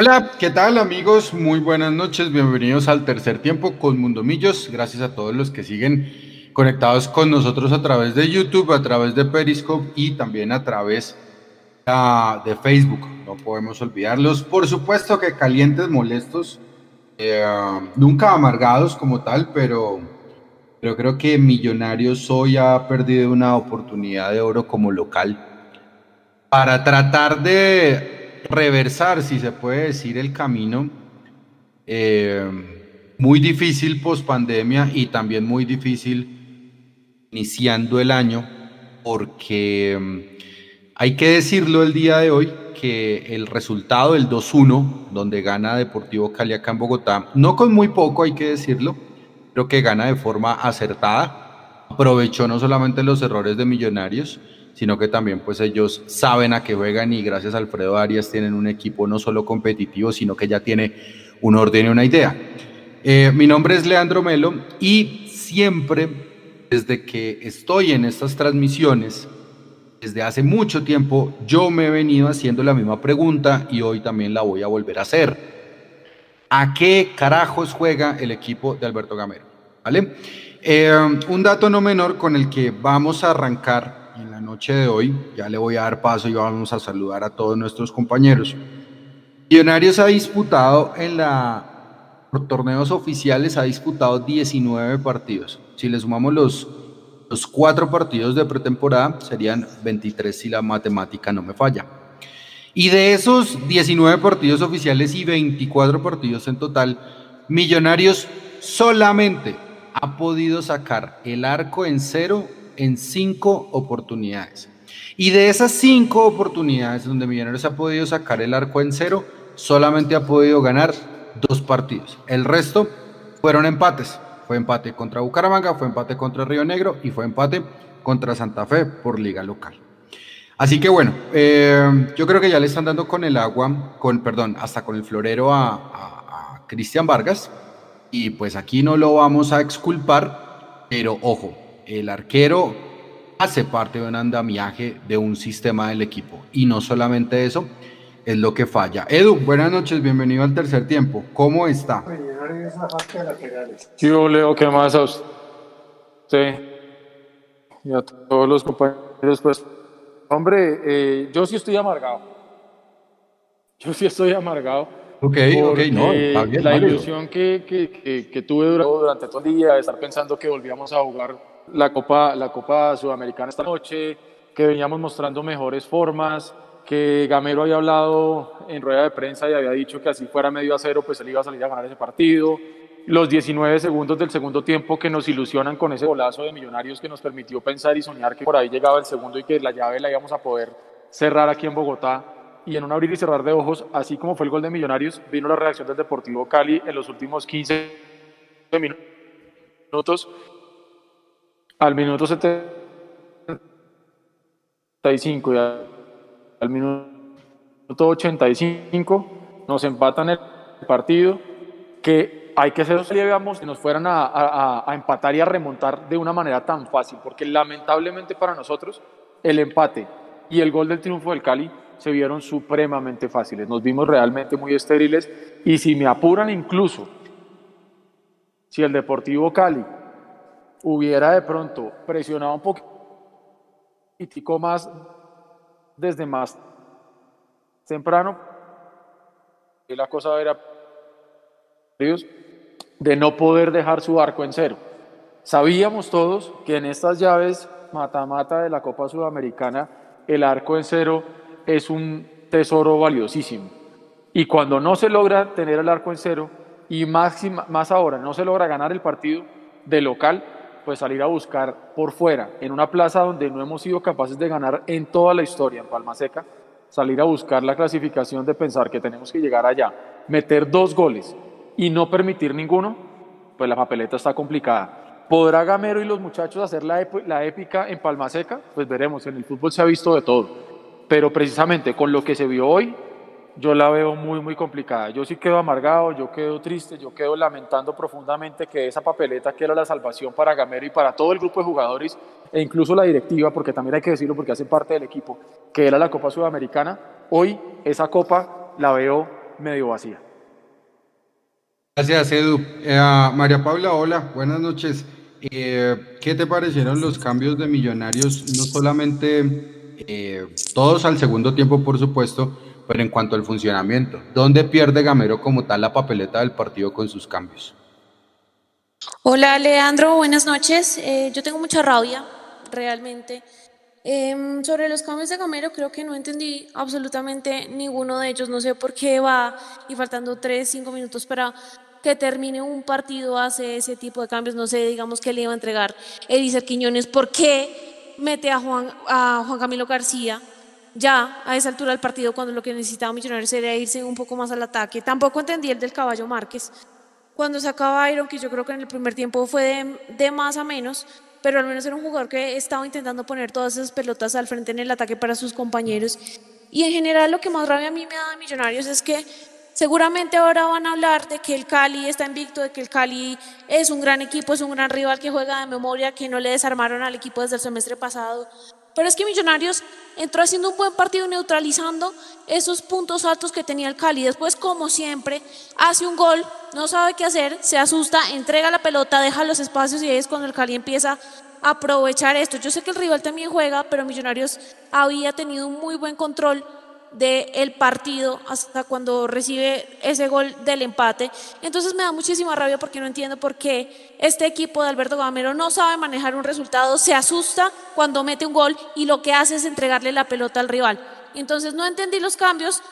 Hola, ¿qué tal amigos? Muy buenas noches, bienvenidos al tercer tiempo con Mundo Millos. Gracias a todos los que siguen conectados con nosotros a través de YouTube, a través de Periscope y también a través uh, de Facebook. No podemos olvidarlos. Por supuesto que calientes, molestos, eh, nunca amargados como tal, pero, pero creo que Millonarios hoy ha perdido una oportunidad de oro como local para tratar de reversar, si se puede decir, el camino eh, muy difícil post pandemia y también muy difícil iniciando el año, porque mm, hay que decirlo el día de hoy que el resultado del 2-1, donde gana Deportivo Cali acá en Bogotá, no con muy poco, hay que decirlo, pero que gana de forma acertada, aprovechó no solamente los errores de Millonarios, sino que también pues ellos saben a qué juegan y gracias a Alfredo Arias tienen un equipo no solo competitivo, sino que ya tiene un orden y una idea. Eh, mi nombre es Leandro Melo y siempre, desde que estoy en estas transmisiones, desde hace mucho tiempo, yo me he venido haciendo la misma pregunta y hoy también la voy a volver a hacer. ¿A qué carajos juega el equipo de Alberto Gamero? ¿Vale? Eh, un dato no menor con el que vamos a arrancar en la noche de hoy. Ya le voy a dar paso y vamos a saludar a todos nuestros compañeros. Millonarios ha disputado en la por torneos oficiales ha disputado 19 partidos. Si le sumamos los, los cuatro partidos de pretemporada, serían 23 si la matemática no me falla. Y de esos 19 partidos oficiales y 24 partidos en total, Millonarios solamente ha podido sacar el arco en cero en cinco oportunidades. Y de esas cinco oportunidades donde Millonarios ha podido sacar el arco en cero, solamente ha podido ganar dos partidos. El resto fueron empates. Fue empate contra Bucaramanga, fue empate contra Río Negro y fue empate contra Santa Fe por liga local. Así que bueno, eh, yo creo que ya le están dando con el agua, con, perdón, hasta con el florero a, a Cristian Vargas. Y pues aquí no lo vamos a exculpar, pero ojo, el arquero hace parte de un andamiaje de un sistema del equipo. Y no solamente eso, es lo que falla. Edu, buenas noches, bienvenido al tercer tiempo. ¿Cómo está? Yo leo que más a usted y a todos los compañeros, pues, hombre, eh, yo sí estoy amargado. Yo sí estoy amargado. Ok, ok, no, La ilusión que, que, que, tuve durante todo el día de estar pensando que volvíamos a jugar la Copa, la Copa Sudamericana esta noche, que veníamos mostrando mejores formas, que Gamero había hablado en rueda de prensa y había dicho que así fuera medio a cero, pues él iba a salir a ganar ese partido. Los 19 segundos del segundo tiempo que nos ilusionan con ese golazo de Millonarios que nos permitió pensar y soñar que por ahí llegaba el segundo y que la llave la íbamos a poder cerrar aquí en Bogotá. Y en un abrir y cerrar de ojos, así como fue el gol de Millonarios, vino la reacción del Deportivo Cali en los últimos 15 minutos al minuto 75 y al minuto 85 nos empatan el partido que hay que hacer que nos fueran a, empatar y a remontar de una manera tan fácil, porque lamentablemente para nosotros el empate y el gol del triunfo del Cali se vieron supremamente fáciles, nos vimos realmente muy estériles y si me apuran incluso, si el Deportivo Cali hubiera de pronto presionado un poquito más desde más temprano, y la cosa era de no poder dejar su arco en cero. Sabíamos todos que en estas llaves mata-mata de la Copa Sudamericana, el arco en cero es un tesoro valiosísimo. Y cuando no se logra tener el arco en cero, y más, más ahora no se logra ganar el partido de local, pues salir a buscar por fuera, en una plaza donde no hemos sido capaces de ganar en toda la historia, en Palma Seca, salir a buscar la clasificación de pensar que tenemos que llegar allá, meter dos goles y no permitir ninguno, pues la papeleta está complicada. ¿Podrá Gamero y los muchachos hacer la, la épica en Palma Seca? Pues veremos, en el fútbol se ha visto de todo. Pero precisamente con lo que se vio hoy, yo la veo muy, muy complicada. Yo sí quedo amargado, yo quedo triste, yo quedo lamentando profundamente que esa papeleta que era la salvación para Gamero y para todo el grupo de jugadores e incluso la directiva, porque también hay que decirlo porque hacen parte del equipo, que era la Copa Sudamericana, hoy esa copa la veo medio vacía. Gracias, Edu. Eh, María Paula, hola, buenas noches. Eh, ¿Qué te parecieron los cambios de millonarios? No solamente eh, todos al segundo tiempo, por supuesto, pero en cuanto al funcionamiento. ¿Dónde pierde Gamero como tal la papeleta del partido con sus cambios? Hola, Leandro, buenas noches. yo tengo mucha rabia, realmente. Em, sobre los cambios de Gamero, creo que no entendí absolutamente ninguno de ellos. No sé por qué va y faltando tres, cinco minutos para que termine un partido hace ese tipo de cambios, no sé, digamos que le iba a entregar Elisa Quiñones, ¿por qué mete a Juan, a Juan Camilo García ya a esa altura del partido cuando lo que necesitaba Millonarios era irse un poco más al ataque? Tampoco entendí el del Caballo Márquez. Cuando sacaba Iron, que yo creo que en el primer tiempo fue de, más a menos, pero al menos era un jugador que estaba intentando poner todas esas pelotas al frente en el ataque para sus compañeros. Y en general lo que más rabia a mí me da de Millonarios es que Seguramente ahora van a hablar de que el Cali está invicto, de que el Cali es un gran equipo, es un gran rival que juega de memoria, que no le desarmaron al equipo desde el semestre pasado. Pero es que Millonarios entró haciendo un buen partido neutralizando esos puntos altos que tenía el Cali. Después, como siempre, hace un gol, no sabe qué hacer, se asusta, entrega la pelota, deja los espacios y es cuando el Cali empieza a aprovechar esto. Yo sé que el rival también juega, pero Millonarios había tenido un muy buen control del partido hasta cuando recibe ese gol del empate. Entonces me da muchísima rabia porque no entiendo por qué este equipo de Alberto Gamero no sabe manejar un resultado, se asusta cuando mete un gol y lo que hace es entregarle la pelota al rival. Entonces no entendí los cambios.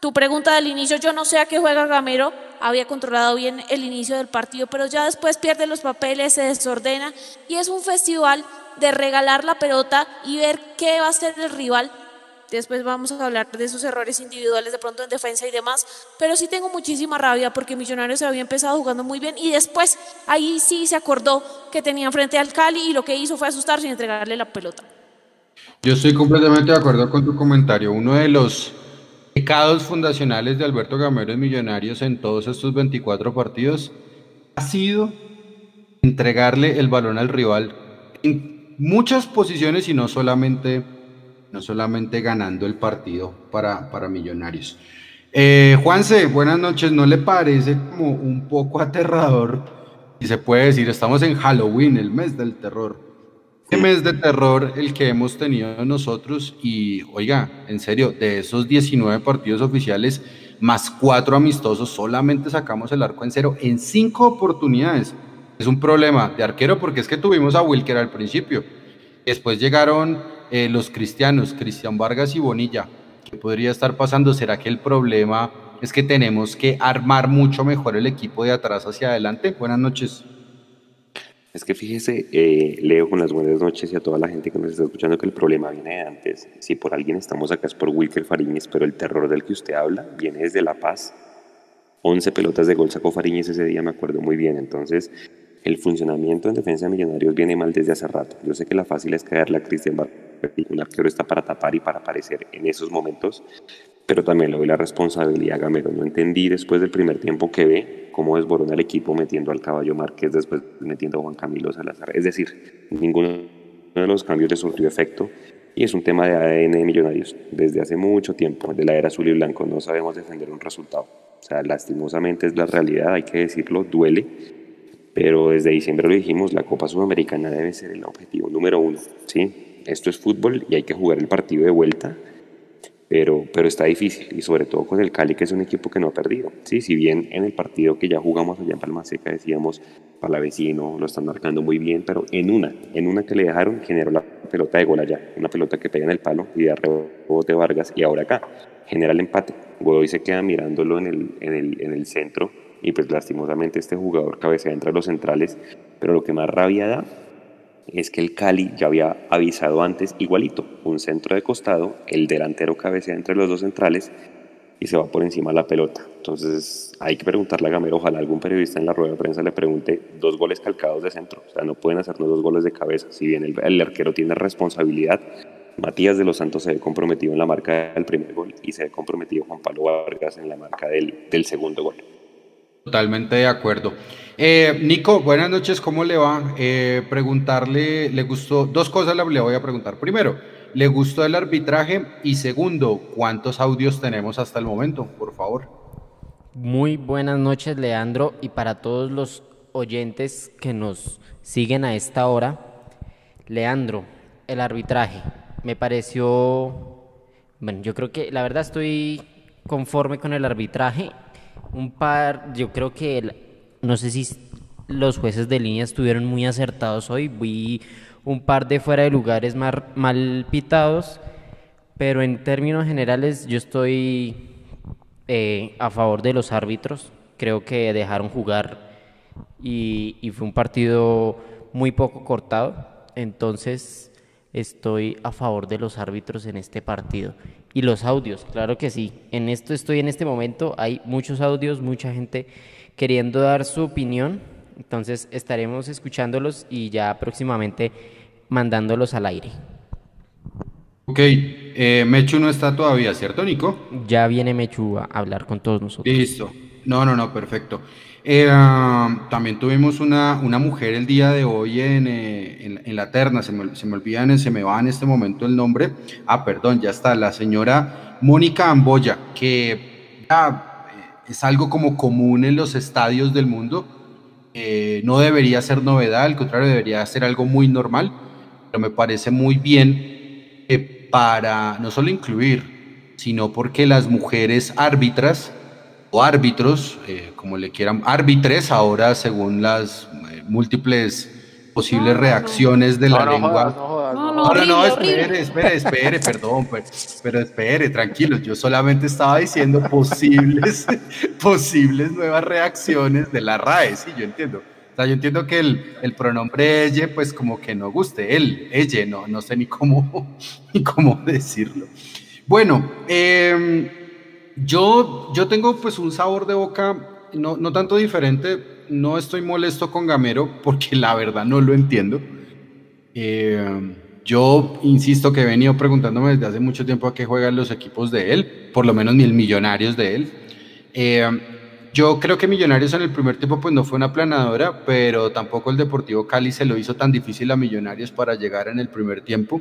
Tu pregunta del inicio, yo no sé a qué juega Gamero, había controlado bien el inicio del partido, pero ya después pierde los papeles, se desordena y es un festival de regalar la pelota y ver qué va a hacer el rival Después vamos a hablar de sus errores individuales de pronto en defensa y demás. Pero sí tengo muchísima rabia porque Millonarios había empezado jugando muy bien y después ahí sí se acordó que tenía frente al Cali y lo que hizo fue asustarse y entregarle la pelota. Yo estoy completamente de acuerdo con tu comentario. Uno de los pecados fundacionales de Alberto Gamero en Millonarios en todos estos 24 partidos ha sido entregarle el balón al rival en muchas posiciones y no solamente no solamente ganando el partido para, para Millonarios. Eh, Juanse, buenas noches. ¿No le parece como un poco aterrador? Y se puede decir, estamos en Halloween, el mes del terror. ¿Qué mes de terror el que hemos tenido nosotros? Y oiga, en serio, de esos 19 partidos oficiales, más cuatro amistosos, solamente sacamos el arco en cero en cinco oportunidades. Es un problema de arquero porque es que tuvimos a Wilker al principio. Después llegaron eh, los cristianos, Cristian Vargas y Bonilla. ¿Qué podría estar pasando? ¿Será que el problema es que tenemos que armar mucho mejor el equipo de atrás hacia adelante? Buenas noches. Es que fíjese, eh, leo con las buenas noches y a toda la gente que nos está escuchando que el problema viene de antes. Si por alguien estamos acá es por Wilker Fariñez, pero el terror del que usted habla viene desde La Paz. 11 pelotas de gol sacó Fariñez ese día, me acuerdo muy bien. Entonces, el funcionamiento en defensa de Millonarios viene mal desde hace rato. Yo sé que la fácil es caerle a Cristian Un arquero está para tapar y para aparecer en esos momentos, pero también le doy la responsabilidad a Gamero. No entendí después del primer tiempo que ve cómo desborona el equipo metiendo al caballo Márquez, después metiendo a Juan Camilo Salazar. Es decir, ninguno de los cambios le surgió efecto y es un tema de ADN de Millonarios. Desde hace mucho tiempo, de la era azul y blanco, no sabemos defender un resultado. O sea, lastimosamente es la realidad, hay que decirlo, duele pero desde diciembre lo dijimos, la Copa Sudamericana debe ser el objetivo número uno, ¿sí? Esto es fútbol y hay que jugar el partido de vuelta, pero, pero está difícil, y sobre todo con el Cali, que es un equipo que no ha perdido, ¿sí? Si bien en el partido que ya jugamos allá en Palma Seca decíamos, para la vecino, lo están marcando muy bien, pero en una, en una que le dejaron, generó la pelota de gol allá, una pelota que pega en el palo y de rebote Vargas, y ahora acá, genera el empate. Godoy se queda mirándolo en el, en el, en el centro, y pues lastimosamente este jugador cabecea entre los centrales, pero lo que más rabia da es que el Cali ya había avisado antes igualito, un centro de costado, el delantero cabecea entre los dos centrales y se va por encima la pelota. Entonces hay que preguntarle a Gamero, ojalá algún periodista en la rueda de prensa le pregunte dos goles calcados de centro, o sea, no pueden hacernos dos goles de cabeza, si bien el, arquero tiene responsabilidad, Matías de los Santos se ve comprometido en la marca del primer gol y se ve comprometido Juan Pablo Vargas en la marca del segundo gol. Totalmente de acuerdo. Eh, Nico, buenas noches, ¿cómo le va? Eh, preguntarle, le gustó, dos cosas le voy a preguntar. Primero, ¿le gustó el arbitraje? Y segundo, ¿cuántos audios tenemos hasta el momento? Por favor. Muy buenas noches, Leandro, y para todos los oyentes que nos siguen a esta hora. Leandro, el arbitraje me pareció, bueno, yo creo que la verdad estoy conforme con el arbitraje. Un par, yo creo que, no sé si los jueces de línea estuvieron muy acertados hoy. Vi un par de fuera de lugares mal pitados, pero en términos generales yo estoy eh, a favor de los árbitros. Creo que dejaron jugar y fue un partido muy poco cortado. Entonces estoy a favor de los árbitros en este partido. Y los audios, claro que sí. En esto estoy en este momento. Hay muchos audios, mucha gente queriendo dar su opinión entonces estaremos escuchándolos y ya próximamente mandándolos al aire. Ok, eh, Mechu no está todavía, ¿cierto, Nico? Ya viene Mechu a hablar con todos nosotros. Listo. No, no, no, perfecto. Eh, también tuvimos una, una, mujer el día de hoy en, eh, en, la terna, se me, se me olvidan, se me va en este momento el nombre. Ah, perdón, ya está, la señora Mónica Amboya, que ya, es algo como común en los estadios del mundo eh, no debería ser novedad, al contrario, debería ser algo muy normal, pero me parece muy bien para no solo incluir, sino porque las mujeres árbitras o árbitros, eh, como le quieran, árbitres ahora según las eh, múltiples posibles reacciones de la lengua. No, no, no, no, espere, espere, espere, perdón, pues, pero, espere, tranquilos, yo solamente estaba diciendo posibles, posibles nuevas reacciones de la RAE, sí, yo entiendo. O sea, yo entiendo que el, el pronombre ella, pues como que no guste, él, ella, no, no sé ni cómo, ni cómo decirlo. Bueno, em, yo, yo tengo pues un sabor de boca no, no tanto diferente, no estoy molesto con Gamero porque la verdad no lo entiendo. Eh, yo insisto que he venido preguntándome desde hace mucho tiempo a qué juegan los equipos de él, por lo menos mil millonarios de él. Eh, yo creo que Millonarios en el primer tiempo pues no fue una planadora, pero tampoco el Deportivo Cali se lo hizo tan difícil a Millonarios para llegar en el primer tiempo.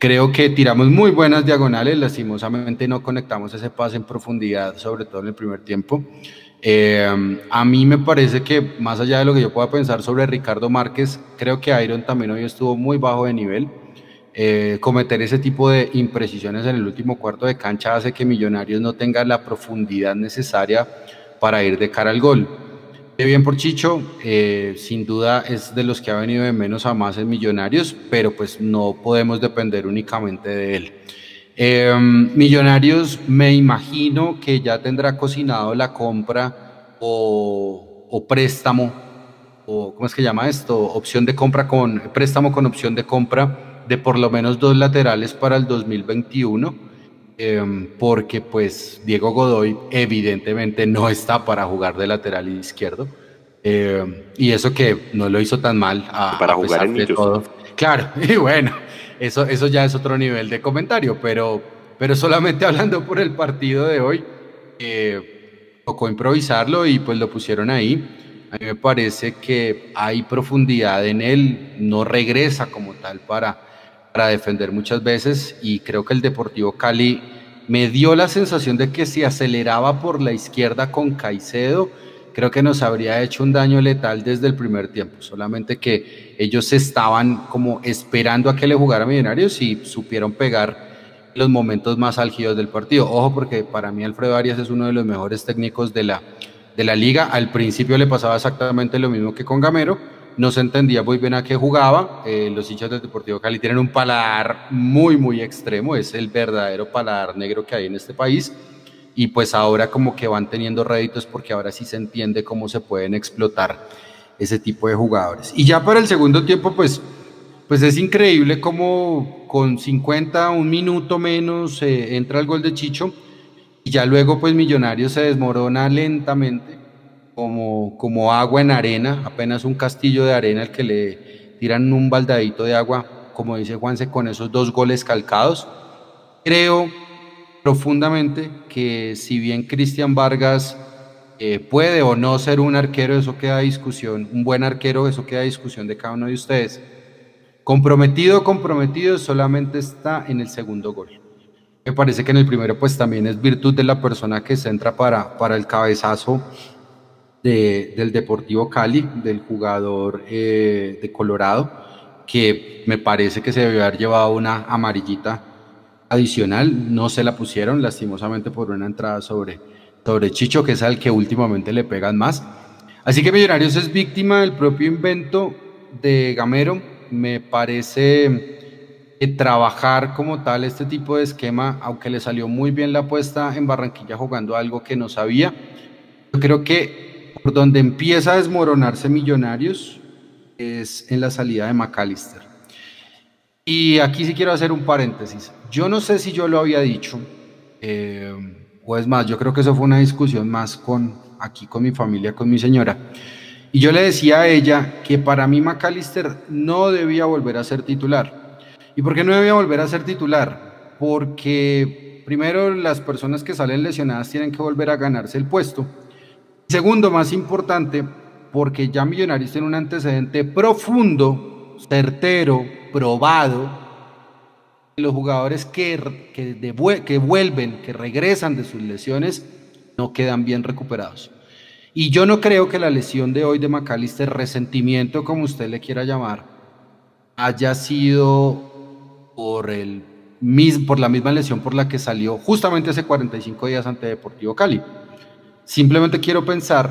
Creo que tiramos muy buenas diagonales, lastimosamente no conectamos ese pase en profundidad, sobre todo en el primer tiempo. Eh, a mí me parece que más allá de lo que yo pueda pensar sobre Ricardo Márquez, creo que Iron también hoy estuvo muy bajo de nivel. Eh, cometer ese tipo de imprecisiones en el último cuarto de cancha hace que Millonarios no tenga la profundidad necesaria para ir de cara al gol. Bien por Chicho, eh, sin duda es de los que ha venido de menos a más en Millonarios, pero pues no podemos depender únicamente de él. Em, Millonarios, me imagino que ya tendrá cocinado la compra o, préstamo, o ¿cómo es que llama esto? Opción de compra con préstamo con opción de compra de por lo menos dos laterales para el 2021, em, porque pues Diego Godoy evidentemente no está para jugar de lateral izquierdo. Em, y eso que no lo hizo tan mal para jugar en de todo. Claro, y bueno, eso, eso ya es otro nivel de comentario, pero, pero solamente hablando por el partido de hoy, eh, tocó improvisarlo y pues lo pusieron ahí. A mí me parece que hay profundidad en él, no regresa como tal para, para defender muchas veces y creo que el Deportivo Cali me dio la sensación de que si aceleraba por la izquierda con Caicedo, creo que nos habría hecho un daño letal desde el primer tiempo, solamente que ellos estaban como esperando a que le jugara Millonarios y supieron pegar los momentos más álgidos del partido. Ojo porque para mí Alfredo Arias es uno de los mejores técnicos de la, de la liga. Al principio le pasaba exactamente lo mismo que con Gamero, no se entendía muy bien a qué jugaba. Eh, los hinchas del Deportivo Cali tienen un paladar muy, muy extremo, es el verdadero paladar negro que hay en este país y pues ahora como que van teniendo réditos porque ahora sí se entiende cómo se pueden explotar ese tipo de jugadores. Y ya para el segundo tiempo, pues, pues es increíble cómo con 50, un minuto menos, eh, entra el gol de Chicho y ya luego pues Millonarios se desmorona lentamente como, como agua en arena, apenas un castillo de arena al que le tiran un baldadito de agua, como dice Juanse, con esos dos goles calcados. Creo profundamente que si bien Cristian Vargas eh, puede o no ser un arquero, eso queda discusión, un buen arquero, eso queda discusión de cada uno de ustedes. Comprometido, comprometido, solamente está en el segundo gol. Me parece que en el primero pues también es virtud de la persona que se entra para, para el cabezazo del Deportivo Cali, del jugador eh, de Colorado, que me parece que se debió haber llevado una amarillita adicional, no se la pusieron lastimosamente por una entrada sobre, sobre Chicho, que es al que últimamente le pegan más. Así que Millonarios es víctima del propio invento de Gamero, me parece que trabajar como tal este tipo de esquema, aunque le salió muy bien la apuesta en Barranquilla jugando algo que no sabía, yo creo que por donde empieza a desmoronarse Millonarios es en la salida de McAllister. Y aquí sí quiero hacer un paréntesis. Yo no sé si yo lo había dicho, eh, o es más, yo creo que eso fue una discusión más con aquí con mi familia, con mi señora. Y yo le decía a ella que para mí McAllister no debía volver a ser titular. ¿Y por qué no debía volver a ser titular? Porque primero las personas que salen lesionadas tienen que volver a ganarse el puesto. Segundo, más importante, porque ya Millonarios tiene un antecedente profundo, certero, probado. Los jugadores que, que, que vuelven, que regresan de sus lesiones, no quedan bien recuperados. Y yo no creo que la lesión de hoy de McAllister, resentimiento como usted le quiera llamar, haya sido por, el, por la misma lesión por la que salió justamente hace 45 días ante Deportivo Cali. Simplemente quiero pensar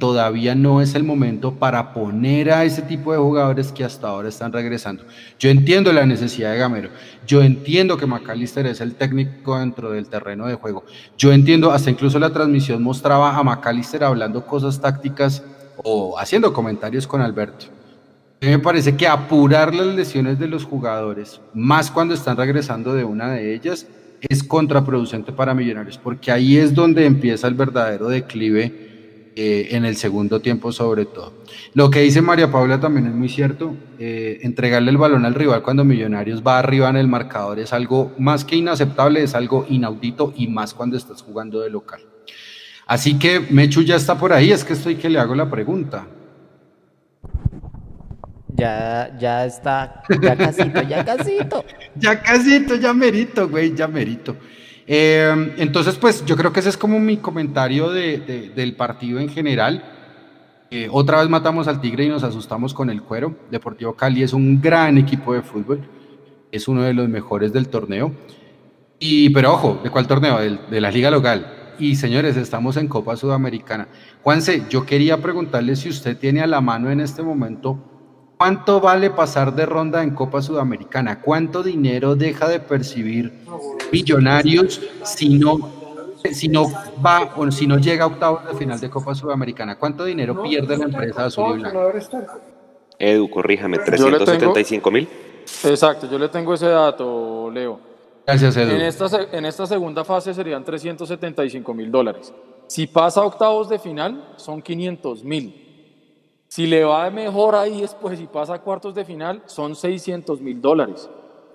todavía no es el momento para poner a ese tipo de jugadores que hasta ahora están regresando. Yo entiendo la necesidad de Gamero, yo entiendo que McAllister es el técnico dentro del terreno de juego, yo entiendo, hasta incluso la transmisión mostraba a McAllister hablando cosas tácticas o haciendo comentarios con Alberto. Me parece que apurar las lesiones de los jugadores, más cuando están regresando de una de ellas, es contraproducente para Millonarios, porque ahí es donde empieza el verdadero declive eh, en el segundo tiempo sobre todo. Lo que dice María Paula también es muy cierto, eh, entregarle el balón al rival cuando Millonarios va arriba en el marcador es algo más que inaceptable, es algo inaudito y más cuando estás jugando de local. Así que Mechu ya está por ahí, es que estoy que le hago la pregunta. Ya, ya está, ya casito, ya casito. ya casito, ya merito, güey, ya merito. Eh, entonces, pues yo creo que ese es como mi comentario del partido en general. Eh, otra vez matamos al Tigre y nos asustamos con el cuero. Deportivo Cali es un gran equipo de fútbol, es uno de los mejores del torneo. Y, pero ojo, ¿de cuál torneo? de la liga local. Y señores, estamos en Copa Sudamericana. Juanse, yo quería preguntarle si usted tiene a la mano en este momento ¿Cuánto vale pasar de ronda en Copa Sudamericana? ¿Cuánto dinero deja de percibir Millonarios si no, si no va o si no llega a octavos de final de Copa Sudamericana? ¿Cuánto dinero pierde la empresa azul y blanco? Edu, corríjame, 375 mil. Exacto, yo le tengo ese dato, Leo. Gracias, Edu. En esta, en esta segunda fase serían 375 mil dólares. Si pasa a octavos de final, son 500 mil. Si le va mejor ahí después y pasa a cuartos de final, son 600 mil dólares.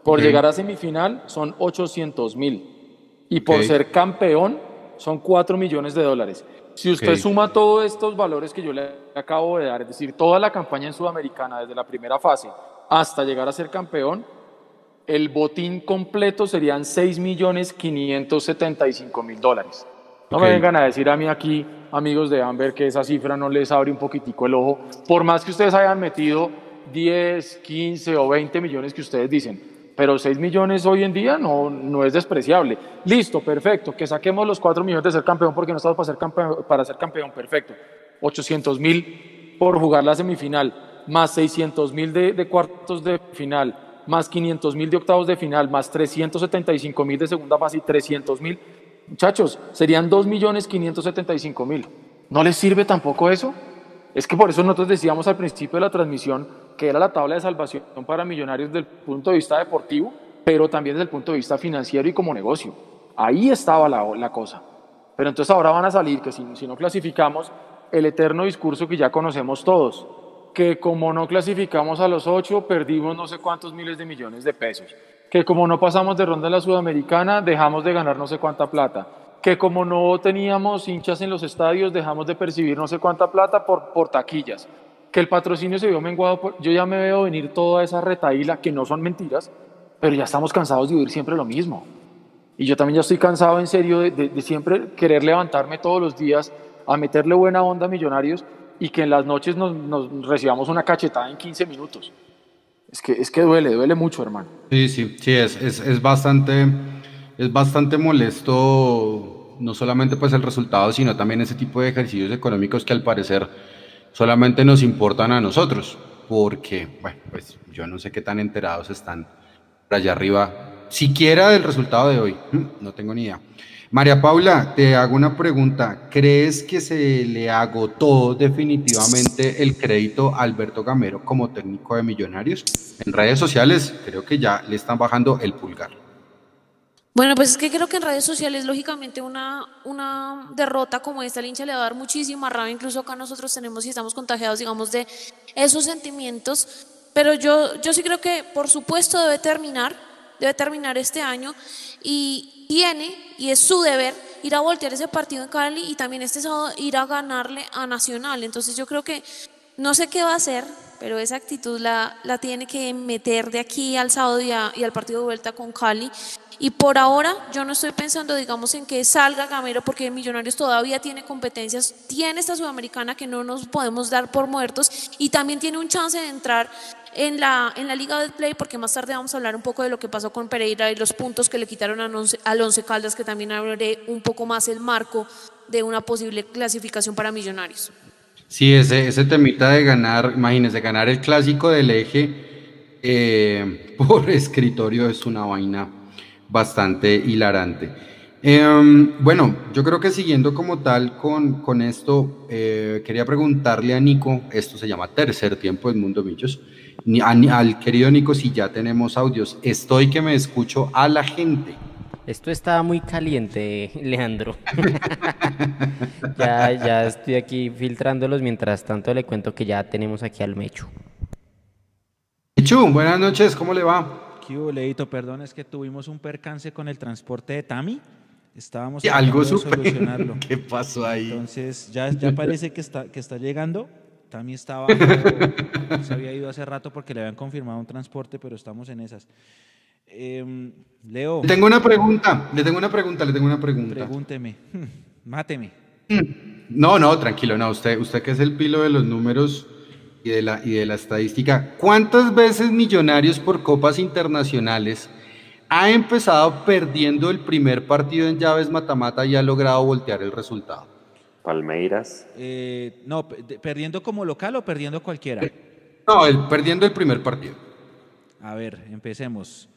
Por llegar a semifinal, son 800 mil. Y por ser campeón, son 4 millones de dólares. Si usted suma todos estos valores que yo le acabo de dar, es decir, toda la campaña en Sudamericana, desde la primera fase hasta llegar a ser campeón, el botín completo serían 6 millones 575 mil dólares. No me vengan a decir a mí aquí, amigos de Amber, que esa cifra no les abre un poquitico el ojo, por más que ustedes hayan metido 10, 15 o 20 millones que ustedes dicen, pero 6 millones hoy en día no, no es despreciable. Listo, perfecto, que saquemos los 4 millones de ser campeón porque no estamos para ser campeón, para ser campeón perfecto. 800 mil por jugar la semifinal, más 600 mil de, de cuartos de final, más 500 mil de octavos de final, más 375 mil de segunda fase y 300 mil Muchachos, serían 2.575.000. ¿No les sirve tampoco eso? Es que por eso nosotros decíamos al principio de la transmisión que era la tabla de salvación para millonarios desde el punto de vista deportivo, pero también desde el punto de vista financiero y como negocio. Ahí estaba la, la cosa. Pero entonces ahora van a salir que si, si no clasificamos, el eterno discurso que ya conocemos todos, que como no clasificamos a los ocho, perdimos no sé cuántos miles de millones de pesos que como no pasamos de ronda en la Sudamericana, dejamos de ganar no sé cuánta plata, que como no teníamos hinchas en los estadios, dejamos de percibir no sé cuánta plata por, por taquillas, que el patrocinio se vio menguado, yo ya me veo venir toda esa retaíla, que no son mentiras, pero ya estamos cansados de oír siempre lo mismo. Y yo también ya estoy cansado en serio de, siempre querer levantarme todos los días a meterle buena onda a millonarios y que en las noches nos, recibamos una cachetada en 15 minutos. Es que, es que duele, duele mucho, hermano. Sí, sí, sí, es, es, es bastante, es bastante molesto, no solamente pues el resultado, sino también ese tipo de ejercicios económicos que al parecer solamente nos importan a nosotros, porque, bueno, pues yo no sé qué tan enterados están allá arriba, siquiera del resultado de hoy, no tengo ni idea. María Paula, te hago una pregunta. ¿Crees que se le agotó definitivamente el crédito a Alberto Gamero como técnico de Millonarios? En redes sociales creo que ya le están bajando el pulgar. Bueno, pues es que creo que en redes sociales, lógicamente, una, una derrota como esta, el hincha le va a dar muchísima rabia. Incluso acá nosotros tenemos y estamos contagiados, digamos, de esos sentimientos. Pero yo, yo sí creo que, por supuesto, debe terminar, debe terminar este año y tiene, y es su deber, ir a voltear ese partido en Cali y también este sábado ir a ganarle a Nacional. Entonces yo creo que no sé qué va a hacer, pero esa actitud la, la tiene que meter de aquí al sábado y, y al partido de vuelta con Cali y por ahora yo no estoy pensando, digamos, en que salga Gamero porque Millonarios todavía tiene competencias, tiene esta Sudamericana que no nos podemos dar por muertos y también tiene un chance de entrar en la, en la Liga del Play porque más tarde vamos a hablar un poco de lo que pasó con Pereira y los puntos que le quitaron al Once Caldas, que también abre un poco más el marco de una posible clasificación para Millonarios. Sí, ese, ese temita de ganar, imagínense, ganar el clásico del eje eh, por escritorio es una vaina bastante hilarante. Em, bueno, yo creo que siguiendo como tal con, con esto, eh, quería preguntarle a Nico, esto se llama Tercer Tiempo del Mundo Millos, al querido Nico si ya tenemos audios. Estoy que me escucho a la gente. Esto está muy caliente, Leandro. ya, ya estoy aquí filtrándolos, mientras tanto le cuento que ya tenemos aquí al Mechu. Mechu, buenas noches, ¿cómo le va? Leito, perdón, es que tuvimos un percance con el transporte de Tami. Estábamos algo solucionarlo. ¿Qué pasó ahí? Entonces, ya, ya parece que está, que está llegando. Tami estaba, se había ido hace rato porque le habían confirmado un transporte, pero estamos en esas. Em, Leo. Le tengo una pregunta, le tengo una pregunta, le tengo una pregunta. Pregúnteme, máteme. No, no, tranquilo, no, usted, usted que es el pilo de los números, y de la, y de la estadística, ¿cuántas veces Millonarios por copas internacionales ha empezado perdiendo el primer partido en llaves matamata y ha logrado voltear el resultado? Palmeiras. Eh, no, perdiendo como local o perdiendo cualquiera. No, el, perdiendo el primer partido. A ver, empecemos.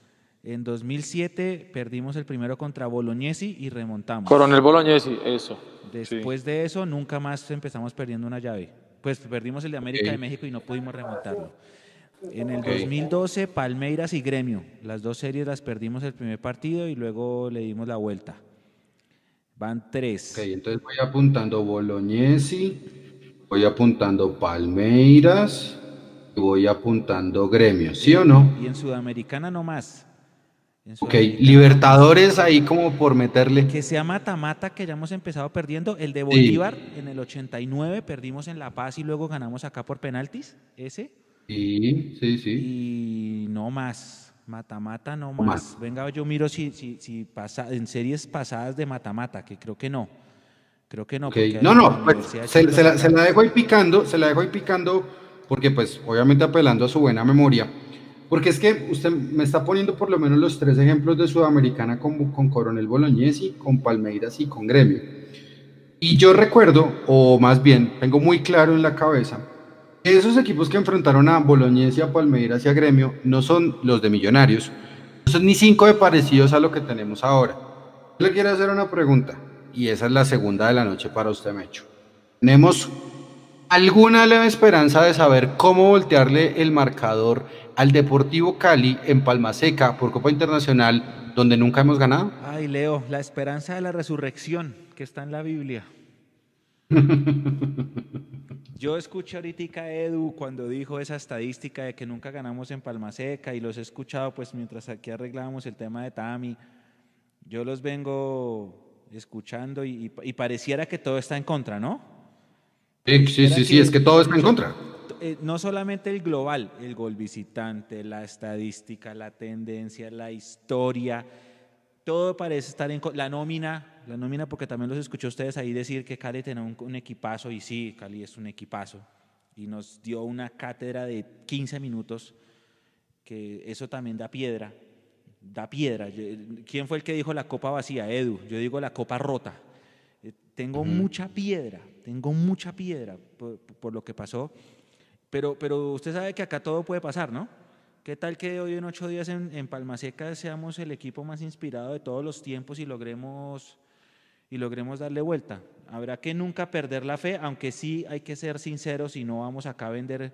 En 2007 perdimos el primero contra Bolognesi y remontamos. Coronel Bolognesi, eso. Después de eso, nunca más empezamos perdiendo una llave pues perdimos el de América de México y no pudimos remontarlo. En el 2012, Palmeiras y Gremio. Las dos series las perdimos el primer partido y luego le dimos la vuelta. Van tres. Ok, entonces voy apuntando Bolognesi, voy apuntando Palmeiras y voy apuntando Gremio, ¿sí o no? Y en Sudamericana no más. Ok, Libertadores ahí como por meterle. Que sea mata-mata que ya hemos empezado perdiendo. El de Bolívar en el 89 perdimos en La Paz y luego ganamos acá por penaltis. Ese. Sí, sí, sí. Y no más. Mata-mata no más. Venga, yo miro si, si, si pasa, en series pasadas de mata-mata, que creo que no. Creo que no. No, no, pues, se, se, la, se la dejo ahí picando, se la dejo ahí picando porque pues obviamente apelando a su buena memoria porque es que usted me está poniendo por lo menos los tres ejemplos de Sudamericana con, con Coronel Bolognesi, con Palmeiras y con Gremio. Y yo recuerdo, o más bien, tengo muy claro en la cabeza, esos equipos que enfrentaron a Bolognesi, a Palmeiras y a Gremio no son los de Millonarios, no son ni cinco de parecidos a lo que tenemos ahora. Yo le quiero hacer una pregunta, y esa es la segunda de la noche para usted, Mecho. Tenemos alguna leve esperanza de saber cómo voltearle el marcador al Deportivo Cali en Palma Seca por Copa Internacional, donde nunca hemos ganado? Ay, Leo, la esperanza de la resurrección que está en la Biblia. Yo escuché ahorita a Edu cuando dijo esa estadística de que nunca ganamos en Palma Seca y los he escuchado pues mientras aquí arreglábamos el tema de Tami. Yo los vengo escuchando y, y pareciera que todo está en contra, ¿no? Sí, sí, sí, es que todo está en contra. eh, no solamente el global, el gol visitante, la estadística, la tendencia, la historia, todo parece estar en la nómina, la nómina porque también los escuché a ustedes ahí decir que Cali tenía un, equipazo y sí, Cali es un equipazo y nos dio una cátedra de 15 minutos que eso también da piedra, da piedra. ¿Quién fue el que dijo la copa vacía? Edu, yo digo la copa rota. Eh, tengo mucha piedra, tengo mucha piedra por, lo que pasó, pero, pero usted sabe que acá todo puede pasar, ¿no? ¿Qué tal que hoy en ocho días en, en Palma Seca seamos el equipo más inspirado de todos los tiempos y logremos, y logremos darle vuelta? Habrá que nunca perder la fe, aunque sí hay que ser sinceros y no vamos acá a vender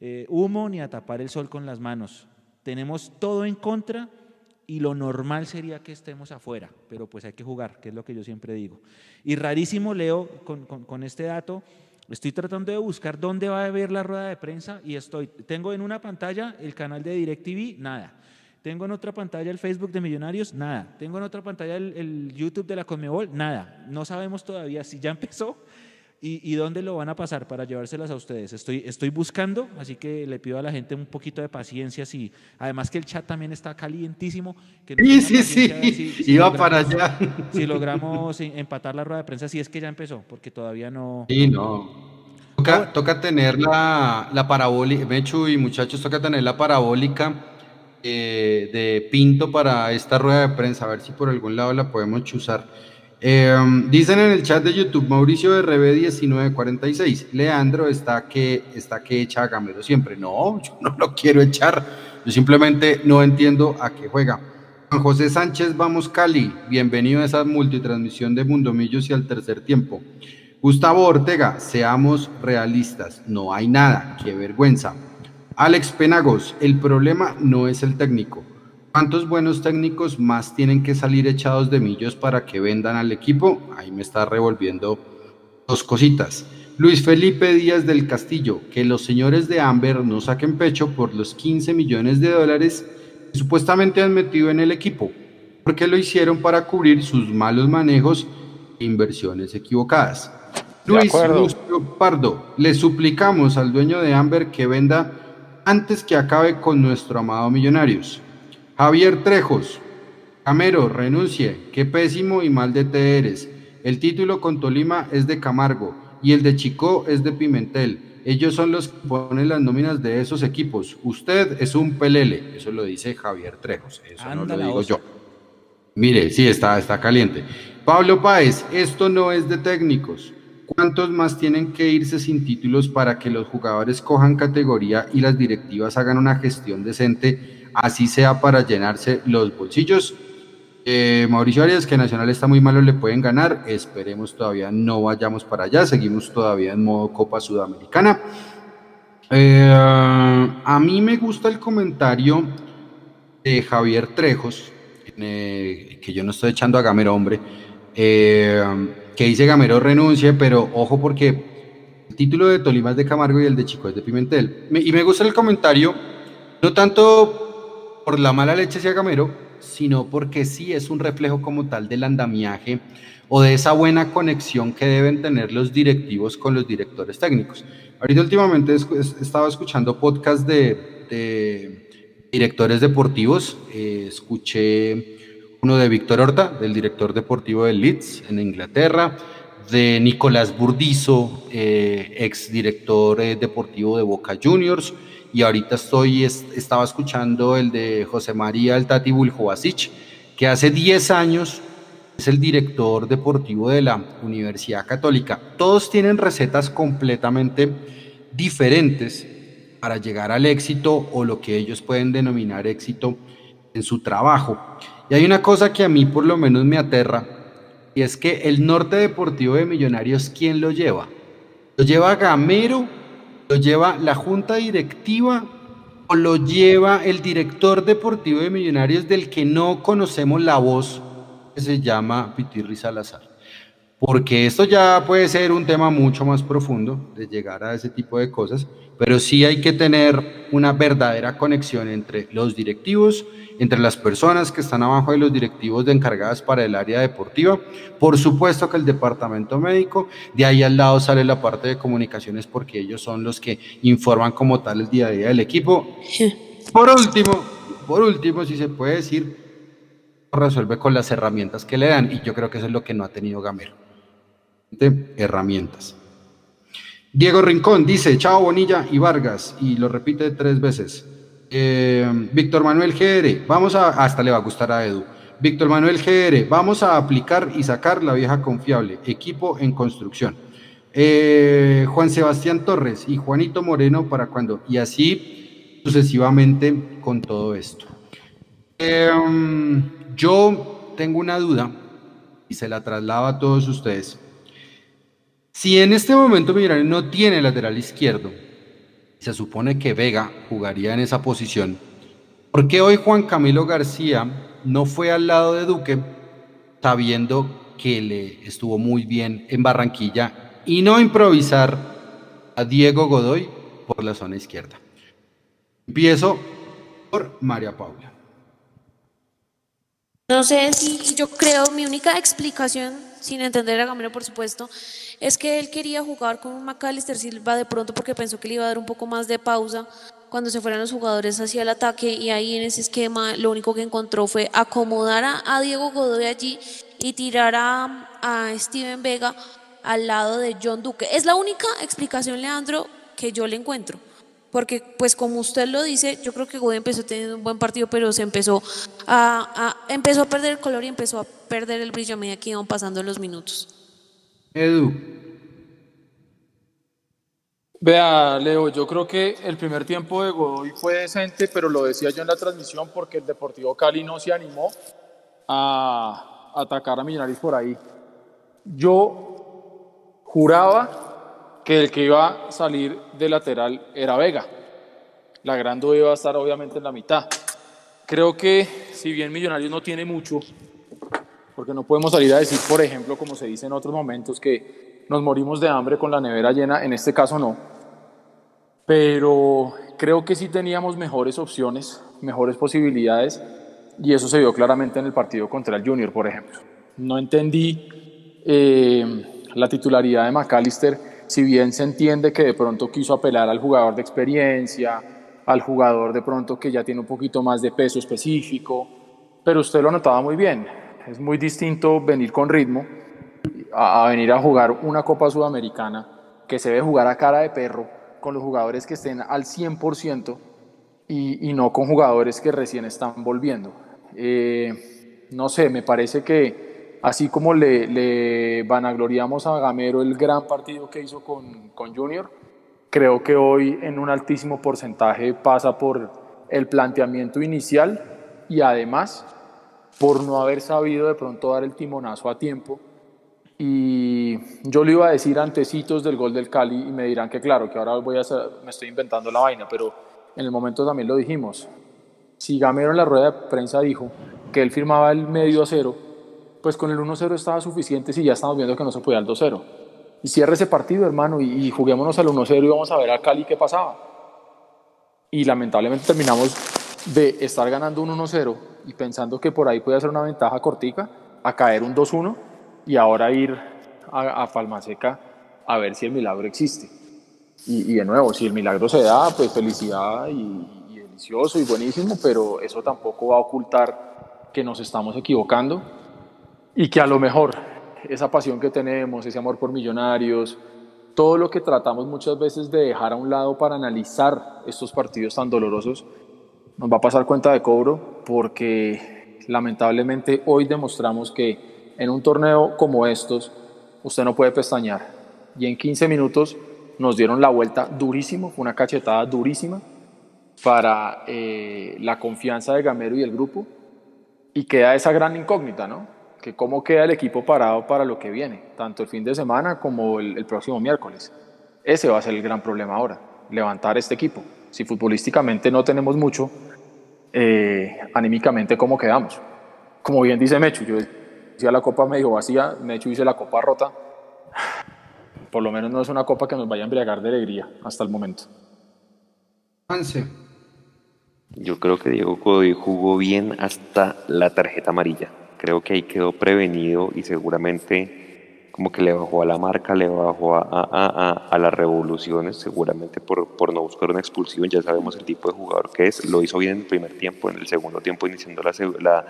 eh, humo ni a tapar el sol con las manos. Tenemos todo en contra y lo normal sería que estemos afuera, pero pues hay que jugar, que es lo que yo siempre digo. Y rarísimo, Leo, con, con este dato, Estoy tratando de buscar dónde va a ver la rueda de prensa y estoy, tengo en una pantalla el canal de DirecTV, nada. Tengo en otra pantalla el Facebook de Millonarios, nada. Tengo en otra pantalla el, YouTube de la Conmebol, nada. No sabemos todavía si ya empezó y, dónde lo van a pasar para llevárselas a ustedes. Estoy, estoy buscando, así que le pido a la gente un poquito de paciencia. Si, además que el chat también está calientísimo. Que sí, sí, sí, iba para allá. Si logramos empatar la rueda de prensa, si es que ya empezó, porque todavía no. Sí, no. Toca, toca tener la, la parabólica, Mechu y muchachos, toca tener la parabólica eh, de Pinto para esta rueda de prensa, a ver si por algún lado la podemos chuzar. Em, dicen en el chat de YouTube, Mauricio RB1946, Leandro está que, está que echa a Gamero siempre. No, yo no lo quiero echar, yo simplemente no entiendo a qué juega. Juan José Sánchez, vamos Cali, bienvenido a esa multitransmisión de Mundomillos y al tercer tiempo. Gustavo Ortega, seamos realistas, no hay nada, qué vergüenza. Alex Penagos, el problema no es el técnico, ¿Cuántos buenos técnicos más tienen que salir echados de millos para que vendan al equipo? Ahí me está revolviendo dos cositas. Luis Felipe Díaz del Castillo, que los señores de Amber no saquen pecho por los 15 millones de dólares que supuestamente han metido en el equipo, porque lo hicieron para cubrir sus malos manejos e inversiones equivocadas. Luis Pardo, le suplicamos al dueño de Amber que venda antes que acabe con nuestro amado Millonarios. Javier Trejos, Camero, renuncie, qué pésimo y mal de te eres. El título con Tolima es de Camargo y el de Chico es de Pimentel. Ellos son los que ponen las nóminas de esos equipos. Usted es un pelele. Eso lo dice Javier Trejos. Eso no lo digo yo. Mire, sí, está, está caliente. Pablo Páez, esto no es de técnicos. ¿Cuántos más tienen que irse sin títulos para que los jugadores cojan categoría y las directivas hagan una gestión decente así sea para llenarse los bolsillos. Eh, Mauricio Arias, que Nacional está muy malo, le pueden ganar. Esperemos todavía no vayamos para allá. Seguimos todavía en modo Copa Sudamericana. Eh, a mí me gusta el comentario de Javier Trejos, eh, que yo no estoy echando a Gamero, hombre, que dice Gamero renuncie, pero ojo porque el título de Tolima es de Camargo y el de Chico es de Pimentel. y me gusta el comentario, no tanto por la mala leche hacia Gamero, sino porque sí es un reflejo como tal del andamiaje o de esa buena conexión que deben tener los directivos con los directores técnicos. Ahorita últimamente he estado escuchando podcast de, directores deportivos, eh, escuché uno de Víctor Horta, del director deportivo del Leeds en Inglaterra, de Nicolás Burdizo, eh, ex director eh, deportivo de Boca Juniors, y ahorita estoy, estaba escuchando el de José María El Tati Buljovasic, que hace 10 años es el director deportivo de la Universidad Católica. Todos tienen recetas completamente diferentes para llegar al éxito o lo que ellos pueden denominar éxito en su trabajo. Y hay una cosa que a mí por lo menos me aterra, y es que el norte deportivo de Millonarios, ¿quién lo lleva? Lo lleva Gamero ¿Lo lleva la junta directiva o lo lleva el director deportivo de Millonarios del que no conocemos la voz, que se llama Pitirri Salazar? Porque esto ya puede ser un tema mucho más profundo de llegar a ese tipo de cosas, pero sí hay que tener una verdadera conexión entre los directivos, entre las personas que están abajo de los directivos de encargadas para el área deportiva, por supuesto que el departamento médico, de ahí al lado sale la parte de comunicaciones porque ellos son los que informan como tal el día a día del equipo. Por último, por último, si se puede decir, resuelve con las herramientas que le dan y yo creo que eso es lo que no ha tenido Gamero herramientas. Diego Rincón dice, chao Bonilla y Vargas, y lo repite tres veces. Eh, Víctor Manuel GR, vamos a, hasta le va a gustar a Edu. Víctor Manuel GR, vamos a aplicar y sacar la vieja confiable, equipo en construcción. Eh, Juan Sebastián Torres y Juanito Moreno para cuando, y así sucesivamente con todo esto. Em, yo tengo una duda y se la traslado a todos ustedes. Si en este momento Millonarios no tiene lateral izquierdo, se supone que Vega jugaría en esa posición, ¿por qué hoy Juan Camilo García no fue al lado de Duque sabiendo que le estuvo muy bien en Barranquilla y no improvisar a Diego Godoy por la zona izquierda? Empiezo por María Paula. No sé si yo creo, mi única explicación, sin entender a Gamero por supuesto, es que él quería jugar con un McAllister Silva de pronto porque pensó que le iba a dar un poco más de pausa cuando se fueran los jugadores hacia el ataque y ahí en ese esquema lo único que encontró fue acomodar a, Diego Godoy allí y tirar a, a Steven Vega al lado de John Duque. Es la única explicación, Leandro, que yo le encuentro porque pues como usted lo dice, yo creo que Godoy empezó teniendo un buen partido, pero se empezó a, empezó a perder el color y empezó a perder el brillo a medida que iban pasando los minutos. Edu. Vea, Leo, yo creo que el primer tiempo de Godoy fue decente, pero lo decía yo en la transmisión porque el Deportivo Cali no se animó a atacar a Millonarios por ahí. Yo juraba que el que iba a salir de lateral era Vega. La gran duda iba a estar obviamente en la mitad. Creo que si bien Millonarios no tiene mucho, porque no podemos salir a decir, por ejemplo, como se dice en otros momentos, que nos morimos de hambre con la nevera llena, en este caso no. Pero creo que sí teníamos mejores opciones, mejores posibilidades, y eso se vio claramente en el partido contra el Junior, por ejemplo. No entendí eh, la titularidad de McAllister, si bien se entiende que de pronto quiso apelar al jugador de experiencia, al jugador de pronto que ya tiene un poquito más de peso específico, pero usted lo notaba muy bien es muy distinto venir con ritmo a, venir a jugar una Copa Sudamericana que se ve jugar a cara de perro con los jugadores que estén al 100% y, y no con jugadores que recién están volviendo. Eh, no sé, me parece que así como le, le, vanagloriamos a Gamero el gran partido que hizo con, con Junior, creo que hoy en un altísimo porcentaje pasa por el planteamiento inicial y además por no haber sabido de pronto dar el timonazo a tiempo. Y yo le iba a decir antecitos del gol del Cali y me dirán que claro, que ahora voy a me estoy inventando la vaina, pero en el momento también lo dijimos. Si Gamero en la rueda de prensa dijo que él firmaba el medio a cero, pues con el 1-0 estaba suficiente si ya estamos viendo que no se podía al 2-0. Y cierre ese partido, hermano, y, y juguémonos al 1-0 y vamos a ver a Cali qué pasaba. Y lamentablemente terminamos de estar ganando un 1-0 y pensando que por ahí puede ser una ventaja cortica, a caer un 2-1 y ahora ir a, a Palmaseca a ver si el milagro existe. Y, de nuevo, si el milagro se da, pues felicidad y, y, delicioso y buenísimo, pero eso tampoco va a ocultar que nos estamos equivocando y que a lo mejor esa pasión que tenemos, ese amor por millonarios, todo lo que tratamos muchas veces de dejar a un lado para analizar estos partidos tan dolorosos, nos va a pasar cuenta de cobro porque lamentablemente hoy demostramos que en un torneo como estos usted no puede pestañear. Y en 15 minutos nos dieron la vuelta durísimo, una cachetada durísima para eh, la confianza de Gamero y el grupo. Y queda esa gran incógnita, ¿no? Que cómo queda el equipo parado para lo que viene, tanto el fin de semana como el, el próximo miércoles. Ese va a ser el gran problema ahora, levantar este equipo. Si futbolísticamente no tenemos mucho, eh, anímicamente cómo quedamos. Como bien dice Mecho, yo decía la copa medio vacía, Mechu dice la copa rota. Por lo menos no es una copa que nos vaya a embriagar de alegría hasta el momento. Yo creo que Diego Godoy jugó bien hasta la tarjeta amarilla. Creo que ahí quedó prevenido y seguramente como que le bajó a la marca, le bajó a, a, a, las revoluciones, seguramente por, por, no buscar una expulsión. Ya sabemos el tipo de jugador que es. Lo hizo bien en el primer tiempo, en el segundo tiempo iniciando la,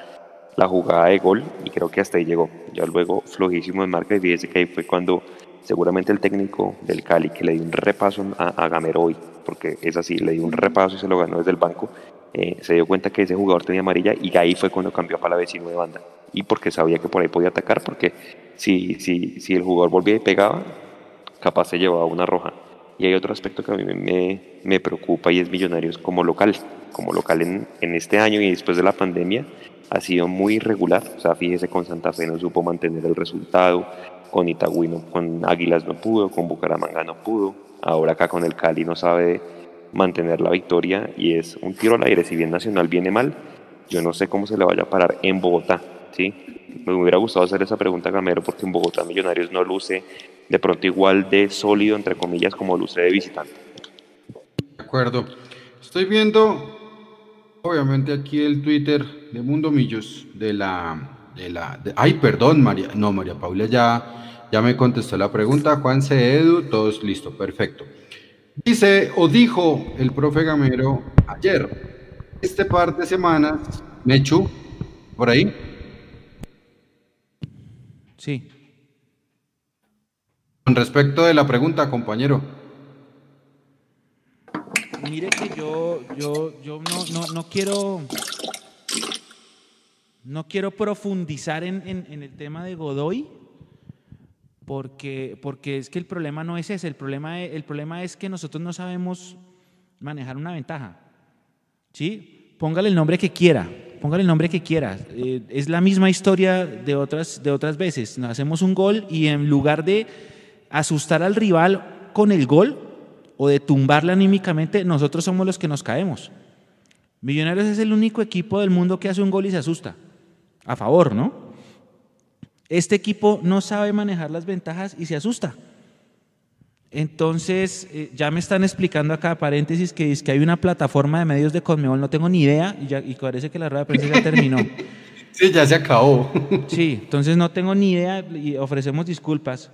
la, jugada de gol y creo que hasta ahí llegó. Ya luego flojísimo en marca y fíjese que ahí fue cuando seguramente el técnico del Cali que le dio un repaso a, Gamero hoy, porque es así, le dio un repaso y se lo ganó desde el banco, eh, se dio cuenta que ese jugador tenía amarilla y ahí fue cuando cambió para la vecino de banda. Y porque sabía que por ahí podía atacar, porque si, si, si el jugador volvía y pegaba, capaz se llevaba una roja. Y hay otro aspecto que a mí me, me preocupa y es Millonarios como local. Como local en, en este año y después de la pandemia ha sido muy irregular. O sea, fíjese, con Santa Fe no supo mantener el resultado, con Itagüí, con Águilas no pudo, con Bucaramanga no pudo, ahora acá con el Cali no sabe mantener la victoria y es un tiro al aire, si bien Nacional viene mal, yo no sé cómo se le vaya a parar en Bogotá, ¿sí? Me hubiera gustado hacer esa pregunta a Gamero porque en Bogotá Millonarios no luce de pronto igual de sólido, entre comillas, como luce de visitante. De acuerdo. Estoy viendo, obviamente, aquí el Twitter de Mundo Millos de la de la... ay, perdón, María. No, María Paula ya, ya me contestó la pregunta. Juan C. Edu, todos listo, perfecto. Dice o dijo el profe Gamero ayer, este par de semanas, Mechu, por ahí. Sí. Con respecto de la pregunta, compañero. Mire que yo, yo, yo no, no, no quiero no quiero profundizar en, el tema de Godoy, porque, porque es que el problema no es ese, el problema, el problema es que nosotros no sabemos manejar una ventaja. ¿Sí? Póngale el nombre que quiera, póngale el nombre que quiera. Eh, es la misma historia de otras, de otras veces. Nos hacemos un gol y en lugar de asustar al rival con el gol o de tumbarle anímicamente, nosotros somos los que nos caemos. Millonarios es el único equipo del mundo que hace un gol y se asusta a favor, ¿no? Este equipo no sabe manejar las ventajas y se asusta. Entonces, eh, ya me están explicando acá, paréntesis, que, es que hay una plataforma de medios de Conmebol, no tengo ni idea, y, ya, y parece que la rueda de prensa ya terminó. Sí, ya se acabó. Sí, entonces no tengo ni idea y ofrecemos disculpas,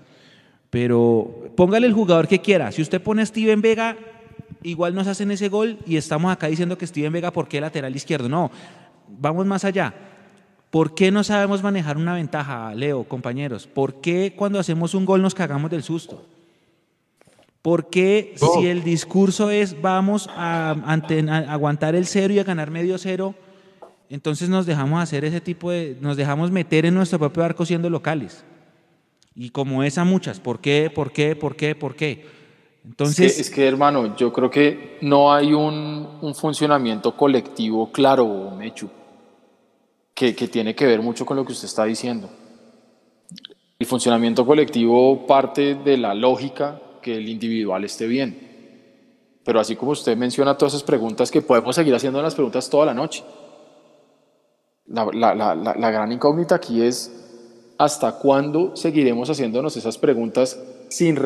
pero póngale el jugador que quiera. Si usted pone a Steven Vega, igual nos hacen ese gol y estamos acá diciendo que Steven Vega, ¿por qué lateral izquierdo? No, vamos más allá. ¿Por qué no sabemos manejar una ventaja, Leo, compañeros? ¿Por qué cuando hacemos un gol nos cagamos del susto? ¿Por qué si el discurso es vamos a, aguantar el cero y a ganar medio cero, entonces nos dejamos hacer ese tipo de, nos dejamos meter en nuestro propio arco siendo locales? Y como esa muchas, ¿por qué, por qué, por qué, por qué? Entonces, es que, hermano, yo creo que no hay un, un funcionamiento colectivo claro, Mechu que, tiene que ver mucho con lo que usted está diciendo. El funcionamiento colectivo parte de la lógica que el individual esté bien. Pero así como usted menciona todas esas preguntas, que podemos seguir haciendo las preguntas toda la noche. La, la, la, la, gran incógnita aquí es hasta cuándo seguiremos haciéndonos esas preguntas sin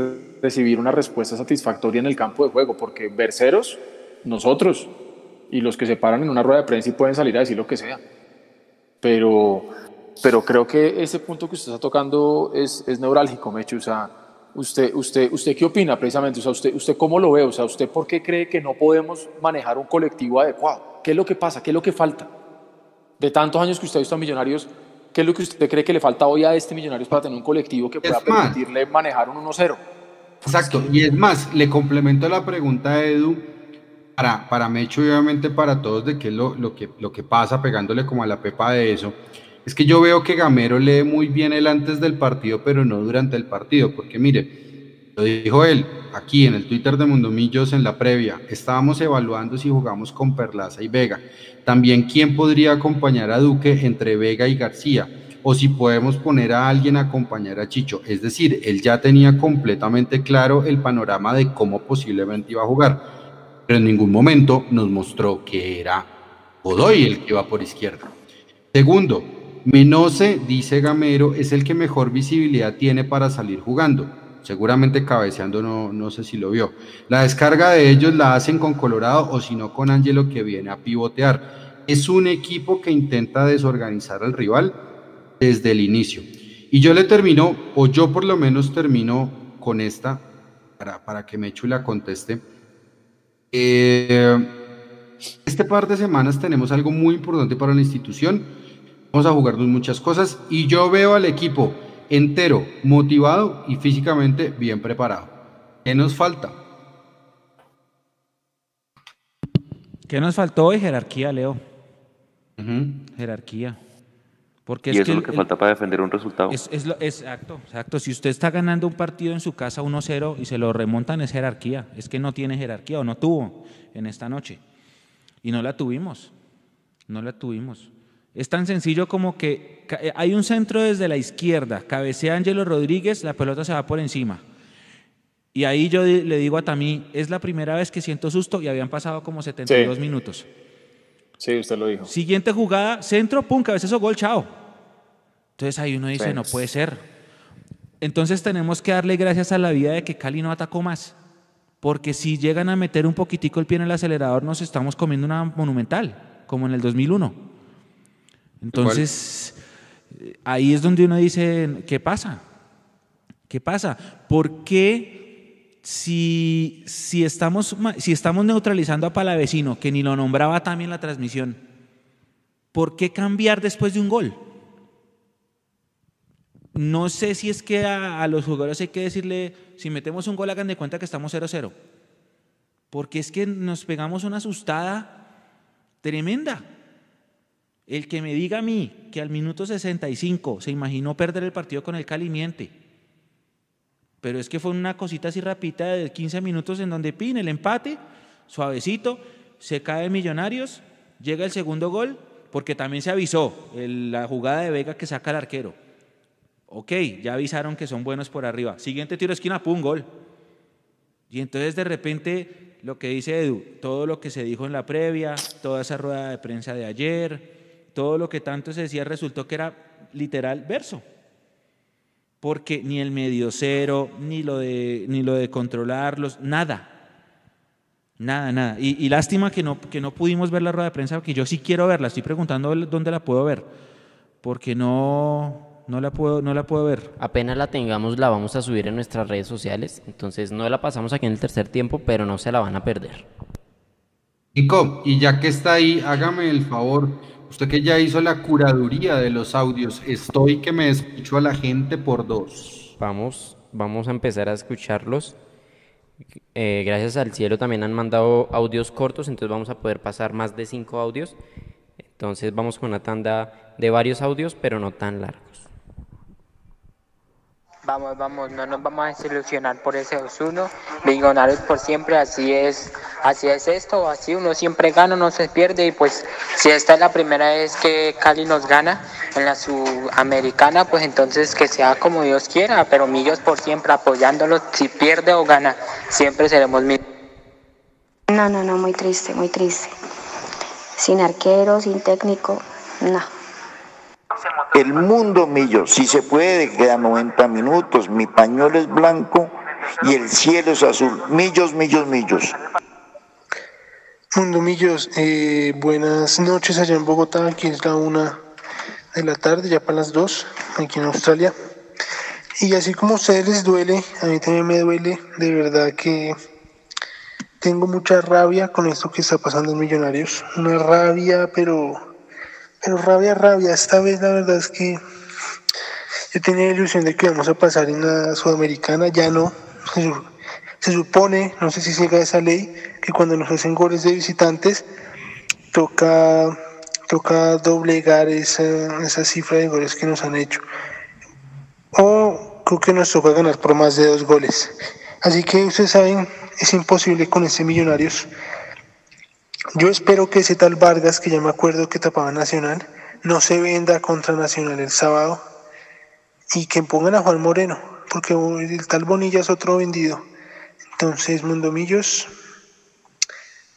recibir una respuesta satisfactoria en el campo de juego, porque verseros, nosotros, y los que se paran en una rueda de prensa y pueden salir a decir lo que sea pero, pero creo que ese punto que usted está tocando es, es neurálgico, Mecho. O sea, usted, usted, ¿usted qué opina precisamente? O sea, usted, ¿usted cómo lo ve? O sea, ¿usted por qué cree que no podemos manejar un colectivo adecuado? ¿Qué es lo que pasa? ¿Qué es lo que falta? De tantos años que usted ha visto a Millonarios, ¿qué es lo que usted cree que le falta hoy a este Millonarios para tener un colectivo que pueda permitirle manejar un 1-0? Exacto, y es más, le complemento la pregunta a Edu para, para Mecho y obviamente para todos de qué es lo, lo, que, lo que pasa pegándole como a la pepa de eso, es que yo veo que Gamero lee muy bien el antes del partido, pero no durante el partido, porque mire, lo dijo él aquí en el Twitter de Mundomillos en la previa, estábamos evaluando si jugamos con Perlaza y Vega, también quién podría acompañar a Duque entre Vega y García, o si podemos poner a alguien a acompañar a Chicho, es decir, él ya tenía completamente claro el panorama de cómo posiblemente iba a jugar pero en ningún momento nos mostró que era Godoy el que iba por izquierda. Segundo, Menose, dice Gamero, es el que mejor visibilidad tiene para salir jugando. Seguramente cabeceando, no, no sé si lo vio. La descarga de ellos la hacen con Colorado o si no con Angelo que viene a pivotear. Es un equipo que intenta desorganizar al rival desde el inicio. Y yo le termino, o yo por lo menos termino con esta, para, para que Mechu la conteste. Eh, este par de semanas tenemos algo muy importante para la institución. Vamos a jugarnos muchas cosas y yo veo al equipo entero, motivado y físicamente bien preparado. ¿Qué nos falta? ¿Qué nos faltó hoy? Jerarquía, Leo. Jerarquía. Porque y eso es lo que falta para defender un resultado. Es, exacto, exacto. Si usted está ganando un partido en su casa 1-0 y se lo remontan, es jerarquía. Es que no tiene jerarquía o no tuvo en esta noche. Y no la tuvimos. No la tuvimos. Es tan sencillo como que eh, hay un centro desde la izquierda, cabecea Ángelo Rodríguez, la pelota se va por encima. Y ahí yo le digo a Tamí, es la primera vez que siento susto y habían pasado como 72 minutos. Sí, usted lo dijo. Siguiente jugada, centro, pum, cabezazo, gol, chao. Entonces ahí uno dice, no puede ser. Entonces tenemos que darle gracias a la vida de que Cali no atacó más. Porque si llegan a meter un poquitico el pie en el acelerador, nos estamos comiendo una monumental, como en el 2001. Entonces, ahí es donde uno dice, ¿qué pasa? ¿Qué pasa? ¿Por qué si, si, estamos, si estamos neutralizando a Palavecino, que ni lo nombraba también la transmisión, ¿por qué cambiar después de un gol? No sé si es que a, los jugadores hay que decirle, si metemos un gol hagan de cuenta que estamos 0-0. Porque es que nos pegamos una asustada tremenda. El que me diga a mí que al minuto 65 se imaginó perder el partido con el Cali miente pero es que fue una cosita así rapita de 15 minutos en donde pin el empate, suavecito, se cae Millonarios, llega el segundo gol, porque también se avisó la jugada de Vega que saca el arquero. Ok, ya avisaron que son buenos por arriba. Siguiente tiro esquina, pum, gol. Y entonces de repente lo que dice Edu, todo lo que se dijo en la previa, toda esa rueda de prensa de ayer, todo lo que tanto se decía resultó que era literal verso porque ni el medio cero, ni lo de, ni lo de controlarlos, nada. Nada, nada. Y, lástima que no, que no pudimos ver la rueda de prensa, porque yo sí quiero verla. Estoy preguntando dónde la puedo ver, porque no, no, la puedo, no la puedo ver. Apenas la tengamos, la vamos a subir en nuestras redes sociales. Entonces no la pasamos aquí en el tercer tiempo, pero no se la van a perder. Nico, y ya que está ahí, hágame el favor Usted que ya hizo la curaduría de los audios, estoy que me escucho a la gente por dos. Vamos, vamos a empezar a escucharlos. Eh, gracias al cielo también han mandado audios cortos, entonces vamos a poder pasar más de cinco audios. Entonces vamos con una tanda de varios audios, pero no tan largos. Vamos, vamos, no nos vamos a desilusionar por ese 2-1. Millonarios por siempre, así es, así es esto, así uno siempre gana, no se pierde y pues si esta es la primera vez que Cali nos gana en la sudamericana, pues entonces que sea como Dios quiera, pero Millos por siempre apoyándolo, si pierde o gana, siempre seremos Millos. No, no, no, muy triste, muy triste. Sin arquero, sin técnico, no. El mundo millo, si se puede, queda 90 minutos, mi pañuelo es blanco y el cielo es azul. Millos, millos, millos. Mundo Millos, eh, buenas noches allá en Bogotá, aquí es la una de la tarde, ya para las dos, aquí en Australia. Y así como a ustedes les duele, a mí también me duele, de verdad que tengo mucha rabia con esto que está pasando en Millonarios. Una rabia, pero pero rabia, rabia, esta vez la verdad es que yo tenía la ilusión de que íbamos a pasar en la Sudamericana, ya no. Se, supone, no sé si llega esa ley, que cuando nos hacen goles de visitantes, toca, toca doblegar esa, esa cifra de goles que nos han hecho. O creo que nos toca ganar por más de dos goles. Así que ustedes saben, es imposible con ese Millonarios yo espero que ese tal Vargas, que ya me acuerdo que tapaba Nacional, no se venda contra Nacional el sábado y que pongan a Juan Moreno, porque el tal Bonilla es otro vendido. Entonces, Mundomillos,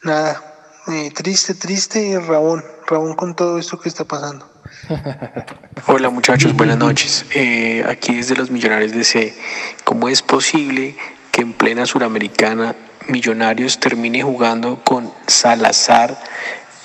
nada, eh, triste, triste, Rabón, Rabón con todo esto que está pasando. Hola muchachos, buenas noches. Eh, aquí desde los Millonarios de C. ¿Cómo es posible que en plena Suramericana Millonarios termine jugando con Salazar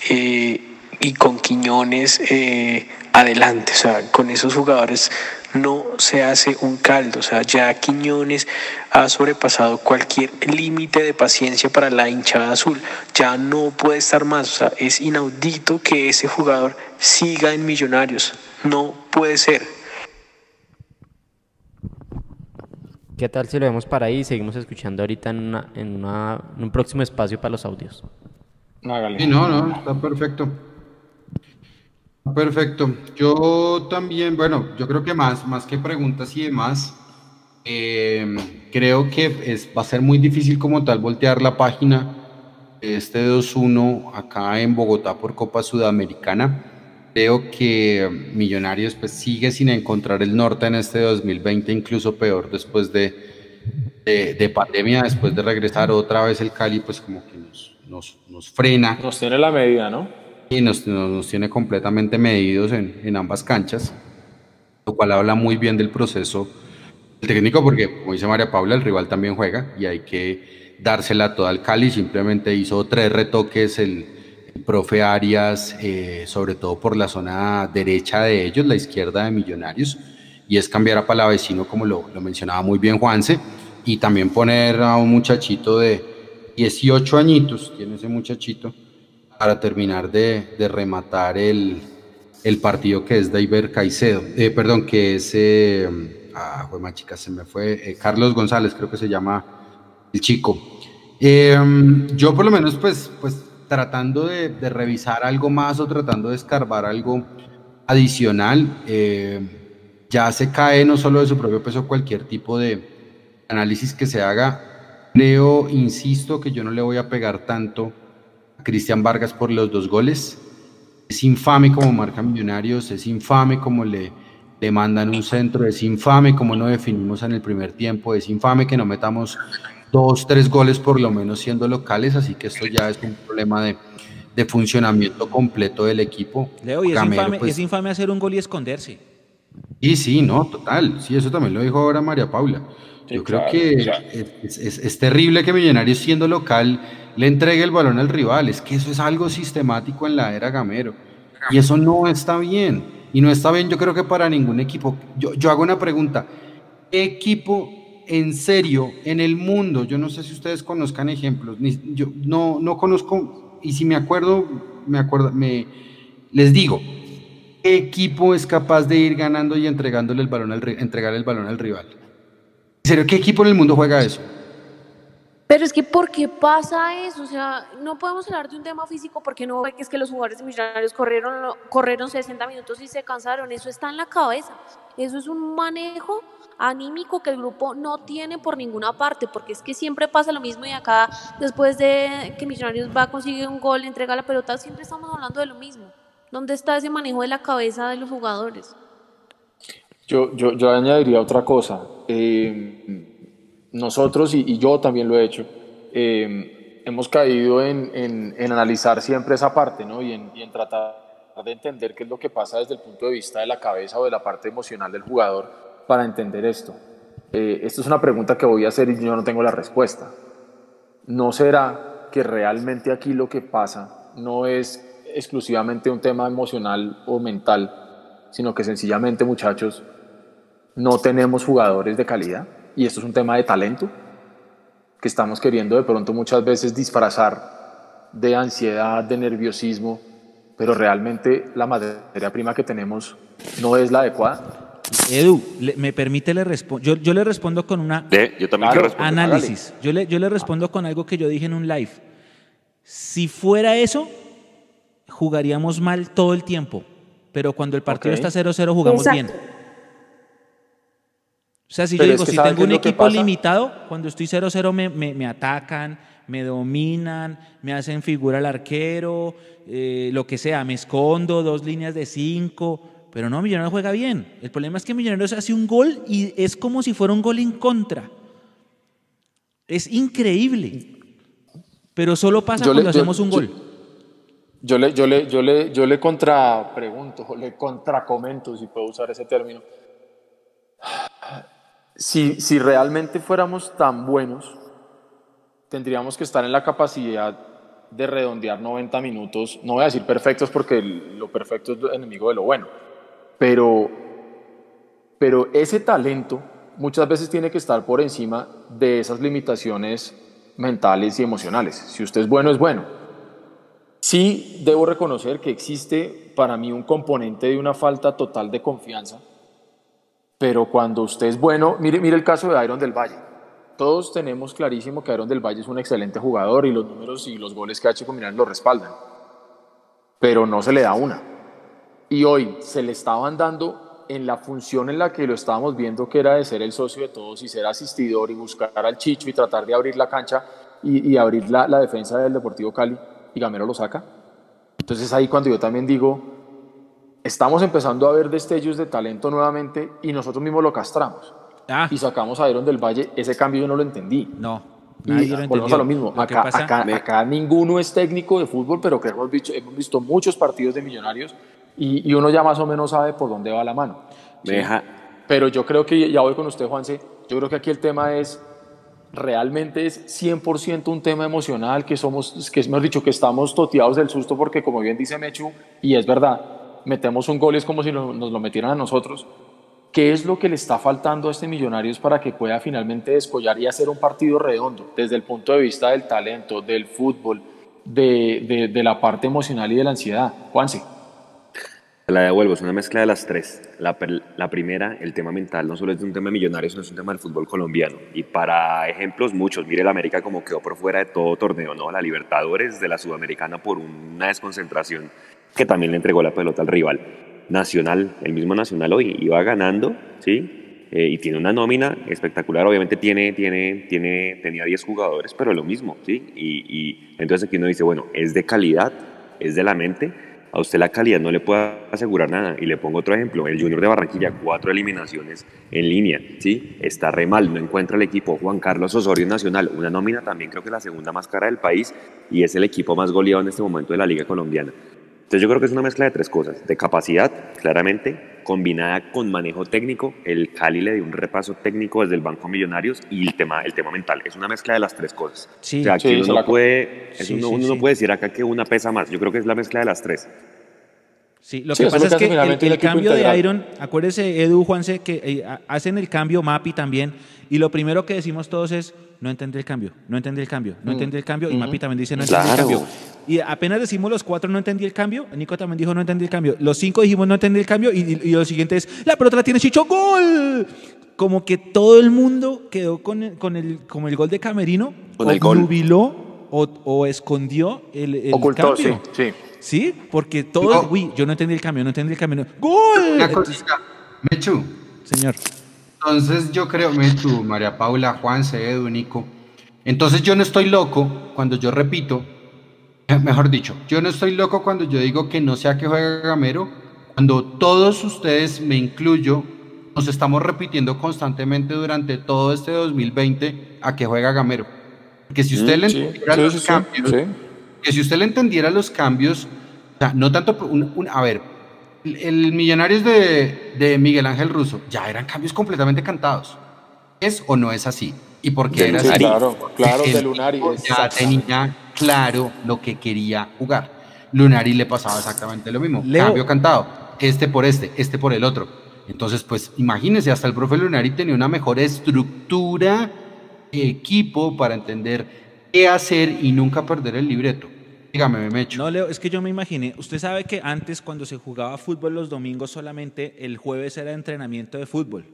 eh, y con Quiñones eh, adelante? O sea, con esos jugadores no se hace un caldo. O sea, ya Quiñones ha sobrepasado cualquier límite de paciencia para la hinchada azul. Ya no puede estar más. O sea, es inaudito que ese jugador siga en Millonarios. No puede ser. ¿Qué tal si lo vemos para ahí y seguimos escuchando ahorita en, una, en, una, en un próximo espacio para los audios? Sí, no, no, está perfecto. Perfecto. Yo también, bueno, yo creo que más, más que preguntas y demás, eh, creo que es, va a ser muy difícil como tal voltear la página de este 2-1 acá en Bogotá por Copa Sudamericana. Creo que Millonarios pues, sigue sin encontrar el norte en este 2020, incluso peor después de, de, pandemia, después de regresar otra vez el Cali, pues como que nos, nos, nos frena. Nos tiene la medida, ¿no? Y nos, nos, tiene completamente medidos en, en, ambas canchas, lo cual habla muy bien del proceso técnico, porque como dice María Paula, el rival también juega y hay que dársela toda al Cali, simplemente hizo tres retoques el profe Arias, eh, sobre todo por la zona derecha de ellos, la izquierda de Millonarios, y es cambiar a Palavecino, como lo, lo mencionaba muy bien Juanse, y también poner a un muchachito de 18 añitos, tiene ese muchachito, para terminar de, de rematar el, el, partido que es Daiber Caicedo, eh, perdón, que es, eh, ah, chica, se me fue, eh, Carlos González, creo que se llama el chico. yo por lo menos, pues, pues tratando de, revisar algo más o tratando de escarbar algo adicional, eh, ya se cae no solo de su propio peso cualquier tipo de análisis que se haga. Creo, insisto, que yo no le voy a pegar tanto a Cristian Vargas por los dos goles. Es infame como marca Millonarios, es infame como le, le mandan un centro, es infame como no definimos en el primer tiempo, es infame que no metamos dos, tres goles por lo menos siendo locales, así que esto ya es un problema de, de funcionamiento completo del equipo. Leo, y es, infame, pues es, infame, hacer un gol y esconderse. Y sí, no, total, sí, eso también lo dijo ahora María Paula. Yo creo que es, es, es, terrible que Millonarios siendo local le entregue el balón al rival, es que eso es algo sistemático en la era Gamero, y eso no está bien, y no está bien yo creo que para ningún equipo. Yo, yo hago una pregunta, ¿qué equipo en serio en el mundo, yo no sé si ustedes conozcan ejemplos, yo no, no conozco, y si me acuerdo, me acuerdo, me, les digo, ¿qué equipo es capaz de ir ganando y entregándole el balón al, entregar el balón al rival? ¿En serio qué equipo en el mundo juega eso? Pero es que, ¿por qué pasa eso? O sea, no podemos hablar de un tema físico porque no ve que es que los jugadores de Millonarios corrieron, corrieron 60 minutos y se cansaron. Eso está en la cabeza. Eso es un manejo anímico que el grupo no tiene por ninguna parte, porque es que siempre pasa lo mismo y acá después de que Millonarios va a conseguir un gol, entrega la pelota, siempre estamos hablando de lo mismo. ¿Dónde está ese manejo de la cabeza de los jugadores? Yo, yo, añadiría otra cosa. Eh, nosotros, y, yo también lo he hecho, eh, hemos caído en, en, en, analizar siempre esa parte ¿no? y, en, y en tratar de entender qué es lo que pasa desde el punto de vista de la cabeza o de la parte emocional del jugador para entender esto? Eh, esto es una pregunta que voy a hacer y yo no tengo la respuesta. ¿No será que realmente aquí lo que pasa no es exclusivamente un tema emocional o mental, sino que sencillamente, muchachos, no tenemos jugadores de calidad? Y esto es un tema de talento que estamos queriendo de pronto muchas veces disfrazar de ansiedad, de nerviosismo, pero realmente la materia prima que tenemos no es la adecuada. Edu, ¿me permite le respondo? Yo, yo, le respondo con una yo también análisis. Yo le, yo le respondo con algo que yo dije en un live. Si fuera eso, jugaríamos mal todo el tiempo, pero cuando el partido está 0-0 jugamos bien. O sea, si yo digo, si tengo un equipo limitado, cuando estoy 0-0 me, me, me, atacan, me dominan, me hacen figura al arquero, eh, lo que sea, me escondo, dos líneas de cinco pero no, Millonarios juega bien. El problema es que Millonarios hace un gol y es como si fuera un gol en contra. Es increíble. Pero solo pasa cuando hacemos un gol. Yo le, yo le, yo le, yo le contrapregunto, le contracomento, si puedo usar ese término. Si, si realmente fuéramos tan buenos, tendríamos que estar en la capacidad de redondear 90 minutos, no voy a decir perfectos porque lo perfecto es enemigo de lo bueno, pero, pero ese talento muchas veces tiene que estar por encima de esas limitaciones mentales y emocionales. Si usted es bueno, es bueno. Sí debo reconocer que existe para mí un componente de una falta total de confianza, pero cuando usted es bueno, mire, el caso de Iron del Valle. Todos tenemos clarísimo que Iron del Valle es un excelente jugador y los números y los goles que ha hecho con lo respaldan, pero no se le da una. Y hoy se le estaban dando en la función en la que lo estábamos viendo, que era de ser el socio de todos y ser asistidor y buscar al Chicho y tratar de abrir la cancha y, abrir la, la, defensa del Deportivo Cali, y Gamero lo saca. Entonces ahí cuando yo también digo, estamos empezando a ver destellos de talento nuevamente y nosotros mismos lo castramos. Ah. Y sacamos a Iron del Valle, ese cambio yo no lo entendí. No. Nadie lo volvemos a lo mismo. acá, acá, acá, ninguno es técnico de fútbol, pero que hemos visto, hemos visto muchos partidos de millonarios y, uno ya más o menos sabe por dónde va la mano. deja. Pero yo creo que, ya voy con usted, Juanse, yo creo que aquí el tema es, realmente es 100% un tema emocional, que somos, que hemos dicho que estamos toteados del susto porque como bien dice Mechu, y es verdad, metemos un gol y es como si nos, lo metieran a nosotros. ¿Qué es lo que le está faltando a este Millonarios para que pueda finalmente descollar y hacer un partido redondo desde el punto de vista del talento, del fútbol, de, de, de la parte emocional y de la ansiedad? Juanse. La devuelvo, es una mezcla de las tres. La, la, primera, el tema mental, no solo es un tema millonario, sino es un tema del fútbol colombiano. Y para ejemplos, muchos, mire la América como quedó por fuera de todo torneo, ¿no? La Libertadores de la Sudamericana por una desconcentración que también le entregó la pelota al rival. Nacional, el mismo Nacional hoy iba ganando, ¿sí? Eh, y tiene una nómina espectacular, obviamente tiene, tiene, tiene, tenía 10 jugadores, pero lo mismo, ¿sí? Y, y entonces aquí uno dice, bueno, es de calidad, es de la mente, a usted la calidad no le puede asegurar nada. Y le pongo otro ejemplo, el Junior de Barranquilla, cuatro eliminaciones en línea, ¿sí? Está re mal, no encuentra el equipo. Juan Carlos Osorio Nacional, una nómina también creo que la segunda más cara del país y es el equipo más goleado en este momento de la Liga Colombiana. Entonces yo creo que es una mezcla de tres cosas, de capacidad, claramente, combinada con manejo técnico, el Cali le dio un repaso técnico desde el Banco Millonarios y el tema, el tema mental, es una mezcla de las tres cosas. Sí, o sea, aquí uno, no puede, uno, no puede decir acá que una pesa más, yo creo que es la mezcla de las tres. Sí, lo que pasa es que el, cambio de Iron, acuérdese Edu, Juanse, que eh, hacen el cambio, Mapi también, y lo primero que decimos todos es, no entendí el cambio, no entendí el cambio, no mm. entendí el cambio, y Mapi también dice, no entendí el cambio. Y apenas decimos los cuatro, no entendí el cambio, Nico también dijo, no entendí el cambio. Los cinco dijimos, no entendí el cambio, y, lo siguiente es, la pelota la tiene Chicho, ¡gol! Como que todo el mundo quedó con el, con el, como el gol de Camerino, con el gol. o, o, escondió el, el Ocultó, cambio. sí, sí. ¿Sí? Porque todo, uy, yo no entendí el cambio, no entendí el cambio. ¡Gol! Mechu. Señor. Entonces yo creo, Mechu, María Paula, Juan, Edu, Nico. Entonces yo no estoy loco cuando yo repito, eh, mejor dicho, yo no estoy loco cuando yo digo que no sea que juegue Gamero, cuando todos ustedes, me incluyo, nos estamos repitiendo constantemente durante todo este 2020 a que juega Gamero. Porque si usted le entendiera los cambios, que si usted le entendiera los cambios, o sea, no tanto, un, a ver, el, Millonarios de, de, Miguel Ángel Russo ya eran cambios completamente cantados. ¿Es o no es así? ¿Y por qué era así? Claro, claro, de Lunari. Ya tenía claro lo que quería jugar. Lunari le pasaba exactamente lo mismo. Cambio cantado. Este por este, este por el otro. Entonces, pues imagínense, hasta el profe Lunari tenía una mejor estructura, equipo para entender qué hacer y nunca perder el libreto. Dígame, me echo. No, Leo, es que yo me imaginé. Usted sabe que antes, cuando se jugaba fútbol los domingos, solamente el jueves era entrenamiento de fútbol.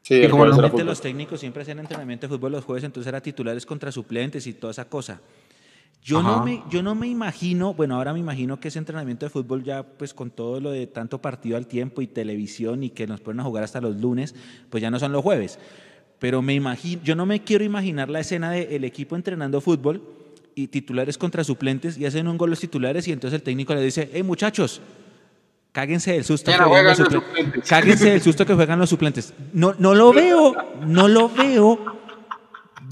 Sí, y como normalmente los técnicos siempre hacían entrenamiento de fútbol los jueves, entonces era titulares contra suplentes y toda esa cosa. Yo no, me, yo no me imagino, bueno, ahora me imagino que ese entrenamiento de fútbol ya, pues con todo lo de tanto partido al tiempo y televisión y que nos ponen a jugar hasta los lunes, pues ya no son los jueves. Pero me imagino, yo no me quiero imaginar la escena del equipo entrenando fútbol y titulares contra suplentes y hacen un gol los titulares y entonces el técnico le dice, hey muchachos, cáguense del susto que juegan los suplentes. Cáguense del susto que juegan los suplentes. No, no lo veo, no lo veo.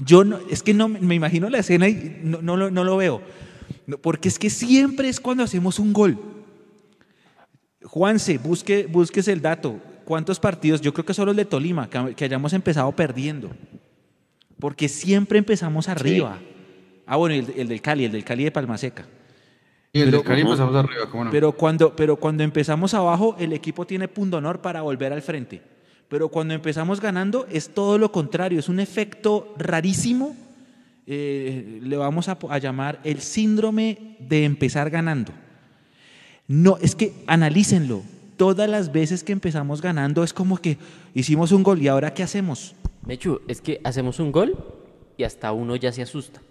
Yo no, es que no me imagino la escena y no, no, lo, no lo veo. Porque es que siempre es cuando hacemos un gol. Juanse, busque, búsquese el dato. ¿Cuántos partidos? Yo creo que solo el de Tolima, que, que hayamos empezado perdiendo. Porque siempre empezamos arriba. Ah, bueno, el, el del Cali, el del Cali de Palmaseca. Y el Pero- del Cali empezamos arriba, ¿cómo no? Pero cuando, pero cuando empezamos abajo, el equipo tiene punto honor para volver al frente. Pero cuando empezamos ganando, es todo lo contrario. Es un efecto rarísimo. eh, le vamos a, a llamar el síndrome de empezar ganando. No, es que analícenlo. Todas las veces que empezamos ganando es como que hicimos un gol y ahora ¿qué hacemos? Mechu, es que hacemos un gol y hasta uno ya se asusta.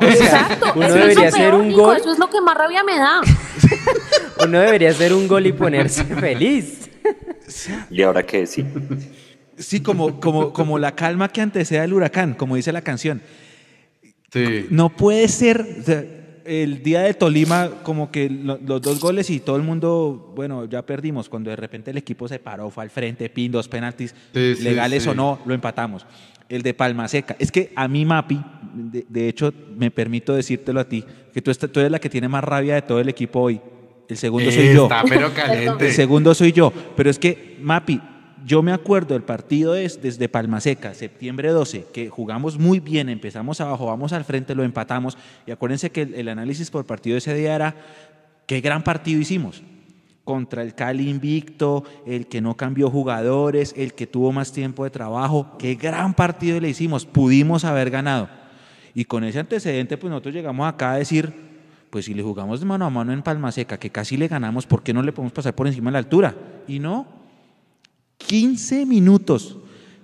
Exacto. uno eso es debería lo hacer peor, un Nico, gol. Eso es lo que más rabia me da. Uno debería hacer un gol y ponerse feliz. ¿Y ahora qué? Sí. Sí, como, como, como la calma que antecede al huracán, como dice la canción. Sí. No puede ser. o sea, el día de Tolima, como que lo- los dos goles y todo el mundo, bueno, ya perdimos. Cuando de repente el equipo se paró, fue al frente, pin, dos penaltis, Sí, sí, legales sí. o no, lo empatamos. El de Palma Seca. Es que a mí, Mapi, de, de hecho, me permito decírtelo a ti, que tú, estás- tú eres la que tiene más rabia de todo el equipo hoy. El segundo soy yo. Está pero caliente. El segundo soy yo. Pero es que, Mapi, yo me acuerdo del partido es desde Palmaseca, septiembre 12, que jugamos muy bien, empezamos abajo, vamos al frente, lo empatamos. Y acuérdense que el, el análisis por partido de ese día era qué gran partido hicimos. Contra el Cali invicto, el que no cambió jugadores, el que tuvo más tiempo de trabajo. Qué gran partido le hicimos. Pudimos haber ganado. Y con ese antecedente, pues nosotros llegamos acá a decir, pues si le jugamos de mano a mano en Palmaseca, que casi le ganamos, ¿por qué no le podemos pasar por encima de la altura? Y no, 15 minutos.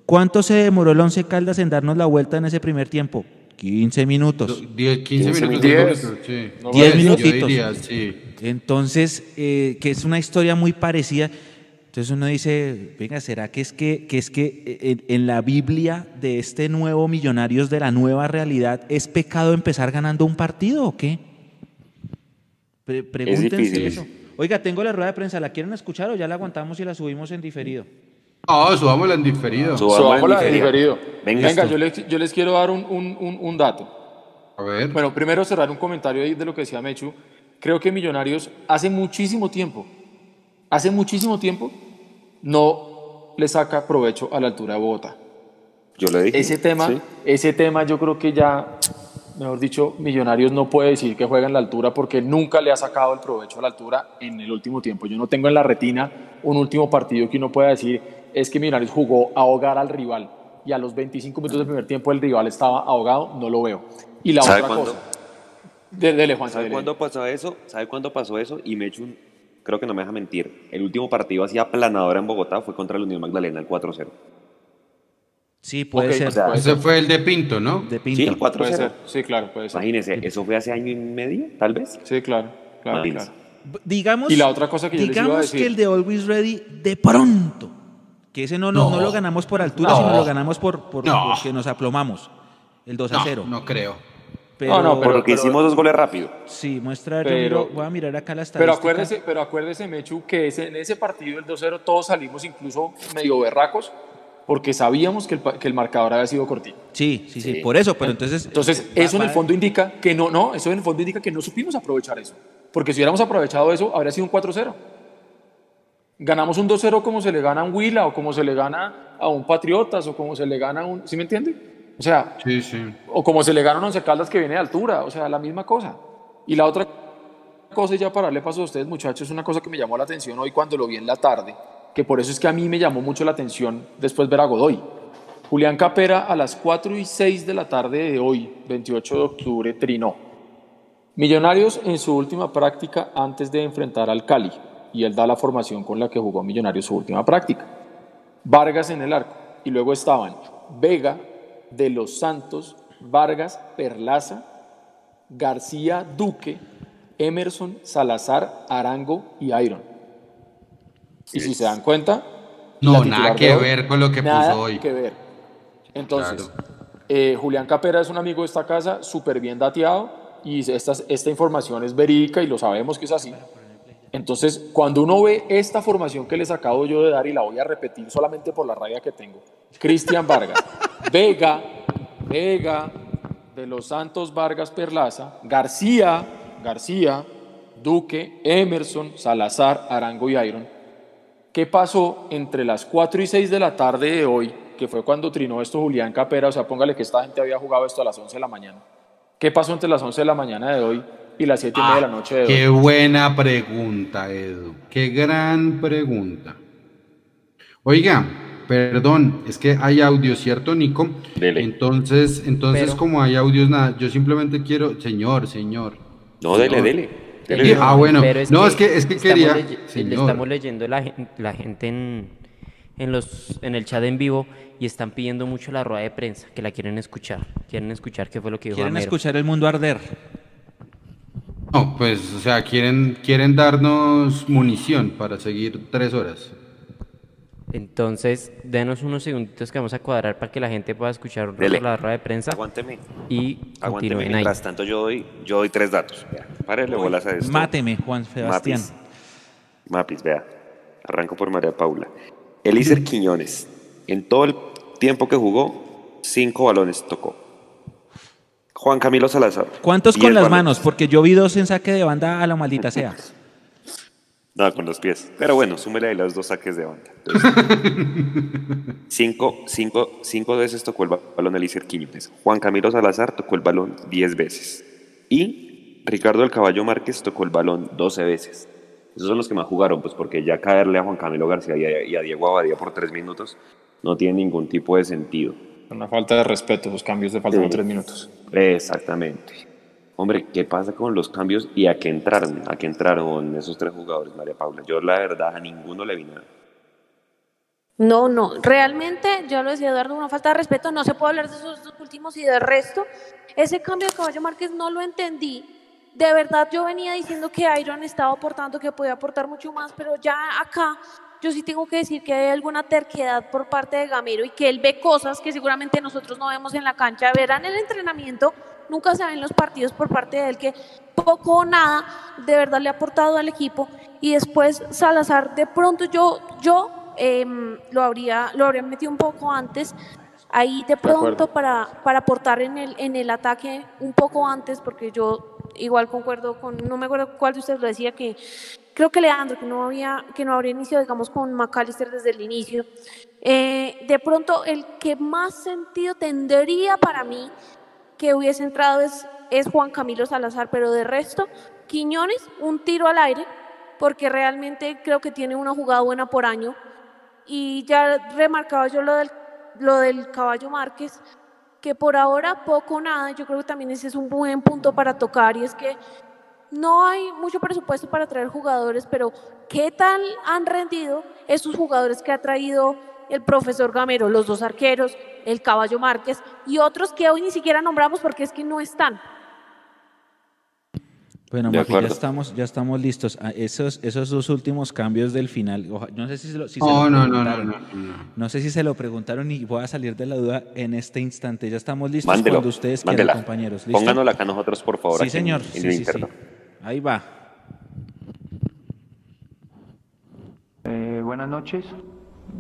¿Cuánto se demoró el Once Caldas en darnos la vuelta en ese primer tiempo? 15 minutos. 10, 15 15 minutos. Diez. dos minutos, sí. No, 10 Yo minutitos. diría, sí. Entonces, eh, que es una historia muy parecida. Entonces uno dice, venga, ¿será que es que, que, es que en, en la Biblia de este nuevo Millonarios de la nueva realidad es pecado empezar ganando un partido o qué? Pre- pregúntense difícil. eso. Oiga, tengo la rueda de prensa, ¿la quieren escuchar o ya la aguantamos y la subimos en diferido? No, subámosla en diferido. Subamos Subámosla en diferido. Venga, yo les, yo les quiero dar un, un- un- un dato. A ver. Bueno, primero cerrar un comentario ahí de lo que decía Mechu. Creo que Millonarios hace muchísimo tiempo, hace muchísimo tiempo, no le saca provecho a la altura de Bogotá. Yo le dije. Ese tema, sí. ese tema yo creo que ya, mejor dicho, Millonarios no puede decir que juega en la altura porque nunca le ha sacado el provecho a la altura en el último tiempo. Yo no tengo en la retina un último partido que uno pueda decir es que Millonarios jugó a ahogar al rival y a los 25 minutos del primer tiempo el rival estaba ahogado, no lo veo. Y la ¿Sabe otra cuándo? cosa. De- Dele, Juan. ¿Sabe dele. cuándo pasó eso? ¿Sabe cuándo pasó eso? Y me echo un... Creo que no me deja mentir. El último partido así aplanadora en Bogotá fue contra la Unión Magdalena, el 4-0. Sí, puede ser. o sea, Ese fue el de Pinto, ¿no? de Sí, Pinto. el Puede 4-0. ser. Sí, claro, puede ser. Imagínese, eso fue hace año y medio, tal vez. Sí, claro, claro, claro. Digamos, Y la otra cosa que yo les iba a digamos decir. que el de Always Ready, de pronto, que ese no, no, No. lo ganamos por altura, No. sino lo ganamos por, por No. porque nos aplomamos. El 2 a No, 0. no creo. Pero, No, no, pero- lo que hicimos dos goles rápido. sí, muestra, yo Pero- miro- voy a mirar acá la Pero estadística. acuérdese, pero acuérdese, Mechu, que ese- en ese partido, el 2-0, todos salimos incluso medio berracos porque sabíamos que el, que el marcador había sido cortito. Sí, sí, sí, Sí. por eso, pero entonces... Entonces, va- eso en el fondo indica que no, no, eso en el fondo indica que no supimos aprovechar eso. Porque si hubiéramos aprovechado eso, habría sido un 4-0. Ganamos un 2-0 como se le gana a un Huila o como se le gana a un Patriotas o como se le gana a un... ¿Sí me entiende? O sea, Sí, sí. o como se le gana a un Once Caldas que viene de altura, o sea, la misma cosa. Y la otra cosa, y ya para darle paso a ustedes, muchachos, una cosa que me llamó la atención hoy cuando lo vi en la tarde, que por eso es que a mí me llamó mucho la atención después ver a Godoy. Julián Capera a las 4 y 6 de la tarde de hoy, 28 de octubre, trinó. Millonarios en su última práctica antes de enfrentar al Cali, y él da la formación con la que jugó Millonarios su última práctica. Vargas en el arco, y luego estaban Vega, De los Santos, Vargas, Perlaza, García, Duque, Emerson, Salazar, Arango y Iron. Y si se dan cuenta, No, nada que hoy, ver con lo que nada puso hoy. que ver. Entonces, eh, Julián Capera es un amigo de esta casa, súper bien dateado, y esta, esta información es verídica y lo sabemos que es así. Entonces, cuando uno ve esta formación que les acabo yo de dar y la voy a repetir solamente por la rabia que tengo, Cristian Vargas, Vega, Vega, de los Santos Vargas Perlaza, García, García, Duque, Emerson, Salazar, Arango y Iron. ¿Qué pasó entre las 4 y 6 de la tarde de hoy, que fue cuando trinó esto Julián Capera? O sea, póngale que esta gente había jugado esto a las 11 de la mañana. ¿Qué pasó entre las 11 de la mañana de hoy y las 7 y media de la noche de hoy? Qué buena pregunta, Edu. Qué gran pregunta. Oiga, perdón, es que hay audio, ¿cierto, Nico? Dele. Entonces, entonces Pero- como hay audios, nada, yo simplemente quiero, señor, señor. No, dele, señor. dele. dele. Sí, ah, bueno. Pero No, es que- es que quería- le estamos leyendo la, gen- la gente en, en, los, en el chat en vivo y están pidiendo mucho la rueda de prensa, que la quieren escuchar. Quieren escuchar qué fue lo que dijo Quieren escuchar el mundo arder. No, pues, o sea, quieren, quieren darnos munición para seguir tres horas. Entonces, denos unos segunditos que vamos a cuadrar para que la gente pueda escuchar un rato Dele. la rueda de prensa Aguánteme. y Aguánteme. ahí. Mientras tanto, yo doy, yo doy tres datos. Vea, párele bolas a esto. Máteme, Juan Sebastián. Mapis. Mapis, vea. Arranco por María Paula. Elícer Quiñones. En todo el tiempo que jugó, cinco balones tocó. Juan Camilo Salazar. ¿Cuántos con las balones. manos? Porque yo vi dos en saque de banda a la maldita sea. No, con los pies. Pero bueno, súmele ahí los dos saques de banda. Entonces, cinco, cinco, cinco veces tocó el ba- balón Elícer Quiñones. Juan Camilo Salazar tocó el balón diez veces. Y Ricardo del Caballo Márquez tocó el balón 12 veces. Esos son los que más jugaron, pues porque ya caerle a Juan Camilo García y a, y a Diego Abadía por tres minutos no tiene ningún tipo de sentido. Una falta de respeto, los cambios de faltan Sí. tres minutos. Exactamente. Hombre, ¿qué pasa con los cambios y a qué entraron? ¿A qué entraron esos tres jugadores, María Paula? Yo la verdad a ninguno le vi nada. No, no, realmente, ya lo decía Eduardo, una falta de respeto, no se puede hablar de esos dos últimos y del resto. Ese cambio de Caballo Márquez no lo entendí. De verdad yo venía diciendo que Iron estaba aportando, que podía aportar mucho más, pero ya acá yo sí tengo que decir que hay alguna terquedad por parte de Gamero y que él ve cosas que seguramente nosotros no vemos en la cancha, verán el entrenamiento, nunca se ven los partidos por parte de él que poco o nada de verdad le ha aportado al equipo. Y después Salazar de pronto yo yo em, lo habría lo habría metido un poco antes. Ahí de pronto para para aportar en el en el ataque un poco antes porque yo igual concuerdo con no me acuerdo cuál de ustedes lo decía que creo que Leandro que no había que no habría iniciado digamos con McAllister desde el inicio Eh, de pronto el que más sentido tendría para mí que hubiese entrado es, es Juan Camilo Salazar, pero de resto, Quiñones, un tiro al aire, porque realmente creo que tiene una jugada buena por año. Y ya remarcaba yo lo del, lo del caballo Márquez, que por ahora poco nada, yo creo que también ese es un buen punto para tocar, y es que no hay mucho presupuesto para traer jugadores, pero ¿qué tal han rendido esos jugadores que ha traído el profesor Gamero, los dos arqueros, el caballo Márquez y otros que hoy ni siquiera nombramos porque es que no están? Bueno, Mafi, ya estamos, ya estamos listos. Ah, Esos, esos dos últimos cambios del final, oja- no sé si se lo, si se No, lo preguntaron. no, no. No sé si se lo preguntaron y voy a salir de la duda en este instante. Ya estamos listos Mándelo. cuando ustedes mándela. quieran, compañeros. ¿Listo? Pónganosla acá nosotros, por favor. Sí, aquí señor. En, Sí, el sí, sí. interno. Ahí va. Eh, buenas noches.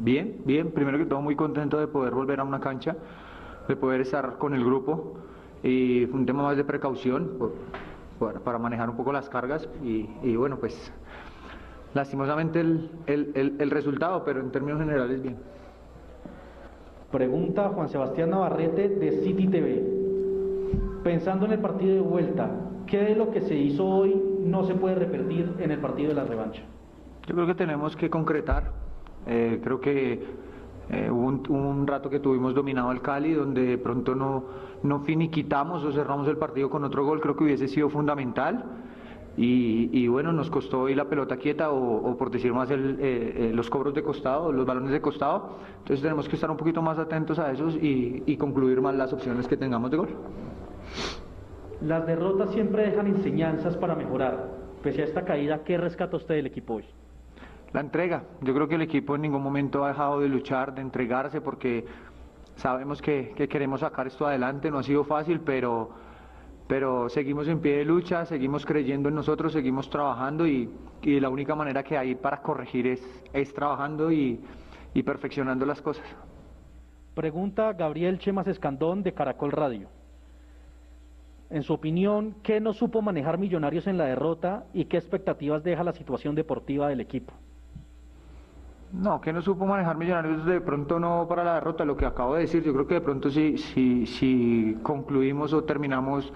Bien, bien. Primero que todo, muy contento de poder volver a una cancha, de poder estar con el grupo. Y un tema más de precaución por- por- para manejar un poco las cargas. Y, y bueno, pues lastimosamente el, el- el- el resultado, pero en términos generales bien. Pregunta Juan Sebastián Navarrete de City TV. Pensando en el partido de vuelta, ¿qué de lo que se hizo hoy no se puede repetir en el partido de la revancha? Yo creo que tenemos que concretar. Eh, creo que eh, hubo un, rato que tuvimos dominado al Cali, donde de pronto no, no finiquitamos o cerramos el partido con otro gol. Creo que hubiese sido fundamental. Y, bueno, nos costó hoy la pelota quieta o, por decir más eh, los cobros de costado, los balones de costado. Entonces tenemos que estar un poquito más atentos a esos y concluir más las opciones que tengamos de gol. Las derrotas siempre dejan enseñanzas para mejorar. Pese a esta caída, ¿qué rescata usted del equipo hoy? La entrega. Yo creo que el equipo en ningún momento ha dejado de luchar, de entregarse, porque sabemos que, que queremos sacar esto adelante. No ha sido fácil, pero, pero seguimos en pie de lucha, seguimos creyendo en nosotros, seguimos trabajando y, y la única manera que hay para corregir es, es trabajando y, y perfeccionando las cosas. Pregunta Gabriel Chemas Escandón de Caracol Radio. En su opinión, ¿qué no supo manejar Millonarios en la derrota y qué expectativas deja la situación deportiva del equipo? No, que no supo manejar Millonarios de pronto no para la derrota, lo que acabo de decir, yo creo que de pronto si, si, si concluimos o terminamos,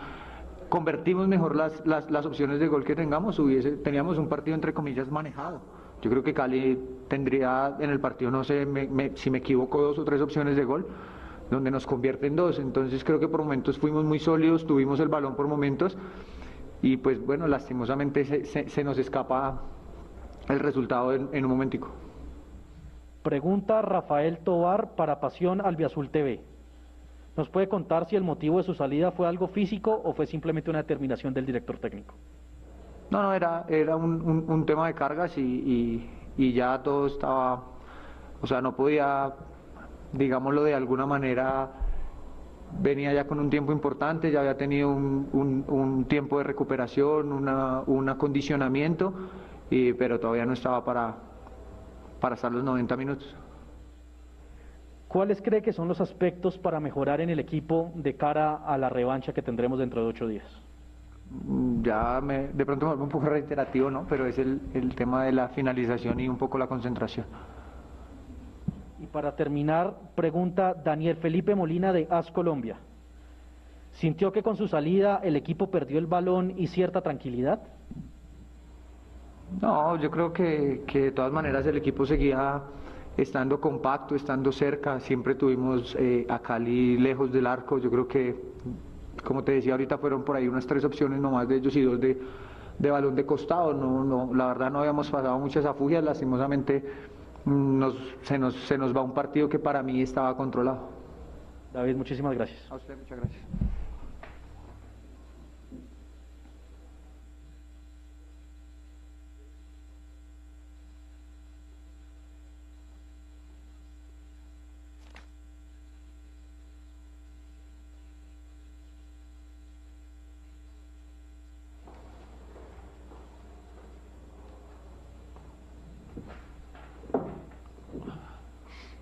convertimos mejor las, las, las opciones de gol que tengamos, hubiese, teníamos un partido entre comillas manejado. Yo creo que Cali tendría en el partido, no sé si me equivoco, dos o tres opciones de gol, donde nos convierte en dos. Entonces creo que por momentos fuimos muy sólidos, tuvimos el balón por momentos y pues bueno, lastimosamente se, se, nos escapa el resultado en, en un momentico. Pregunta Rafael Tobar para Pasión Albiazul TV. ¿Nos puede contar si el motivo de su salida fue algo físico o fue simplemente una determinación del director técnico? No, no, era, era un, un, tema de cargas y, y, ya todo estaba, o sea, no podía, digámoslo de alguna manera, venía ya con un tiempo importante, ya había tenido un, un, un tiempo de recuperación, una, un acondicionamiento, y, pero todavía no estaba para, para estar los 90 minutos. ¿Cuáles cree que son los aspectos para mejorar en el equipo de cara a la revancha que tendremos dentro de ocho días? Mm, ya me, de pronto me vuelvo un poco reiterativo, ¿no? Pero es el, el tema de la finalización y un poco la concentración. Para terminar, pregunta Daniel Felipe Molina de AS Colombia. ¿Sintió que con su salida el equipo perdió el balón y cierta tranquilidad? No, yo creo que, que de todas maneras el equipo seguía estando compacto, estando cerca. Siempre tuvimos eh, a Cali lejos del arco. Yo creo que como te decía ahorita, fueron por ahí unas tres opciones nomás de ellos y dos de, de balón de costado. No, no, la verdad no habíamos pasado muchas afugias, lastimosamente nos, se, nos, se nos va un partido que para mí estaba controlado. David, muchísimas gracias. A usted, muchas gracias.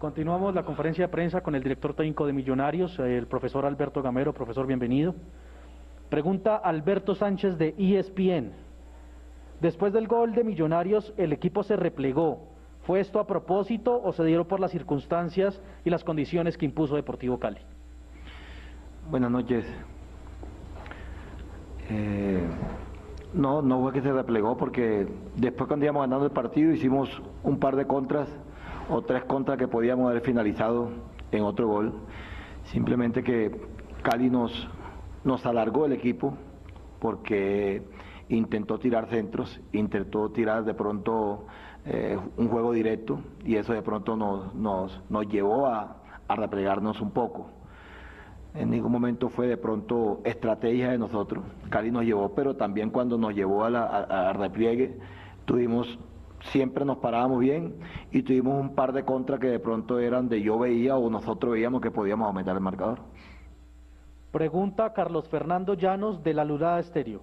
Continuamos la conferencia de prensa con el director técnico de Millonarios, el profesor Alberto Gamero. Profesor, bienvenido. Pregunta Alberto Sánchez de ESPN. Después del gol de Millonarios, el equipo se replegó. ¿Fue esto a propósito o se dieron por las circunstancias y las condiciones que impuso Deportivo Cali? Buenas noches. Eh, no, no fue que se replegó porque después cuando íbamos ganando el partido hicimos un par de contras o tres contras que podíamos haber finalizado en otro gol. Simplemente que Cali nos, nos alargó el equipo porque intentó tirar centros, intentó tirar de pronto eh, un juego directo y eso de pronto nos, nos, nos llevó a, a, replegarnos un poco. En ningún momento fue de pronto estrategia de nosotros. Cali nos llevó, pero también cuando nos llevó a, la, a, repliegue tuvimos siempre nos parábamos bien y tuvimos un par de contras que de pronto eran de yo veía o nosotros veíamos que podíamos aumentar el marcador. Pregunta Carlos Fernando Llanos de la Lurada Estéreo.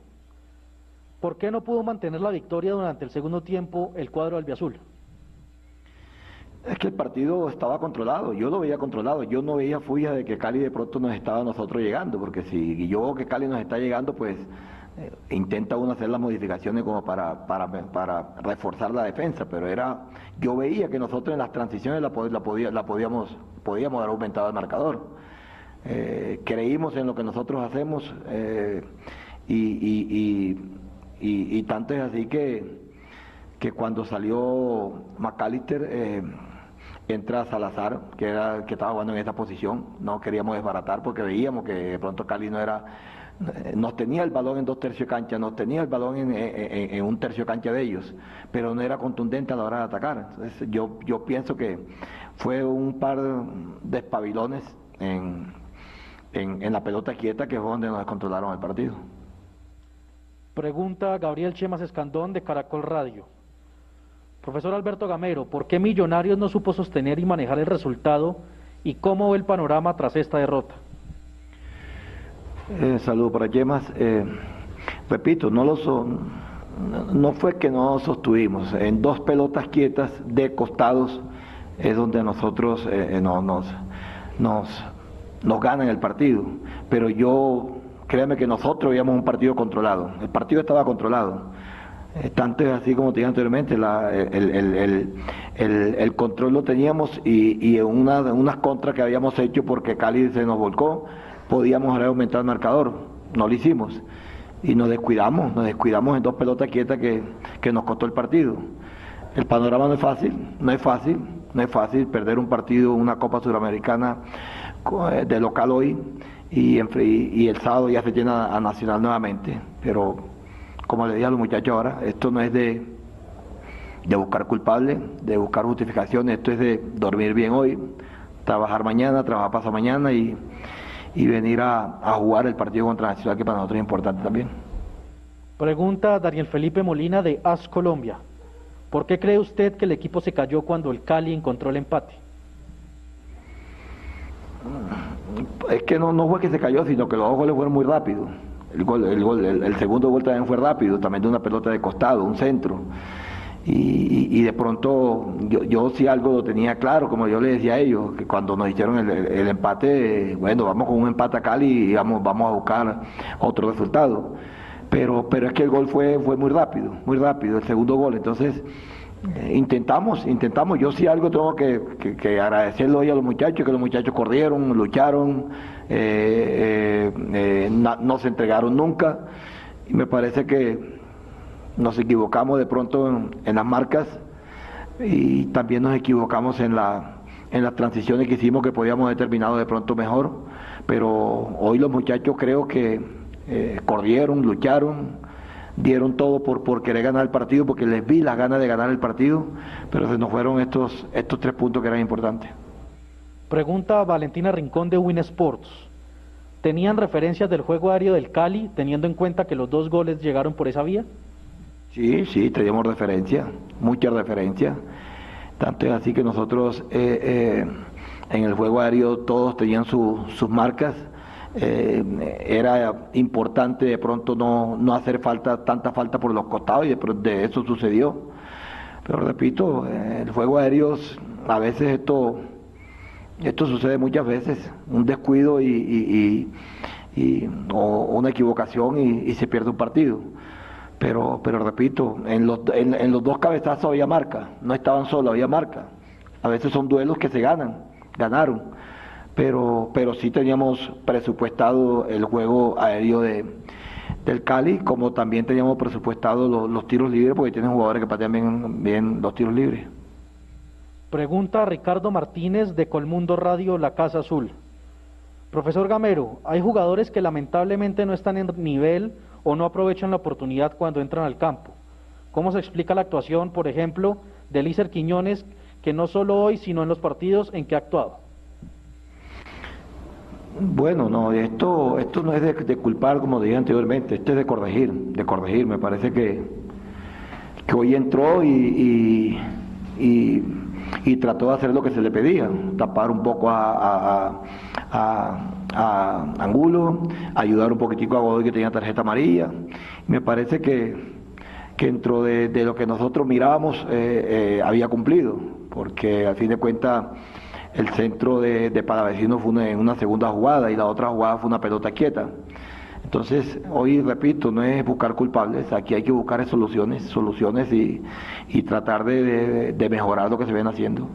¿Por qué no pudo mantener la victoria durante el segundo tiempo el cuadro albiazul? Es que el partido estaba controlado, yo lo veía controlado, yo no veía fuya de que Cali de pronto nos estaba nosotros llegando, porque si yo que Cali nos está llegando, pues intenta uno hacer las modificaciones como para, para, para, reforzar la defensa, pero era, yo veía que nosotros en las transiciones la, la, podía, la podíamos, podíamos haber aumentado el marcador. Eh, creímos en lo que nosotros hacemos eh, y, y, y, y, tanto es así que, que cuando salió McAllister entra Salazar, que, era, que estaba jugando en esta posición, no queríamos desbaratar porque veíamos que de pronto Cali no era eh, nos tenía el balón en dos tercios cancha, nos tenía el balón en, un tercio cancha de ellos, pero no era contundente a la hora de atacar. Entonces, yo, yo pienso que fue un par de espabilones en, en, la pelota quieta que fue donde nos controlaron el partido. Pregunta Gabriel Chemas Escandón de Caracol Radio. Profesor Alberto Gamero, ¿por qué Millonarios no supo sostener y manejar el resultado y cómo ve el panorama tras esta derrota? Eh, saludo para Yemas. Eh, repito, no lo son, no fue que no sostuvimos. En dos pelotas quietas de costados es donde nosotros eh, no, nos, nos, nos ganan el partido. Pero yo créame que nosotros veíamos un partido controlado. El partido estaba controlado. Eh, tanto es así como te dije anteriormente, el, control lo teníamos y, y en una, unas contras que habíamos hecho porque Cali se nos volcó, podíamos haber aumentado el marcador. No lo hicimos. Y nos descuidamos, nos descuidamos en dos pelotas quietas que, que nos costó el partido. El panorama no es fácil, no es fácil, no es fácil perder un partido, una Copa Suramericana eh, de local hoy y, y, el sábado ya se tiene a Nacional nuevamente. Pero como le dije a los muchachos ahora, esto no es de, de buscar culpables, de buscar justificaciones, esto es de dormir bien hoy, trabajar mañana, trabajar pasado mañana y, y venir a, a, jugar el partido contra Nacional que para nosotros es importante también. Pregunta Daniel Felipe Molina de AS Colombia. ¿Por qué cree usted que el equipo se cayó cuando el Cali encontró el empate? Es que no, no fue que se cayó, sino que los dos goles fueron muy rápidos. El, gol, el, gol, el, segundo gol también fue rápido, también de una pelota de costado, un centro. Y, y, de pronto yo, yo sí algo lo tenía claro, como yo le decía a ellos, que cuando nos hicieron el, empate, bueno, vamos con un empate a Cali y vamos, vamos a buscar otro resultado pero, pero es que el gol fue, fue muy rápido, muy rápido, el segundo gol. Entonces, eh, intentamos, intentamos. Yo sí algo tengo que, que, agradecerle hoy a los muchachos, que los muchachos corrieron, lucharon, eh, eh, no, se entregaron nunca. Y me parece que nos equivocamos de pronto en, las marcas y también nos equivocamos en, la, en las transiciones que hicimos que podíamos haber terminado de pronto mejor. Pero hoy los muchachos creo que eh, corrieron, lucharon, dieron todo por, por querer ganar el partido, porque les vi las ganas de ganar el partido, pero se nos fueron estos, estos tres puntos que eran importantes. Pregunta Valentina Rincón de Win Sports. ¿Tenían referencias del juego aéreo del Cali, teniendo en cuenta que los dos goles llegaron por esa vía? Sí, sí, teníamos referencia, muchas referencias. Tanto es así que nosotros eh, eh, en el juego aéreo todos tenían sus marcas eh, era importante de pronto no, no, hacer falta tanta falta por los costados y de, de eso sucedió. Pero repito, el fuego aéreo, a veces esto, esto sucede muchas veces, un descuido y, y, o una equivocación y, se pierde un partido. Pero, pero repito, en los, en, los dos cabezazos había marca, no estaban solos, había marca. A veces son duelos que se ganan, ganaron pero, pero sí teníamos presupuestado el juego aéreo de, del Cali, como también teníamos presupuestado los, tiros libres, porque tienen jugadores que patean bien, bien los tiros libres. Pregunta Ricardo Martínez de Colmundo Radio La Casa Azul. Profesor Gamero, hay jugadores que lamentablemente no están en nivel o no aprovechan la oportunidad cuando entran al campo. ¿Cómo se explica la actuación, por ejemplo, de Lícer Quiñones, que no solo hoy, sino en los partidos en que ha actuado? Bueno, no, esto, esto no es de, culpar, como dije anteriormente, esto es de corregir, de corregir. Me parece que, que hoy entró y, y, trató de hacer lo que se le pedía, tapar un poco a, a, Angulo, ayudar un poquitico a Godoy que tenía tarjeta amarilla. Me parece que, que dentro de, lo que nosotros mirábamos eh, eh, había cumplido, porque al fin de cuentas el centro de, de Palavecino fue una, una segunda jugada y la otra jugada fue una pelota quieta. Entonces, hoy repito, no es buscar culpables, aquí hay que buscar soluciones, soluciones y, y tratar de, de, mejorar lo que se ven haciendo.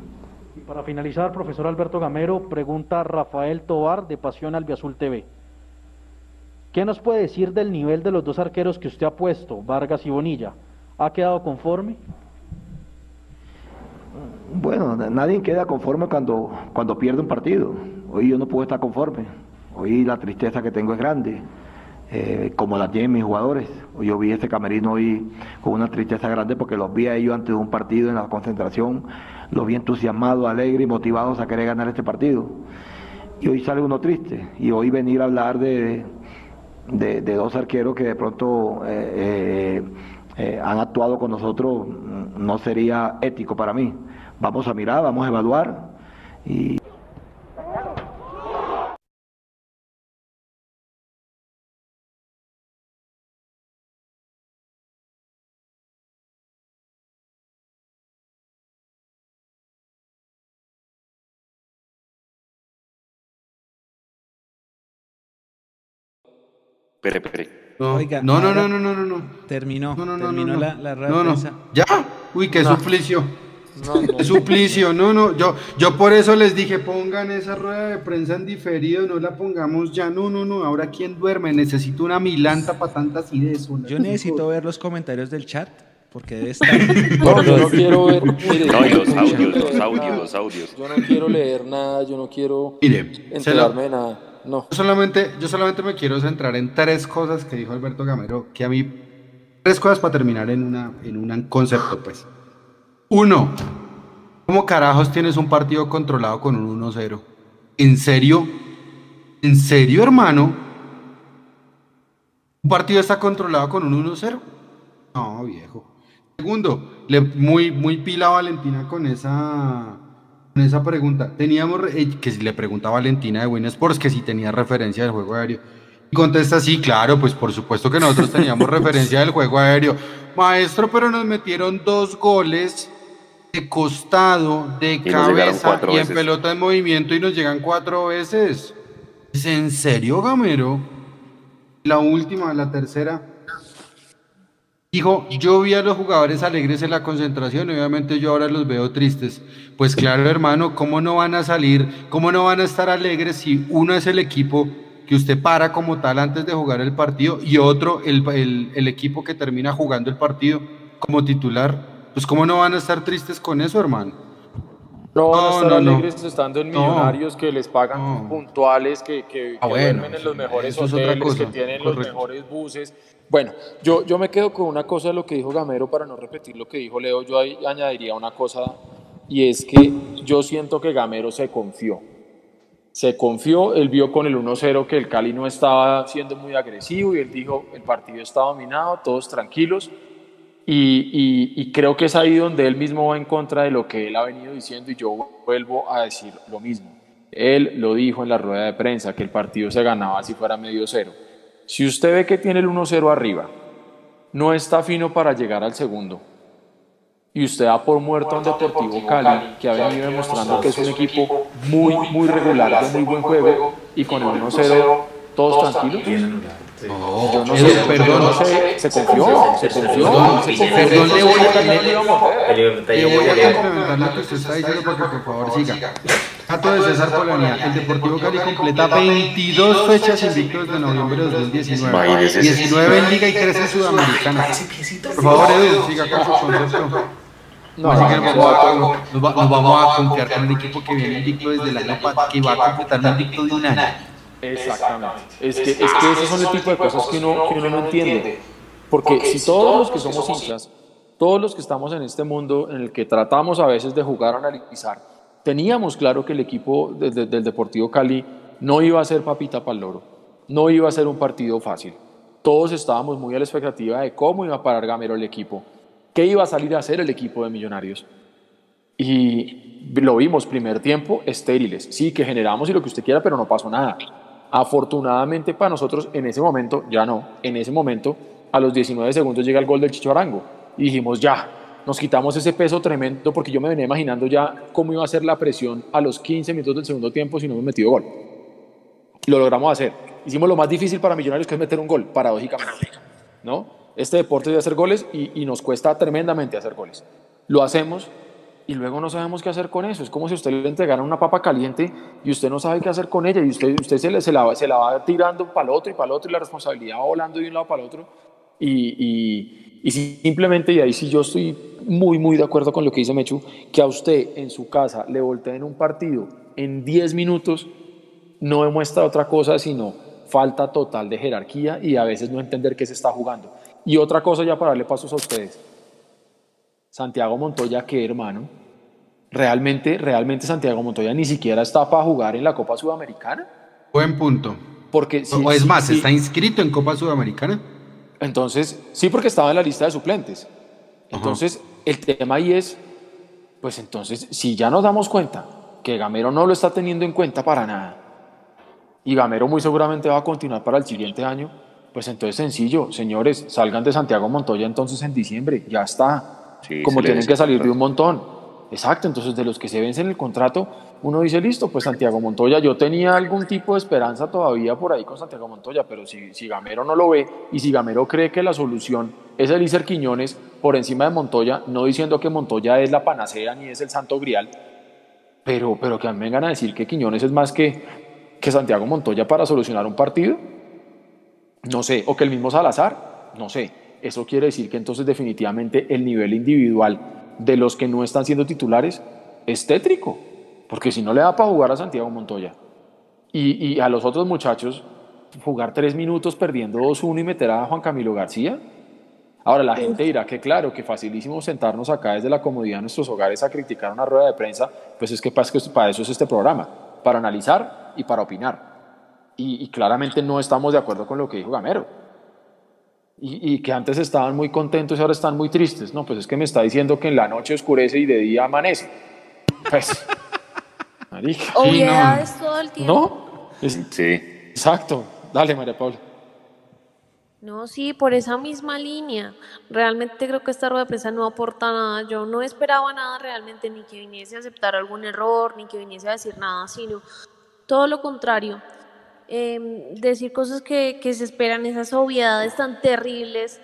Para finalizar, profesor Alberto Gamero, pregunta Rafael Tobar de Pasión Albiazul TV. ¿Qué nos puede decir del nivel de los dos arqueros que usted ha puesto, Vargas y Bonilla? ¿Ha quedado conforme? Bueno, nadie queda conforme cuando, cuando pierde un partido. Hoy yo no puedo estar conforme. Hoy la tristeza que tengo es grande, eh, como la tienen mis jugadores. Yo vi este camerino hoy con una tristeza grande porque los vi a ellos antes de un partido en la concentración, los vi entusiasmados, alegres y motivados a querer ganar este partido. Y hoy sale uno triste. Y hoy venir a hablar de, de, dos arqueros que de pronto eh, eh, han actuado con nosotros no sería ético para mí. Vamos a mirar, vamos a evaluar y Pere, pere. No, Oiga, no, no, no, no, no, no. Terminó, No, no, no, terminó no, no. la, la rueda No, prensa. ¿Ya? Uy, qué No. suplicio. No, no. Qué suplicio. No, no. Yo, yo por eso les dije, pongan esa rueda de prensa en diferido, no la pongamos ya. No, no, no. Ahora, ¿quién duerme? Necesito una milanta para tantas ideas. Yo necesito ver los comentarios del chat porque debe estar. No, yo no quiero ver. mire, No, los no audios, quiero los leer audios, nada. los audios. Yo no quiero leer nada, yo no quiero Mire, enterarme de nada. No. Yo solamente, yo solamente me quiero centrar en tres cosas que dijo Alberto Gamero, que a mí, tres cosas para terminar en, una, en un concepto, pues. Uno, ¿cómo carajos tienes un partido controlado con un 1-0? ¿En serio? ¿En serio, hermano? ¿Un partido está controlado con un 1-0? No, viejo. Segundo, le, muy, muy pila Valentina con esa, con esa pregunta. Teníamos, eh, que si le pregunta a Valentina de Win Sports que si tenía referencia del juego aéreo. Y contesta, sí, claro, pues por supuesto que nosotros teníamos referencia del juego aéreo. Maestro, pero nos metieron dos goles de costado, de cabeza y en veces. pelota en movimiento y nos llegan cuatro veces. ¿Es en serio, Gamero? La última, la tercera. Dijo, yo vi a los jugadores alegres en la concentración, y obviamente yo ahora los veo tristes. Pues claro, hermano, ¿cómo no van a salir? ¿Cómo no van a estar alegres si uno es el equipo que usted para como tal antes de jugar el partido y otro el, el- el equipo que termina jugando el partido como titular? Pues ¿cómo no van a estar tristes con eso, hermano? No van a No, estar no, no. alegres estando en No. millonarios que les pagan puntuales, que, que, Ah, que bueno, duermen en los mejores es que tienen los mejores buses. Bueno, yo, yo me quedo con una cosa de lo que dijo Gamero para no repetir lo que dijo Leo. Yo ahí añadiría una cosa y es que yo siento que Gamero se confió. Se confió, él vio con el 1-0 que el Cali no estaba siendo muy agresivo y él dijo, el partido está dominado, todos tranquilos. Y, y- y creo que es ahí donde él mismo va en contra de lo que él ha venido diciendo y yo vuelvo a decir lo mismo. Él lo dijo en la rueda de prensa, que el partido se ganaba si fuera medio cero. Si usted ve que tiene el 1-0 arriba, no está fino para llegar al segundo, y usted da por muerto a un Deportivo Cali, que ha venido demostrando que es un equipo muy, muy regular, de muy buen juego, y con el 1-0 todos tranquilos. Yo no Edu, sé, perdón. yo no sé, se confió, se confió, Perdón, no le voy a complementar lo que usted está diciendo para que por favor siga. Dato de César Polonia, el Deportivo Cali completa 22 fechas invictos desde noviembre de 2019. Imagínese. 19 en Liga y 13 en Sudamericana. Por favor, Edu, siga con su concepto. No, Así que no, nos vamos, a, nos va- nos vamos a confiar con un equipo que viene invicto desde el año pa- que va a completar un invicto de un año. Exactamente. Es que, es que esos son el tipo de cosas que uno, que uno no entiende. Porque si todos los que somos hinchas, todos los que estamos en este mundo en el que tratamos a veces de jugar, analizar, teníamos claro que el equipo de- de- del Deportivo Cali no iba a ser papita para el loro, no iba a ser un partido fácil. Todos estábamos muy a la expectativa de cómo iba a parar Gamero el equipo, qué iba a salir a hacer el equipo de Millonarios. Y lo vimos, primer tiempo, estériles. Sí, que generamos y lo que usted quiera, pero no pasó nada. Afortunadamente para nosotros, en ese momento, ya no, en ese momento, a los 19 segundos llega el gol del Chicho Arango. Y dijimos, ya, nos quitamos ese peso tremendo, porque yo me venía imaginando ya cómo iba a ser la presión a los 15 minutos del segundo tiempo si no hemos metido gol. Lo logramos hacer. Hicimos lo más difícil para Millonarios, que es meter un gol, paradójicamente. ¿no? Este deporte de hacer goles y, y nos cuesta tremendamente hacer goles. Lo hacemos y luego no sabemos qué hacer con eso. Es como si usted le entregara una papa caliente y usted no sabe qué hacer con ella y usted, usted se la, se la va tirando para el otro y para el otro y la responsabilidad va volando de un lado para el otro. Y, y, y simplemente, y ahí sí yo estoy muy, muy de acuerdo con lo que dice Mechu, que a usted en su casa le volteen un partido en 10 minutos no demuestra otra cosa sino falta total de jerarquía y a veces no entender qué se está jugando. Y otra cosa ya para darle pasos a ustedes. Santiago Montoya, ¿qué hermano? ¿Realmente, realmente Santiago Montoya ni siquiera está para jugar en la Copa Sudamericana? Buen punto. Porque si, o es más, si- está inscrito en Copa Sudamericana. Entonces, sí, porque estaba en la lista de suplentes. Entonces, el tema ahí es, pues entonces, si ya nos damos cuenta que Gamero no lo está teniendo en cuenta para nada, y Gamero muy seguramente va a continuar para el siguiente año, pues entonces sencillo, señores, salgan de Santiago Montoya entonces en diciembre, ya está. Sí, Como tienen que salir de un montón. Exacto, entonces de los que se vencen el contrato, uno dice, listo, pues Santiago Montoya, yo tenía algún tipo de esperanza todavía por ahí con Santiago Montoya, pero si, si Gamero no lo ve y si Gamero cree que la solución es Elícer Quiñones por encima de Montoya, no diciendo que Montoya es la panacea ni es el santo grial, pero, pero que me vengan a decir que Quiñones es más que, que Santiago Montoya para solucionar un partido, no sé, o que el mismo Salazar, no sé. Eso quiere decir que entonces definitivamente el nivel individual de los que no están siendo titulares es tétrico, porque si no le da para jugar a Santiago Montoya y, a los otros muchachos jugar tres minutos perdiendo 2-1 y meter a Juan Camilo García. Ahora la gente dirá que claro, que facilísimo sentarnos acá desde la comodidad de nuestros hogares a criticar una rueda de prensa, pues es que para eso es este programa, para analizar y para opinar. Y, y claramente no estamos de acuerdo con lo que dijo Gamero. Y, y, que antes estaban muy contentos y ahora están muy tristes. No, pues es que me está diciendo que en la noche oscurece y de día amanece. Pues, marica. Obviedades no. todo el tiempo. ¿No? Es, Sí. Exacto. Dale, María Paula. No, sí, por esa misma línea. Realmente creo que esta rueda de prensa no aporta nada. Yo no esperaba nada realmente, ni que viniese a aceptar algún error, ni que viniese a decir nada, sino todo lo contrario. Eh, decir cosas que, que, se esperan, esas obviedades tan terribles,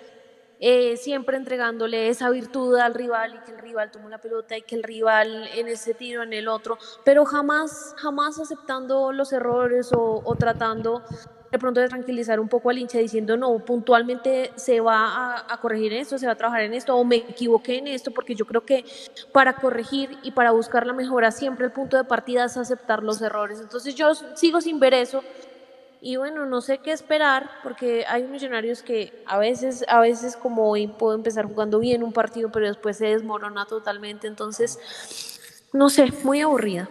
eh, siempre entregándole esa virtud al rival y que el rival tome la pelota y que el rival en ese tiro, en el otro, pero jamás, jamás aceptando los errores o, tratando de pronto de tranquilizar un poco al hincha diciendo no, puntualmente se va a, a, corregir esto, se va a trabajar en esto o me equivoqué en esto, porque yo creo que para corregir y para buscar la mejora siempre el punto de partida es aceptar los errores. Entonces yo sigo sin ver eso y bueno, no sé qué esperar porque hay millonarios que a veces, a veces como hoy puedo empezar jugando bien un partido, pero después se desmorona totalmente, entonces no sé, muy aburrida.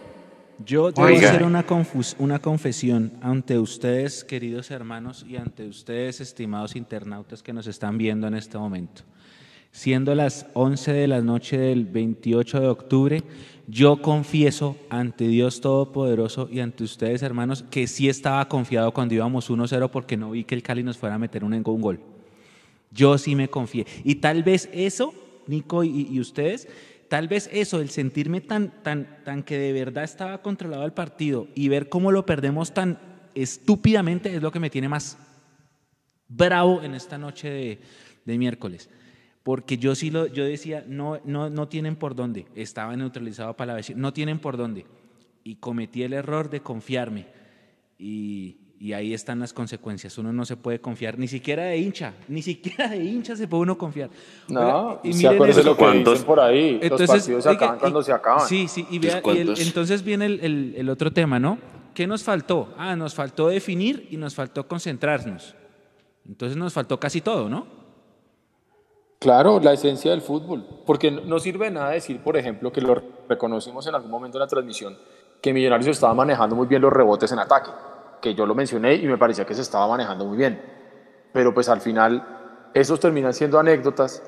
Yo debo hacer una, confus una confesión ante ustedes, queridos hermanos, y ante ustedes, estimados internautas que nos están viendo en este momento. Siendo las 11 de la noche del 28 de octubre, yo confieso ante Dios Todopoderoso y ante ustedes, hermanos, que sí estaba confiado cuando íbamos 1-0 porque no vi que el Cali nos fuera a meter un, un gol. Yo sí me confié. Y tal vez eso, Nico y, ustedes, tal vez eso, el sentirme tan, tan, tan que de verdad estaba controlado el partido y ver cómo lo perdemos tan estúpidamente es lo que me tiene más bravo en esta noche de miércoles. Porque yo sí lo, yo decía, no, no, no tienen por dónde. Estaba neutralizado para decir, no tienen por dónde. Y cometí el error de confiarme. Y, y ahí están las consecuencias. Uno no se puede confiar, ni siquiera de hincha, ni siquiera de hincha se puede uno confiar. No, y miren eso, lo que dicen por ahí. Entonces, los partidos se acaban y, cuando se acaban. Sí, sí, y, vea, y el, entonces viene el, el, el, otro tema, ¿no? ¿Qué nos faltó? Ah, nos faltó definir y nos faltó concentrarnos. Entonces nos faltó casi todo, ¿no? Claro, la esencia del fútbol. Porque no sirve nada decir, por ejemplo, que lo reconocimos en algún momento en la transmisión, que Millonarios estaba manejando muy bien los rebotes en ataque, que yo lo mencioné y me parecía que se estaba manejando muy bien. Pero pues al final esos terminan siendo anécdotas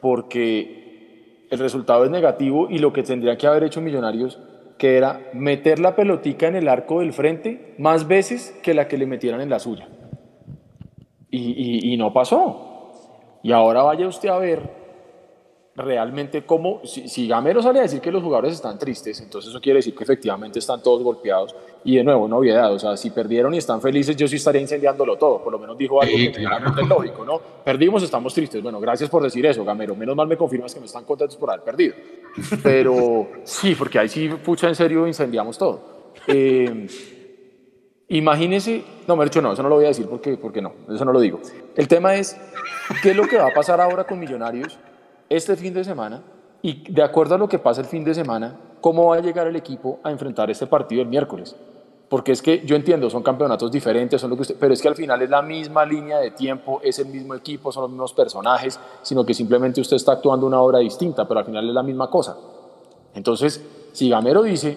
porque el resultado es negativo y lo que tendría que haber hecho Millonarios, que era meter la pelotica en el arco del frente más veces que la que le metieran en la suya. Y, y no pasó. Y ahora vaya usted a ver realmente cómo, si, si, Gamero sale a decir que los jugadores están tristes, entonces eso quiere decir que efectivamente están todos golpeados. Y de nuevo, no obviedad, o sea, si perdieron y están felices, yo sí estaría incendiándolo todo, por lo menos dijo algo sí, que claramente es lógico, ¿no? Perdimos, estamos tristes. Bueno, gracias por decir eso, Gamero. Menos mal me confirmas que no están contentos por haber perdido. Pero sí, porque ahí sí, pucha, en serio, incendiamos todo. Eh, Imagínese, no, me he dicho no, eso no lo voy a decir porque, porque no, eso no lo digo. El tema es, ¿qué es lo que va a pasar ahora con Millonarios este fin de semana? Y de acuerdo a lo que pasa el fin de semana, ¿cómo va a llegar el equipo a enfrentar este partido el miércoles? Porque es que yo entiendo, son campeonatos diferentes, son lo que usted, pero es que al final es la misma línea de tiempo, es el mismo equipo, son los mismos personajes, sino que simplemente usted está actuando una hora distinta, pero al final es la misma cosa. Entonces, si Gamero dice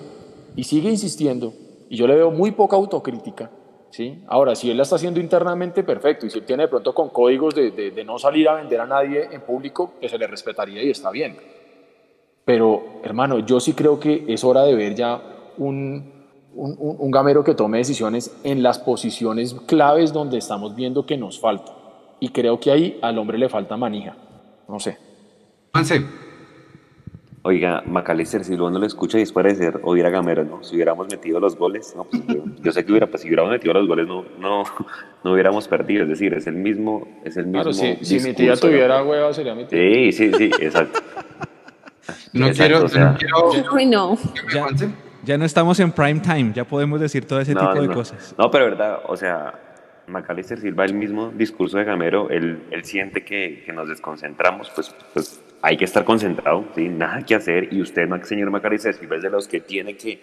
y sigue insistiendo y yo le veo muy poca autocrítica. ¿sí? Ahora, si él la está haciendo internamente, perfecto. Y si él tiene de pronto con códigos de, de, de no salir a vender a nadie en público, que se le respetaría y está bien. Pero, hermano, yo sí creo que es hora de ver ya un, un, un, gamero que tome decisiones en las posiciones claves donde estamos viendo que nos falta. Y creo que ahí al hombre le falta manija. No sé. Juanse. Oiga, Macalister, si uno lo escucha y es parecer oír a Gamero, ¿no? Si hubiéramos metido los goles, no, pues, yo, sé que hubiera, pues, si hubiéramos metido los goles, no, no, no hubiéramos perdido. Es decir, es el mismo, es el mismo. Claro, si, si mi tía tuviera hueva, sería mi tía. Sí, sí, sí, exacto. no, quiero, no quiero. no. Ya, ya, no estamos en prime time, ya podemos decir todo ese tipo de cosas. No, pero verdad, o sea, Macalister Silva, el mismo discurso de Gamero, él, él siente que, que nos desconcentramos, pues, pues hay que estar concentrado, ¿sí? nada que hacer. Y usted, señor Macarice, es de los que tiene que,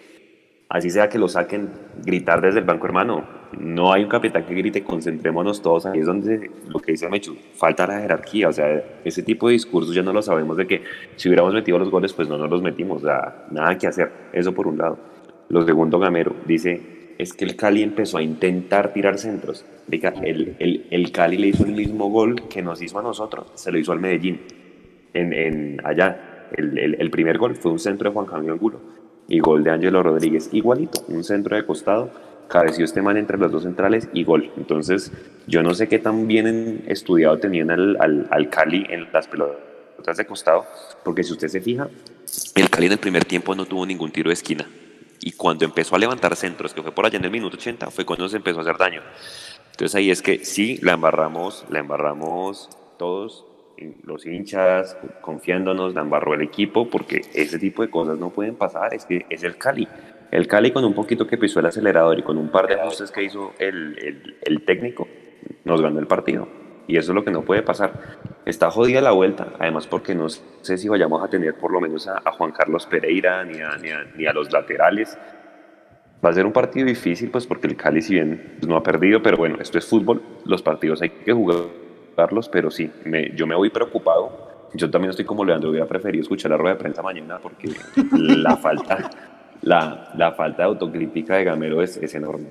así sea que lo saquen, gritar desde el banco, hermano. No hay un capitán que grite, concentrémonos todos. Ahí es donde lo que dice Mechu, falta la jerarquía. O sea, ese tipo de discursos ya no lo sabemos de que si hubiéramos metido los goles, pues no nos los metimos. O sea, nada que hacer. Eso por un lado. Lo segundo, Gamero, dice, es que el Cali empezó a intentar tirar centros. El, el, el Cali le hizo el mismo gol que nos hizo a nosotros, se lo hizo al Medellín en, allá. El, primer gol fue un centro de Juan Camilo Angulo y gol de Ángelo Rodríguez, igualito, un centro de costado, cabeció este man entre los dos centrales y gol. Entonces, yo no sé qué tan bien estudiado tenían al, al, Cali en las pelotas de costado, porque si usted se fija, el Cali en el primer tiempo no tuvo ningún tiro de esquina. Y cuando empezó a levantar centros, que fue por allá en el minuto 80, fue cuando se empezó a hacer daño. Entonces ahí es que sí, la embarramos, la embarramos todos, los hinchas confiándonos, dan barro el equipo, porque ese tipo de cosas no pueden pasar, es que es el Cali. El Cali con un poquito que pisó el acelerador y con un par de ajustes que hizo el, el, técnico, nos ganó el partido. Y eso es lo que no puede pasar. Está jodida la vuelta, además porque no sé si vayamos a tener por lo menos a, Juan Carlos Pereira ni a, ni, a, ni a, los laterales. Va a ser un partido difícil, pues porque el Cali si bien no ha perdido, pero bueno, esto es fútbol, los partidos hay que jugar Carlos, pero sí, me, yo me voy preocupado. Yo también estoy como Leandro, hubiera preferido escuchar la rueda de prensa mañana porque la falta, la, la, falta de autocrítica de Gamero es, es enorme.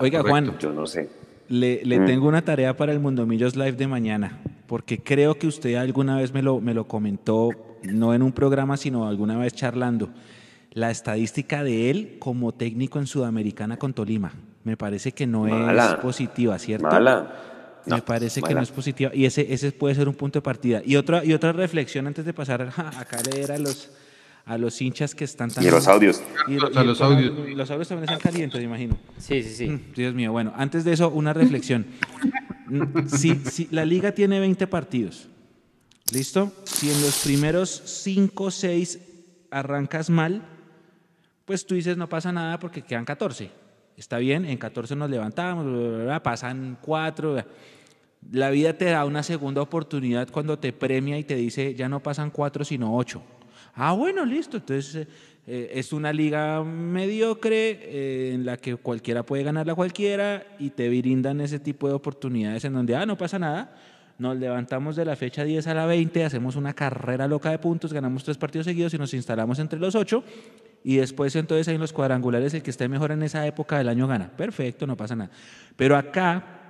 Oiga, Juan, yo no sé. Le, le mm. tengo una tarea para el Mundo Millos Live de mañana, porque creo que usted alguna vez me lo, me lo comentó, no en un programa, sino alguna vez charlando, la estadística de él como técnico en Sudamericana con Tolima. Me parece que no es positiva, ¿cierto? Mala me parece que no es positiva y ese, ese puede ser un punto de partida. Y otra, y otra reflexión antes de pasar acá a leer a los, a los hinchas que están también. Y los audios. Y, a los audios. Los audios también están calientes, imagino. Sí, sí, sí. Mm, Dios mío. Bueno, antes de eso, una reflexión. Mm, si, si la liga tiene 20 partidos, ¿listo? Si en los primeros 5 o 6 arrancas mal, pues tú dices no pasa nada porque quedan 14. Está bien, en 14 nos levantamos, pasan 4 la vida te da una segunda oportunidad cuando te premia y te dice, ya no pasan cuatro, sino ocho. Ah, bueno, listo. Entonces, eh, es una liga mediocre eh, en la que cualquiera puede ganarla cualquiera y te brindan ese tipo de oportunidades en donde, ah, no pasa nada. Nos levantamos de la fecha 10 a la 20, hacemos una carrera loca de puntos, ganamos tres partidos seguidos y nos instalamos entre los ocho. Y después entonces ahí en los cuadrangulares el que esté mejor en esa época del año gana. Perfecto, no pasa nada. Pero acá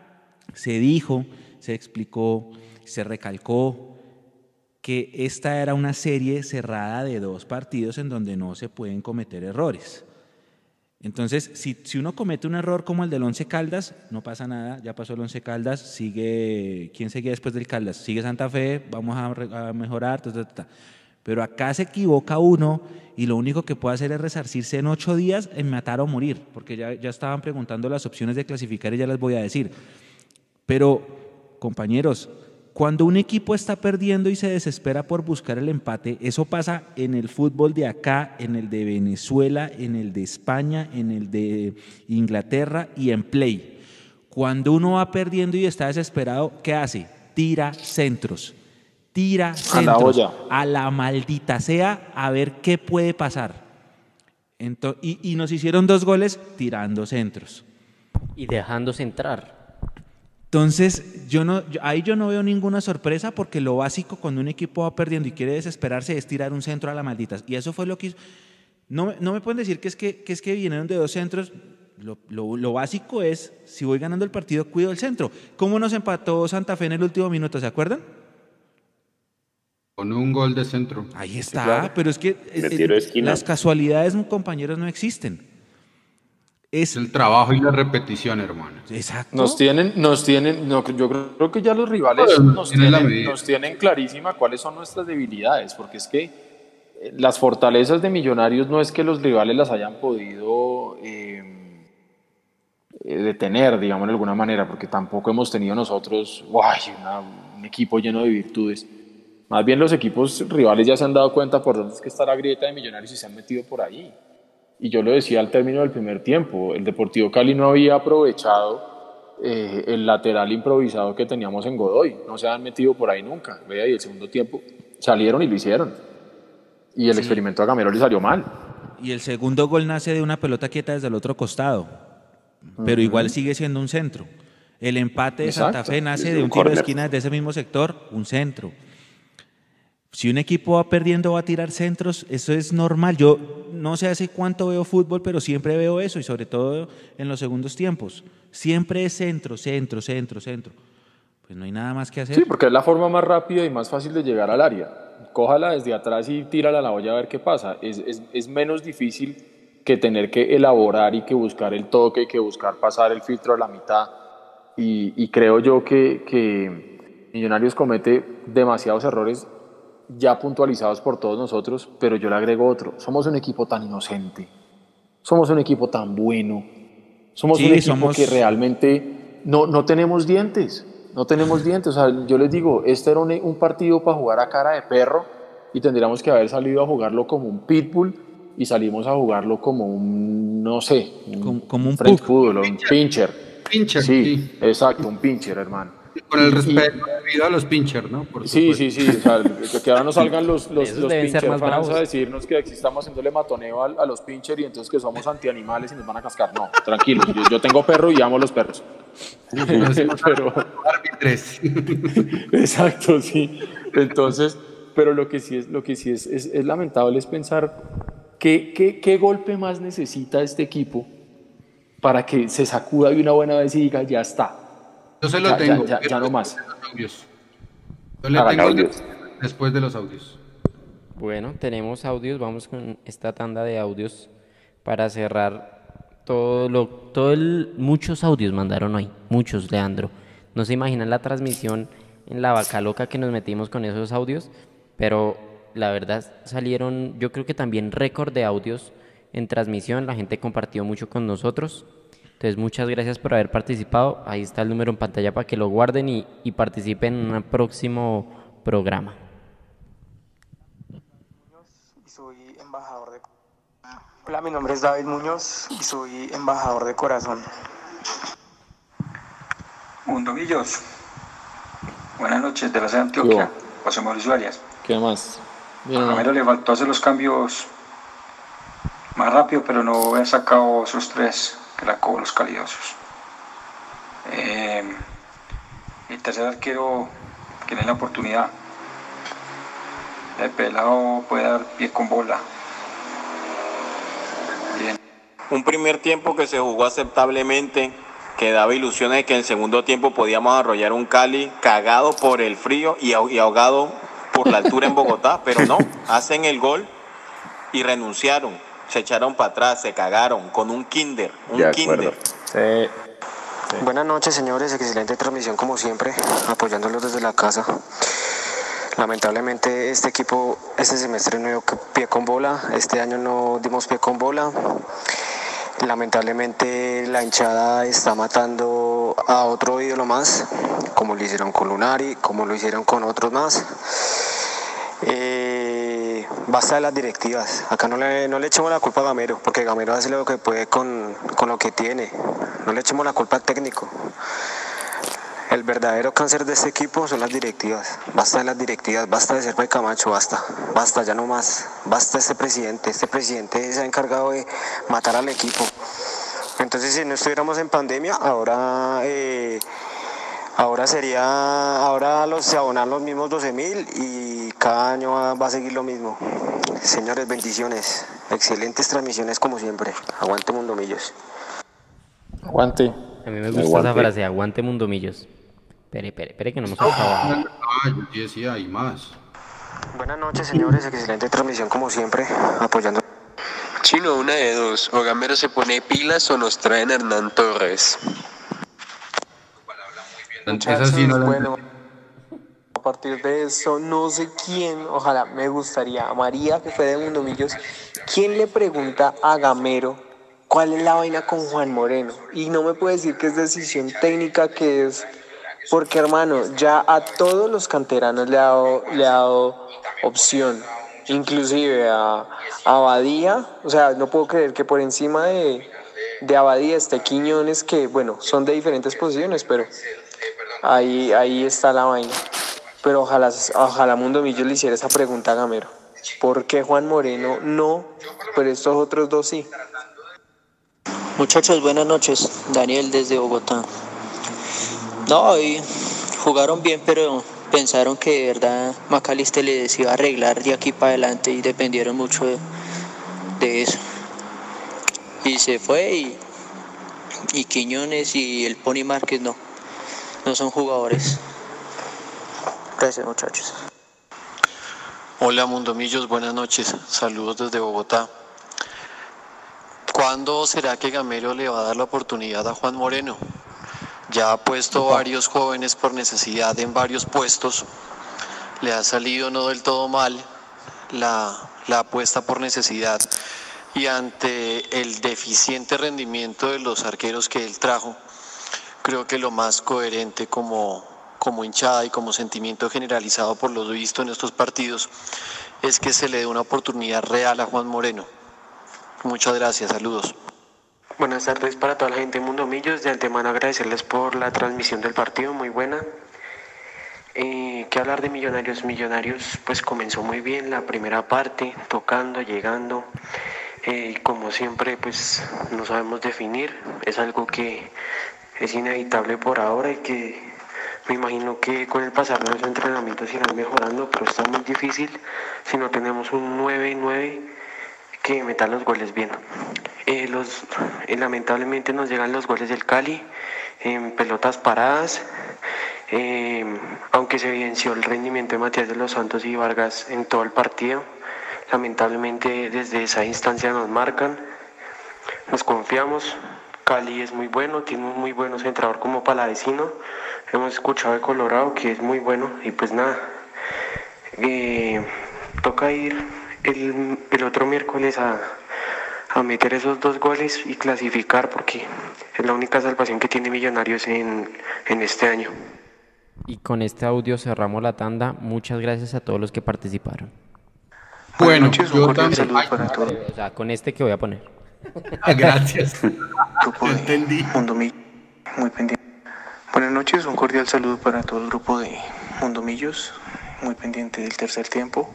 se dijo se explicó, se recalcó que esta era una serie cerrada de dos partidos en donde no se pueden cometer errores. Entonces, si, uno comete un error como el del Once Caldas, no pasa nada, ya pasó el Once Caldas, sigue, ¿quién sigue después del Caldas? Sigue Santa Fe, vamos a, mejorar, pero acá se equivoca uno y lo único que puede hacer es resarcirse en ocho días en matar o morir, porque ya, ya estaban preguntando las opciones de clasificar y ya las voy a decir. Pero compañeros, cuando un equipo está perdiendo y se desespera por buscar el empate, eso pasa en el fútbol de acá, en el de Venezuela, en el de España, en el de Inglaterra y en Play. Cuando uno va perdiendo y está desesperado, ¿qué hace? Tira centros. Tira centros. A la, maldita sea a ver qué puede pasar. y, y nos hicieron dos goles tirando centros. Y dejándose entrar. Entonces, yo no, ahí yo no veo ninguna sorpresa porque lo básico cuando un equipo va perdiendo y quiere desesperarse es tirar un centro a la maldita. Y eso fue lo que hizo. No, no me pueden decir que es que, que, es que vinieron de dos centros. Lo, lo, básico es, si voy ganando el partido, cuido el centro. ¿Cómo nos empató Santa Fe en el último minuto? ¿Se acuerdan? Con un gol de centro. Ahí está, pero es que las casualidades, compañeros, no existen. Es el trabajo y la repetición, hermano. Exacto. Nos tienen, nos tienen, no, yo creo que ya los rivales nos, tienen, nos tienen clarísima cuáles son nuestras debilidades, porque es que las fortalezas de Millonarios no es que los rivales las hayan podido eh, eh, detener, digamos de alguna manera, porque tampoco hemos tenido nosotros un equipo lleno de virtudes. Más bien los equipos rivales ya se han dado cuenta por dónde es que está la grieta de Millonarios y se han metido por ahí. Y yo lo decía al término del primer tiempo, el Deportivo Cali no había aprovechado eh, el lateral improvisado que teníamos en Godoy, no se han metido por ahí nunca. Vea, y el segundo tiempo salieron y lo hicieron. Y el experimento a Gamero le salió mal. Y el segundo gol nace de una pelota quieta desde el otro costado, pero igual sigue siendo un centro. El empate de Santa Fe nace de un tiro de esquina de ese mismo sector, un centro. Si un equipo va perdiendo, va a tirar centros, eso es normal. Yo no sé hace cuánto veo fútbol, pero siempre veo eso, y sobre todo en los segundos tiempos. Siempre es centro, centro, centro, centro. Pues no hay nada más que hacer. Sí, porque es la forma más rápida y más fácil de llegar al área cójala desde atrás y tírala a la olla a ver qué pasa. Es, es, es, menos difícil que tener que elaborar y que buscar el toque que buscar pasar el filtro a la mitad. Y, y creo yo que, que, Millonarios comete demasiados errores ya puntualizados por todos nosotros, pero yo le agrego otro. Somos un equipo tan inocente, somos un equipo tan bueno, somos un equipo que realmente no, no tenemos dientes no tenemos dientes. O sea, yo les digo, este era un, partido para jugar a cara de perro y tendríamos que haber salido a jugarlo como un pitbull y salimos a jugarlo como un, no sé, un, como, un fútbol, un pincher. Pincher. Sí, exacto, un pincher, hermano. Con el respeto debido a los pincher, ¿no? sí, sí, sí, o sea, que ahora no salgan los, los, los pinchers vamos a decirnos que aquí estamos haciéndole matoneo a, a los pincher y entonces que somos antianimales y nos van a cascar. No, tranquilos, yo, yo tengo perro y amo los perros. pero, exacto, sí. Entonces, pero lo que sí es, lo que sí es, es, es lamentable es pensar qué, qué, qué golpe más necesita este equipo para que se sacuda de una buena vez y diga, ya está, yo se lo tengo. Ya, ya, no más. Yo le tengo audios. después de los audios. Bueno, tenemos audios. Vamos con esta tanda de audios para cerrar todo lo, todo el, muchos audios mandaron hoy, muchos, Leandro. No se imaginan la transmisión en la vaca loca que nos metimos con esos audios, pero la verdad salieron, yo creo que también récord de audios en transmisión. La gente compartió mucho con nosotros. Entonces, muchas gracias por haber participado. Ahí está el número en pantalla para que lo guarden y, y participen en un próximo programa. Soy embajador de... Hola, mi nombre es David Muñoz y soy embajador de corazón. Mundo Millos. Buenas noches de la ciudad de Antioquia. José Mauricio Arias. ¿Qué más? Bien, a Camero le faltó hacer los cambios más rápido, pero no he sacado esos tres cobo los calidosos. Eh, el tercer arquero que tiene la oportunidad. El pelado puede dar pie con bola. Bien. Un primer tiempo que se jugó aceptablemente, que daba ilusiones de que en el segundo tiempo podíamos arrollar un Cali cagado por el frío y ahogado por la altura en Bogotá, pero no, hacen el gol y renunciaron se echaron para atrás, se cagaron con un kinder, un kinder. Buenas noches, señores. Excelente transmisión como siempre, apoyándolos desde la casa. Lamentablemente este equipo este semestre no dio pie con bola, este año no dimos pie con bola. Lamentablemente la hinchada está matando a otro ídolo más, como lo hicieron con Lunari, como lo hicieron con otros más. Eh, basta de las directivas. Acá no le, no le echemos la culpa a Gamero, porque Gamero hace lo que puede con, con lo que tiene. No le echemos la culpa al técnico. El verdadero cáncer de este equipo son las directivas. Basta de las directivas, basta de ser Camacho, basta, basta, ya no más. Basta este presidente. Este presidente se ha encargado de matar al equipo. Entonces, si no estuviéramos en pandemia, ahora eh, Ahora sería, ahora los, se abonan los mismos 12 mil y cada año va, a seguir lo mismo. Señores, bendiciones. Excelentes transmisiones como siempre. Aguante Mundomillos. Aguante. A mí me gusta esa frase, aguante Mundomillos. Espere, espere, espere que no hemos acabado. Ah, yo decía, hay más. Buenas noches, señores. Excelente transmisión como siempre, apoyando. Chino, una de dos. O Gamero se pone pilas o nos traen Hernán Torres. Esa sí no bueno, partir de eso, no sé quién, ojalá me gustaría, a María, que fue de Mundomillos, ¿quién le pregunta a Gamero cuál es la vaina con Juan Moreno? Y no me puede decir que es decisión técnica, que es... Porque hermano, ya a todos los canteranos le ha dado, le ha dado opción, inclusive a, a Abadía, o sea, no puedo creer que por encima de, de Abadía esté Quiñones, que bueno, son de diferentes posiciones, pero ahí, ahí está la vaina. Pero ojalá, ojalá Mundo Millos le hiciera esa pregunta a Gamero. ¿Por qué Juan Moreno no, pero estos otros dos sí? Muchachos, buenas noches. Daniel desde Bogotá. No, y jugaron bien, pero pensaron que de verdad Macalister les iba a arreglar de aquí para adelante y dependieron mucho de, de eso. Y se fue y, y Quiñones y el Pony Márquez no, no son jugadores. Gracias muchachos. Hola Mundomillos, buenas noches. Saludos desde Bogotá. ¿Cuándo será que Gamero le va a dar la oportunidad a Juan Moreno? Ya ha puesto varios jóvenes por necesidad en varios puestos. Le ha salido no del todo mal la, la apuesta por necesidad. Y ante el deficiente rendimiento de los arqueros que él trajo, creo que lo más coherente como, como hinchada y como sentimiento generalizado por lo visto en estos partidos es que se le dé una oportunidad real a Juan Moreno. Muchas gracias, saludos. Buenas tardes para toda la gente de Mundo Millos. De antemano agradecerles por la transmisión del partido, muy buena. Eh, ¿Qué hablar de Millonarios? Millonarios pues comenzó muy bien la primera parte, tocando, llegando. Eh, como siempre pues no sabemos definir, es algo que es inevitable por ahora y que me imagino que con el pasar de los entrenamientos irán mejorando, pero está muy difícil si no tenemos un 9-9 que meta los goles bien. Eh, eh, lamentablemente nos llegan los goles del Cali en pelotas paradas, eh, aunque se evidenció el rendimiento de Matías de los Santos y Vargas en todo el partido. Lamentablemente desde esa instancia nos marcan, nos confiamos. Cali es muy bueno, tiene un muy buen centrador como Palavecino. Hemos escuchado de Colorado que es muy bueno y pues nada, toca ir el, el otro miércoles a, a meter esos dos goles y clasificar porque es la única salvación que tiene Millonarios en, en este año. Y con este audio cerramos la tanda. Muchas gracias a todos los que participaron. Bueno, yo cordial también. saludo para todos. O sea, con este que voy a poner. Gracias. Grupo de Mundo Mi- muy pendiente. Buenas noches, un cordial saludo para todo el grupo de Mundomillos, muy pendiente del tercer tiempo.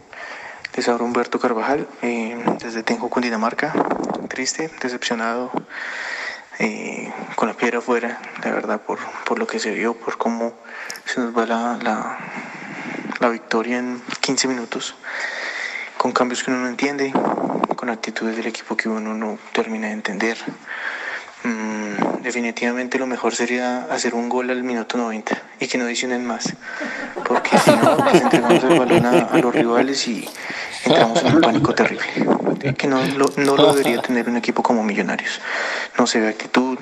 Les habla Humberto Carvajal, eh, desde Tenjo, Cundinamarca. Triste, decepcionado, eh, con la piedra afuera, la verdad, por, por lo que se vio, por cómo se nos va la, la, la victoria en 15 minutos, con cambios que uno no entiende, con actitudes del equipo que uno no termina de entender. Mm, definitivamente lo mejor sería hacer un gol al minuto 90 y que no adicionen más, porque si no, les entregamos el balón a, a los rivales y entramos en un pánico terrible, que no lo, no lo debería tener un equipo como Millonarios. No se ve actitud,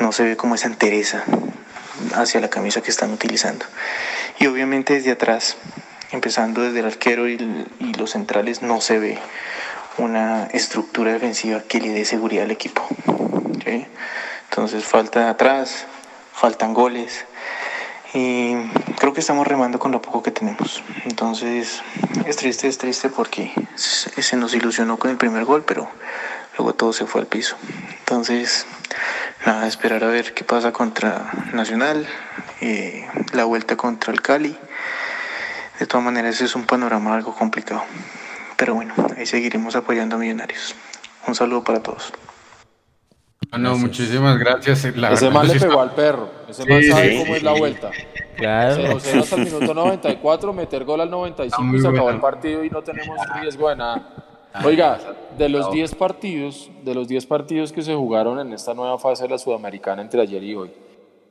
no se ve como esa entereza hacia la camisa que están utilizando. Y obviamente desde atrás, empezando desde el arquero y, y los centrales, no se ve una estructura defensiva que le dé seguridad al equipo. ¿sí? Entonces falta atrás, faltan goles y creo que estamos remando con lo poco que tenemos. Entonces es triste, es triste porque se nos ilusionó con el primer gol, pero luego todo se fue al piso. Entonces, nada, esperar a ver qué pasa contra Nacional, eh, la vuelta contra el Cali. De todas maneras es un panorama algo complicado. Pero bueno, ahí seguiremos apoyando a Millonarios. Un saludo para todos. Ah, No, muchísimas gracias. La Ese sí le pegó al perro. Ese man Sí, sabe sí, cómo es sí. la vuelta. Claro. 0-0 hasta el minuto 94, meter gol al 95 muy y se acabó el partido y no tenemos riesgo de nada. Oiga, de los 10 partidos, de los 10 partidos que se jugaron en esta nueva fase de la Sudamericana entre ayer y hoy,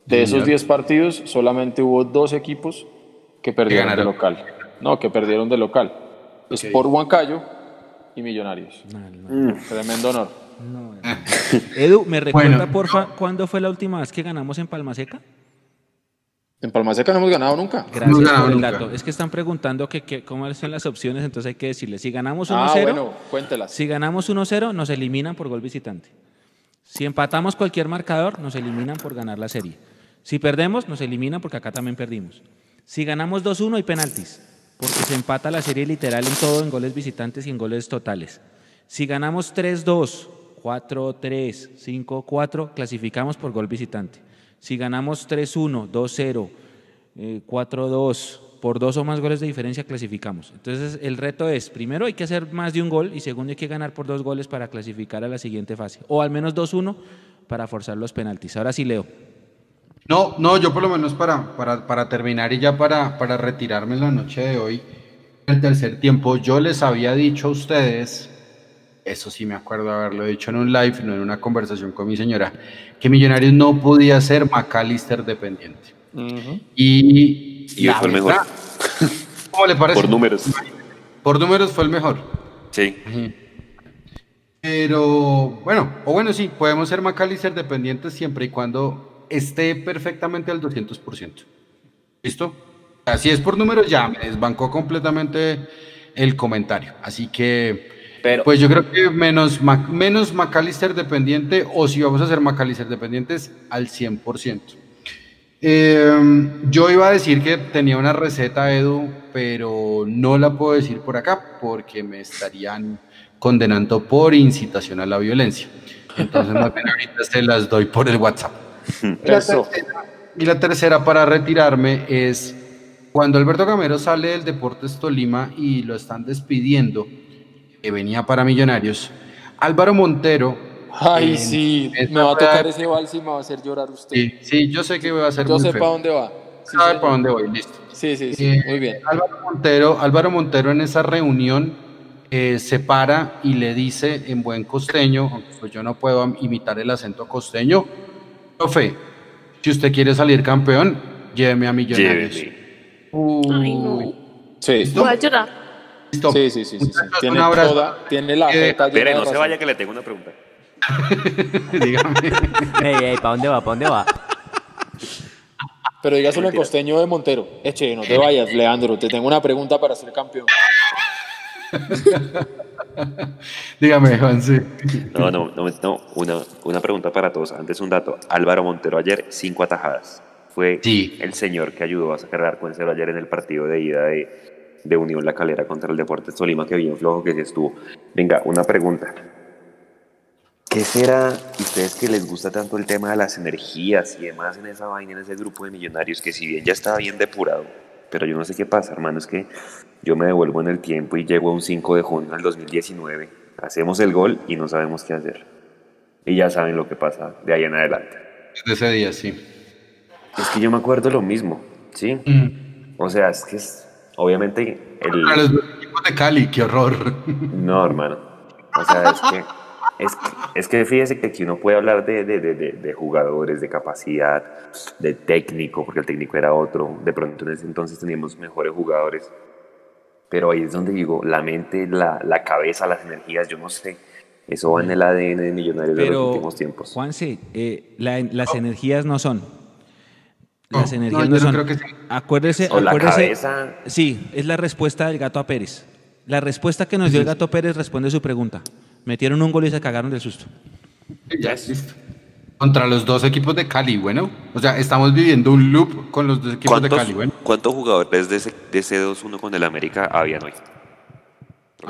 de esos Señor. 10 partidos solamente hubo dos equipos que perdieron de local. No, que perdieron de local. Es por Huancayo y Millonarios. Tremendo honor. Edu, ¿me recuerda, Bueno. porfa, cuándo fue la última vez que ganamos en Palma Seca? En Palma Seca no hemos ganado nunca. Gracias ganado por el nunca. dato. Es que están preguntando que, que cómo son las opciones, entonces hay que decirle, si ganamos 1-0, Ah, bueno, cuéntelas. si ganamos 1-0, nos eliminan por gol visitante. Si empatamos cualquier marcador, nos eliminan por ganar la serie. Si perdemos, nos eliminan porque acá también perdimos. Si ganamos 2-1 hay penaltis, porque se empata la serie literal en todo, en goles visitantes y en goles totales. Si ganamos 3-2, 4-3, 5-4, clasificamos por gol visitante. Si ganamos 3-1, 2-0, eh, 4-2, por dos o más goles de diferencia clasificamos. Entonces el reto es, primero hay que hacer más de un gol y segundo hay que ganar por dos goles para clasificar a la siguiente fase. O al menos 2-1 para forzar los penaltis. Ahora sí, Leo. No, no, yo por lo menos para, para, para terminar y ya para, para retirarme en la noche de hoy, el tercer tiempo, yo les había dicho a ustedes, eso sí me acuerdo de haberlo dicho en un live, no en una conversación con mi señora, que Millonarios no podía ser McAllister dependiente. Y, Y la fue el mejor. verdad, ¿Cómo le parece? Por números. Por números fue el mejor. Sí. Pero bueno, o bueno, sí, podemos ser McAllister dependientes siempre y cuando esté perfectamente al 200%. ¿Listo? Así es por números, ya me desbancó completamente el comentario. Así que, pues yo creo que menos, Mac- menos McAllister dependiente, o si vamos a ser McAllister dependientes, al 100%. Eh, yo iba a decir que tenía una receta, Edu, pero no la puedo decir por acá porque me estarían condenando por incitación a la violencia. Entonces, más bien ahorita se las doy por el WhatsApp. Y la, Eso. tercera, y la tercera para retirarme es cuando Alberto Gamero sale del Deportes Tolima y lo están despidiendo, que venía para Millonarios, Álvaro Montero. Ay, en sí, me va a tocar ese vals y me va a hacer llorar usted. Sí, sí, yo sé que va a ser Yo muy sé para dónde va. Sí, Sabe para dónde voy, listo. Sí, sí, sí, Eh, muy bien. Álvaro Montero, Álvaro Montero en esa reunión eh, se para y le dice en buen costeño, aunque pues yo no puedo imitar el acento costeño, profe, si usted quiere salir campeón, lléveme a Millonarios. Ay, no. Sí. Voy a llorar. Listo. Sí, sí, sí, sí, sí. Tiene, un abrazo. toda, tiene la jeta llena Espere, de no se vaya que le tengo una pregunta. Dígame. Ey, ey, ¿para dónde va? ¿Para dónde va? Pero dígaselo en costeño de Montero. Eche, no te vayas, Leandro. Te tengo una pregunta para ser campeón. Dígame, Juan, sí. No, no, no, no. Una, una pregunta para todos. Antes un dato. Álvaro Montero ayer, cinco atajadas. Fue el señor que ayudó a sacar el ayer en el partido de ida de, de Unión La Calera contra el Deportes Tolima, que bien flojo que sí estuvo. Venga, una pregunta. ¿Qué será, ustedes que les gusta tanto el tema de las energías y demás en esa vaina, en ese grupo de millonarios, que si bien ya estaba bien depurado, pero yo no sé qué pasa, hermano, es que yo me devuelvo en el tiempo y llego a un 5 de junio del 2019, hacemos el gol y no sabemos qué hacer. Y ya saben lo que pasa de ahí en adelante. Desde ese día, sí. Es que yo me acuerdo lo mismo, ¿sí? O sea, es que es, obviamente, el... A los equipos de Cali, qué horror. No, hermano. O sea, es que, es que, es que fíjese que aquí uno puede hablar de, de, de, de- de jugadores, de capacidad, de técnico, porque el técnico era otro. De pronto en ese entonces teníamos mejores jugadores. Pero ahí es donde digo, la mente, la, la cabeza, las energías, yo no sé. Eso va en el ADN de Millonarios de los Pero, últimos tiempos. Juanse, eh, la- las energías no son. Las No, energías no, no, yo no son. creo que sí. Acuérdese, O la acuérdese- cabeza. Sí, es la respuesta del gato a Pérez. La respuesta que nos dio el gato Pérez responde su pregunta. Metieron un gol y se cagaron del susto. Ya, listo. Contra los dos equipos de Cali, bueno. O sea, estamos viviendo un loop con los dos equipos de ¿Cuántos, Cali, bueno. ¿Cuántos jugadores de ese, de ese 2-1 con el América habían hoy?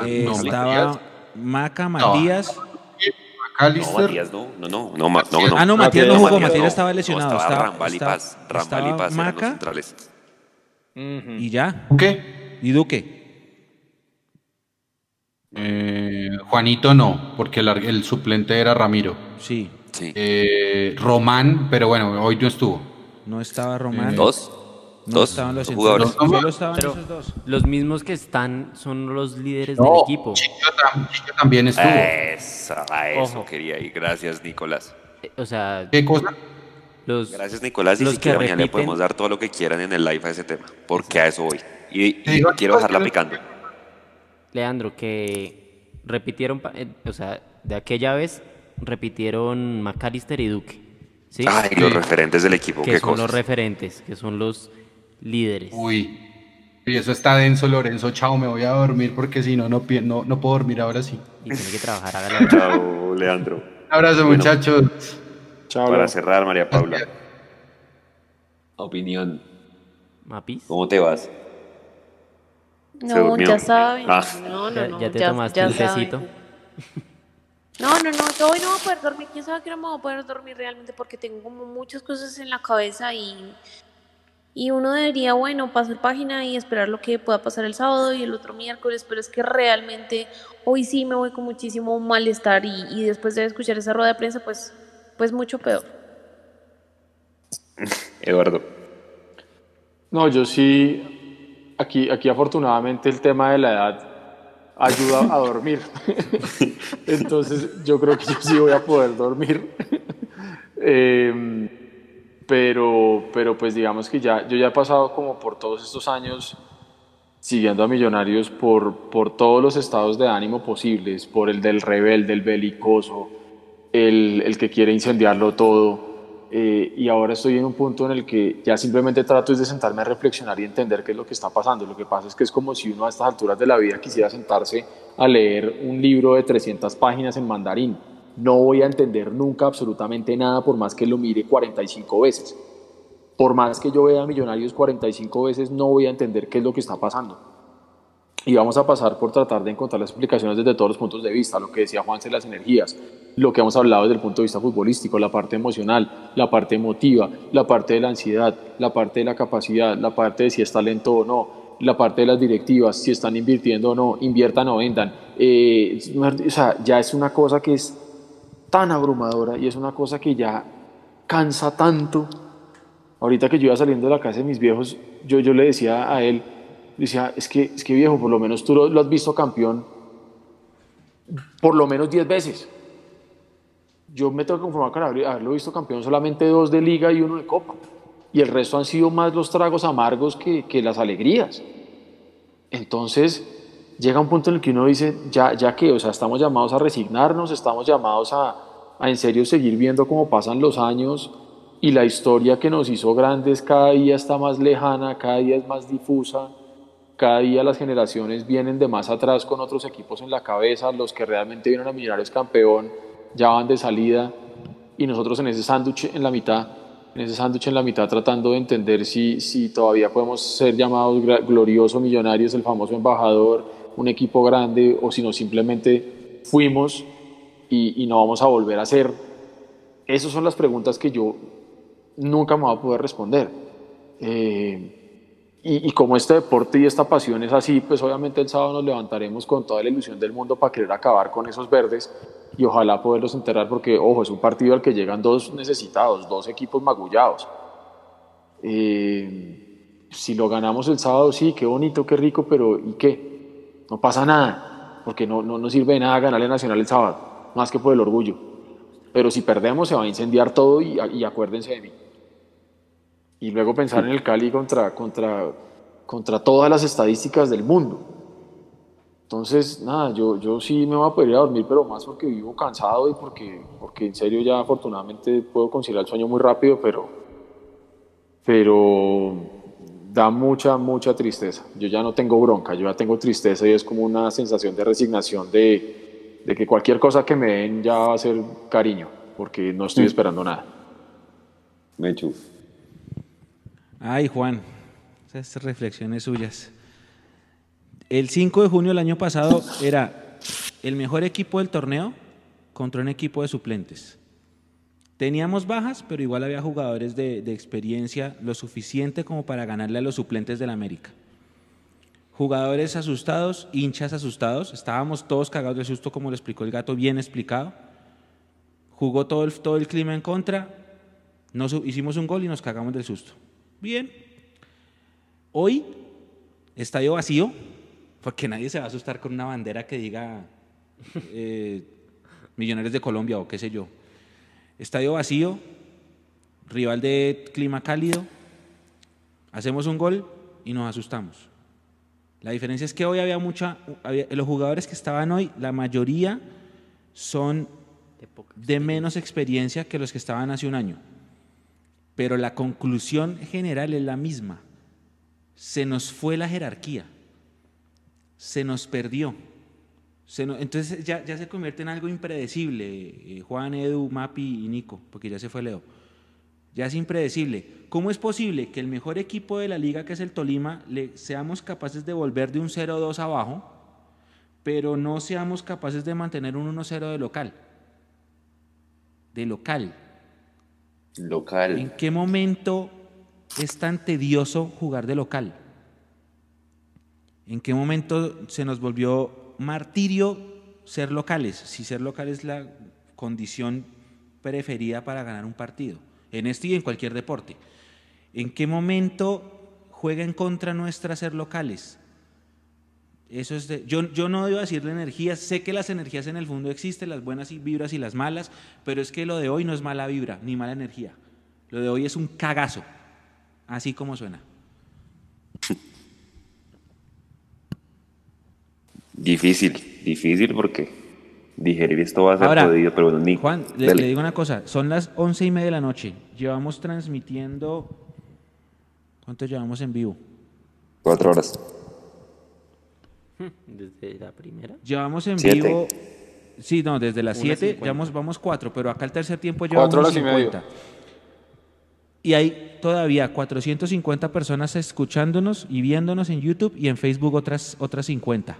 Eh, no, estaba Matías. Maca, Matías. No, Matías no, no, no, no, no, no. Ah, no, Matías no jugó, Matías no. estaba lesionado. No, estaba, estaba- Rambal y Paz, Rambal y Paz eran los Maca. centrales. Y ya. ¿Qué? ¿Y Duque? Eh, Juanito no, porque el, suplente era Ramiro. Sí. Eh, Román, pero bueno, hoy no estuvo. No estaba Román. ¿Dos? No ¿Dos estaban los jugadores? Solo estaban Pero esos dos. los mismos que están son los líderes No, del equipo. Chicho, tam- Chicho también estuvo. Eso, a eso Ojo. quería ir. Gracias, Nicolás. Eh, O sea, ¿Qué cosa? los, Gracias, Nicolás. Y los si que quieren, mañana le podemos dar todo lo que quieran en el live a ese tema, porque a eso voy. Y, y quiero dejarla picando. Leandro, que repitieron, eh, o sea, de aquella vez repitieron McAllister y Duque. ¿sí? Ay, los referentes del equipo, que qué son los referentes, que son los líderes. Uy, y eso está denso, Lorenzo. Chao, me voy a dormir porque si no, no, no, no puedo dormir ahora sí. Y tiene que trabajar, hágale. Chao, Leandro. Un abrazo, Bueno, muchachos. Para cerrar, María Paula. Opinión. ¿Mapis? ¿Cómo te vas? Se No, durmió. ya saben. Ah. No, no, Ya- no. ya te tomaste un saben. tecito. No, no, no, yo hoy no voy a poder dormir. ¿Quién sabe que no me voy a poder dormir realmente? Porque tengo como muchas cosas en la cabeza y, y uno debería, bueno, pasar página y esperar lo que pueda pasar el sábado y el otro miércoles, pero es que realmente hoy sí me voy con muchísimo malestar y, y después de escuchar esa rueda de prensa, pues, pues mucho peor. Eduardo. No, yo sí, aquí, aquí afortunadamente el tema de la edad ayuda a dormir. Entonces yo creo que yo sí voy a poder dormir. Em, pero, pero pues digamos que ya, yo ya he pasado como por todos estos años siguiendo a Millonarios por, por todos los estados de ánimo posibles, por el del rebelde, el belicoso, el, el que quiere incendiarlo todo. Eh, y ahora estoy en un punto en el que ya simplemente trato de sentarme a reflexionar y entender qué es lo que está pasando. Lo que pasa es que es como si uno a estas alturas de la vida quisiera sentarse a leer un libro de 300 páginas en mandarín. No voy a entender nunca absolutamente nada por más que lo mire 45 veces. Por más que yo vea Millonarios 45 veces, no voy a entender qué es lo que está pasando. Y vamos a pasar por tratar de encontrar las explicaciones desde todos los puntos de vista, lo que decía Juanse, las energías, lo que hemos hablado desde el punto de vista futbolístico, la parte emocional, la parte emotiva, la parte de la ansiedad, la parte de la capacidad, la parte de si es talento o no, la parte de las directivas, si están invirtiendo o no, inviertan o vendan. Eh, o sea, ya es una cosa que es tan abrumadora y es una cosa que ya cansa tanto. Ahorita que yo iba saliendo de la casa de mis viejos, yo, yo le decía a él, decía, es que, es que viejo, por lo menos tú lo, lo has visto campeón por lo menos 10 veces. Yo me tengo que conformar con haber- haberlo visto campeón solamente dos de liga y uno de copa. Y el resto han sido más los tragos amargos que, que las alegrías. Entonces, llega un punto en el que uno dice, ya, ya que, o sea, estamos llamados a resignarnos, estamos llamados a, a en serio seguir viendo cómo pasan los años y la historia que nos hizo grandes cada día está más lejana, cada día es más difusa, cada día las generaciones vienen de más atrás con otros equipos en la cabeza, los que realmente vieron a Millonarios campeón ya van de salida y nosotros en ese sándwich en la mitad, en ese sándwich en la mitad tratando de entender si, si todavía podemos ser llamados glorioso Millonarios, el famoso embajador, un equipo grande o si no simplemente fuimos y, y no vamos a volver a ser. Esas son las preguntas que yo nunca me voy a poder responder. Eh, y, como este deporte y esta pasión es así, pues obviamente el sábado nos levantaremos con toda la ilusión del mundo para querer acabar con esos verdes y ojalá poderlos enterrar porque, ojo, es un partido al que llegan dos necesitados, dos equipos magullados. Eh, si lo ganamos el sábado, sí, qué bonito, qué rico, pero ¿y qué? No pasa nada, porque no, no, no sirve de nada ganarle Nacional el sábado, más que por el orgullo. Pero si perdemos se va a incendiar todo y, y acuérdense de mí y luego pensar en el Cali contra, contra, contra todas las estadísticas del mundo. Entonces, nada, yo, yo sí me voy a poder ir a dormir, pero más porque vivo cansado y porque, porque en serio ya afortunadamente puedo conciliar el sueño muy rápido, pero, pero da mucha, mucha tristeza. Yo ya no tengo bronca, yo ya tengo tristeza y es como una sensación de resignación de, de que cualquier cosa que me den ya va a ser cariño, porque no estoy Mm. esperando nada. Mechu. Ay, Juan, esas reflexiones suyas. El 5 de junio del año pasado era el mejor equipo del torneo contra un equipo de suplentes. Teníamos bajas, pero igual había jugadores de, experiencia lo suficiente como para ganarle a los suplentes del América. Jugadores asustados, hinchas asustados, estábamos todos cagados de susto, como lo explicó el gato, bien explicado. Jugó todo el, todo el clima en contra, hicimos un gol y nos cagamos del susto. Bien. Hoy, estadio vacío, porque nadie se va a asustar con una bandera que diga eh, Millonarios de Colombia o qué sé yo. Estadio vacío, rival de clima cálido, hacemos un gol y nos asustamos. La diferencia es que hoy había mucha, había- los jugadores que estaban hoy, la mayoría son de menos experiencia que los que estaban hace un año. Pero la conclusión general es la misma. Se nos fue la jerarquía, se nos perdió. Se no- entonces ya, ya se convierte en algo impredecible, eh, Juan, Edu, Mapi y Nico, porque ya se fue Leo. Ya es impredecible. ¿Cómo es posible que el mejor equipo de la liga, que es el Tolima, le seamos capaces de volver de un 0-2 abajo, pero no seamos capaces de mantener un 1-0 de local? De local. Local. ¿En qué momento es tan tedioso jugar de local? ¿En qué momento se nos volvió martirio ser locales? Si ser local es la condición preferida para ganar un partido, en este y en cualquier deporte. ¿En qué momento juega en contra nuestra ser locales? Eso es de- yo, yo no debo decir de energías, sé que las energías en el fondo existen, las buenas vibras y las malas, pero es que lo de hoy no es mala vibra ni mala energía. Lo de hoy es un cagazo, así como suena. Difícil, difícil porque digerir esto va a ser Ahora, jodido, pero bueno, Nico, Juan, le digo una cosa, son las once y media de la noche, llevamos transmitiendo, ¿cuánto llevamos en vivo? Cuatro horas. Desde la primera. Llevamos en Siete. vivo, sí, no, desde las Una 7, cincuenta. llevamos, vamos cuatro, pero acá el tercer tiempo llevamos Cuatro horas y medio. 50. Y hay todavía 450 personas escuchándonos y viéndonos en YouTube y en Facebook otras, otras 50.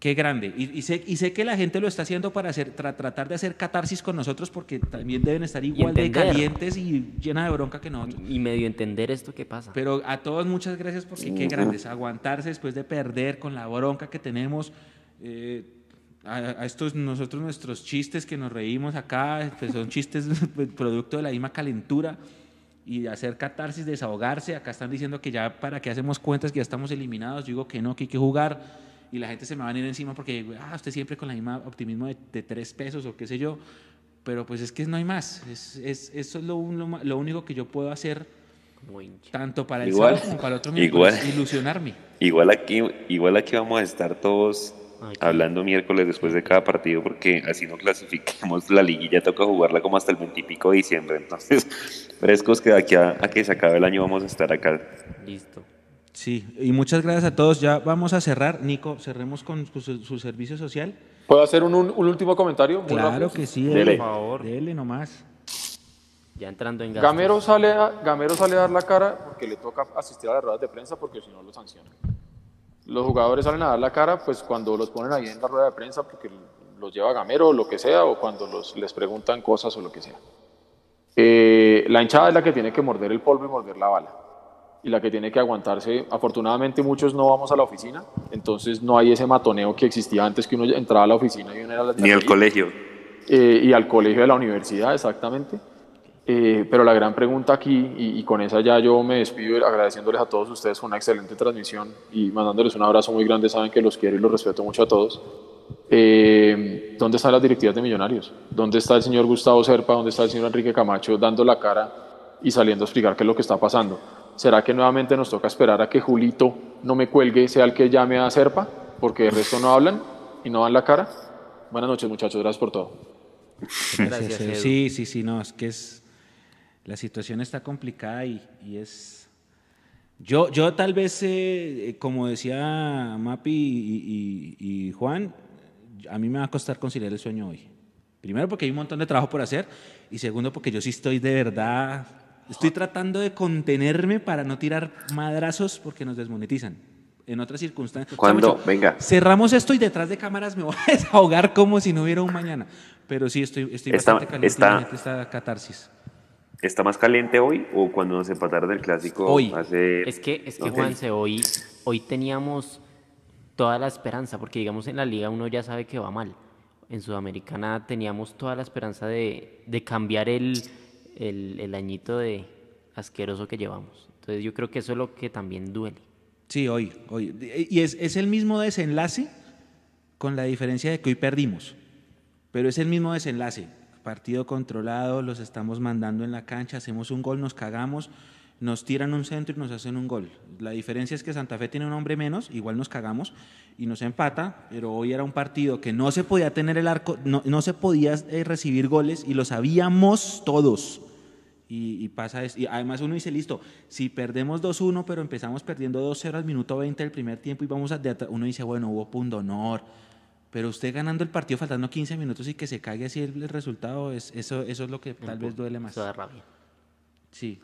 Qué grande. Y, y sé, y sé que la gente lo está haciendo para hacer, tra- tratar de hacer catarsis con nosotros porque también deben estar igual de calientes y llena de bronca que nosotros. Y medio entender esto que pasa. Pero a todos muchas gracias porque qué Ujú. grandes. Aguantarse después de perder con la bronca que tenemos. eh, a, a estos nosotros nuestros chistes que nos reímos acá, pues son chistes pues, producto de la misma calentura y de hacer catarsis, desahogarse. Acá están diciendo que ya para qué hacemos cuentas que ya estamos eliminados. Yo digo que no, que hay que jugar y la gente se me va a venir encima porque, ah, usted siempre con la misma optimismo de, de tres pesos o qué sé yo. Pero pues es que no hay más. Es, es- eso es lo, lo lo único que yo puedo hacer tanto para el Igual, sábado como para el otro igual. ilusionarme. Igual aquí, igual aquí vamos a estar todos hablando miércoles después de cada partido porque así no clasifiquemos la liguilla, toca jugarla como hasta el 20 y pico de diciembre. Entonces, frescos que de aquí a, a que se acabe el año vamos a estar acá. Listo. Sí, y muchas gracias a todos. Ya vamos a cerrar. Nico, cerremos con su, su servicio social. ¿Puedo hacer un, un- un último comentario? Muy Claro rápido? que sí, Por dele. favor. Dele nomás. Ya entrando en gastos. Gamero sale, a, Gamero sale a dar la cara porque le toca asistir a las ruedas de prensa porque si no lo sancionan. Los jugadores salen a dar la cara pues cuando los ponen ahí en la rueda de prensa porque los lleva Gamero o lo que sea o cuando los, les preguntan cosas o lo que sea. Eh, la hinchada es la que tiene que morder el polvo y morder la bala y la que tiene que aguantarse. Afortunadamente muchos no vamos a la oficina, entonces no hay ese matoneo que existía antes que uno entraba a la oficina y uno era la Ni al colegio. eh, y al colegio de la universidad, exactamente. Eh, pero la gran pregunta aquí, y, y con esa ya yo me despido agradeciéndoles a todos ustedes una excelente transmisión y mandándoles un abrazo muy grande, saben que los quiero y los respeto mucho a todos. Eh, ¿Dónde están las directivas de Millonarios? ¿Dónde está el señor Gustavo Serpa? ¿Dónde está el señor Enrique Camacho dando la cara y saliendo a explicar qué es lo que está pasando? ¿Será que nuevamente nos toca esperar a que Julito no me cuelgue, sea el que llame a Serpa? Porque el resto no hablan y no dan la cara. Buenas noches muchachos, gracias por todo. Gracias, Edu. Sí, sí, sí, no, es que es. La situación está complicada y, y es. Yo, yo tal vez, eh, eh, como decía Mapi y, y- y Juan, a mí me va a costar conciliar el sueño hoy. Primero porque hay un montón de trabajo por hacer y segundo porque yo sí estoy de verdad, estoy tratando de contenerme para no tirar madrazos porque nos desmonetizan. En otras circunstancias. O sea, ¿Cuándo? mucho- Venga. Cerramos esto y detrás de cámaras me voy a desahogar como si no hubiera un mañana. Pero sí, estoy, estoy Está- bastante caliente está- esta catarsis. ¿Está más caliente hoy o cuando nos empataron del clásico Hoy. hace... Es que, es que no sé, Juanse, hoy, hoy teníamos toda la esperanza, porque digamos en la liga uno ya sabe que va mal. En Sudamericana teníamos toda la esperanza de, de cambiar el, el, añito de asqueroso que llevamos. Entonces yo creo que eso es lo que también duele. Sí, hoy, hoy. Y es, es el mismo desenlace con la diferencia de que hoy perdimos. Pero es el mismo desenlace. Partido controlado, los estamos mandando en la cancha, hacemos un gol, nos cagamos, nos tiran un centro y nos hacen un gol. La diferencia es que Santa Fe tiene un hombre menos, igual nos cagamos y nos empata, pero hoy era un partido que no se podía tener el arco, no, no se podía eh, recibir goles y lo sabíamos todos. Y, y pasa es- y además uno dice, listo, si perdemos 2-1, pero empezamos perdiendo 2-0 al minuto 20 del primer tiempo y vamos a... uno dice, bueno, hubo punto honor. Pero usted ganando el partido faltando 15 minutos y que se caiga así el, el resultado, es, eso, eso es lo que tal vez duele más. Eso da rabia. Sí.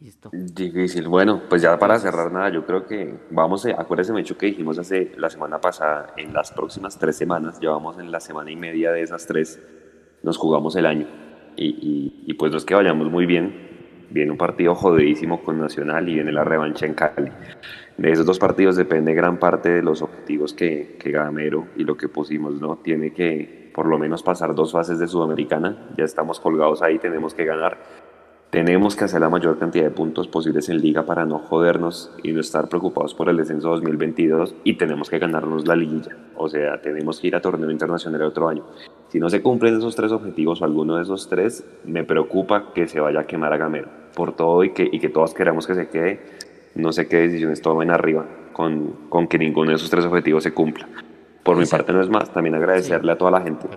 Listo. Difícil. Bueno, pues ya para cerrar nada, yo creo que vamos, a, acuérdese, Mecho, que dijimos hace la semana pasada, en las próximas tres semanas, llevamos en la semana y media de esas tres, nos jugamos el año. Y, pues no es que vayamos muy bien, viene un partido jodidísimo con Nacional y viene la revancha en Cali. De esos dos partidos depende gran parte de los objetivos que, que Gamero y lo que pusimos, ¿no? Tiene que por lo menos pasar dos fases de Sudamericana, ya estamos colgados ahí, tenemos que ganar. Tenemos que hacer la mayor cantidad de puntos posibles en liga para no jodernos y no estar preocupados por el descenso 2022 y tenemos que ganarnos la liguilla. O sea, tenemos que ir a torneo internacional el otro año. Si no se cumplen esos tres objetivos o alguno de esos tres, me preocupa que se vaya a quemar a Gamero por todo y que, y que todos queramos que se quede. No sé qué decisiones tomen arriba con, con que ninguno de esos tres objetivos se cumpla. Por mi parte no es más, también agradecerle a toda la gente.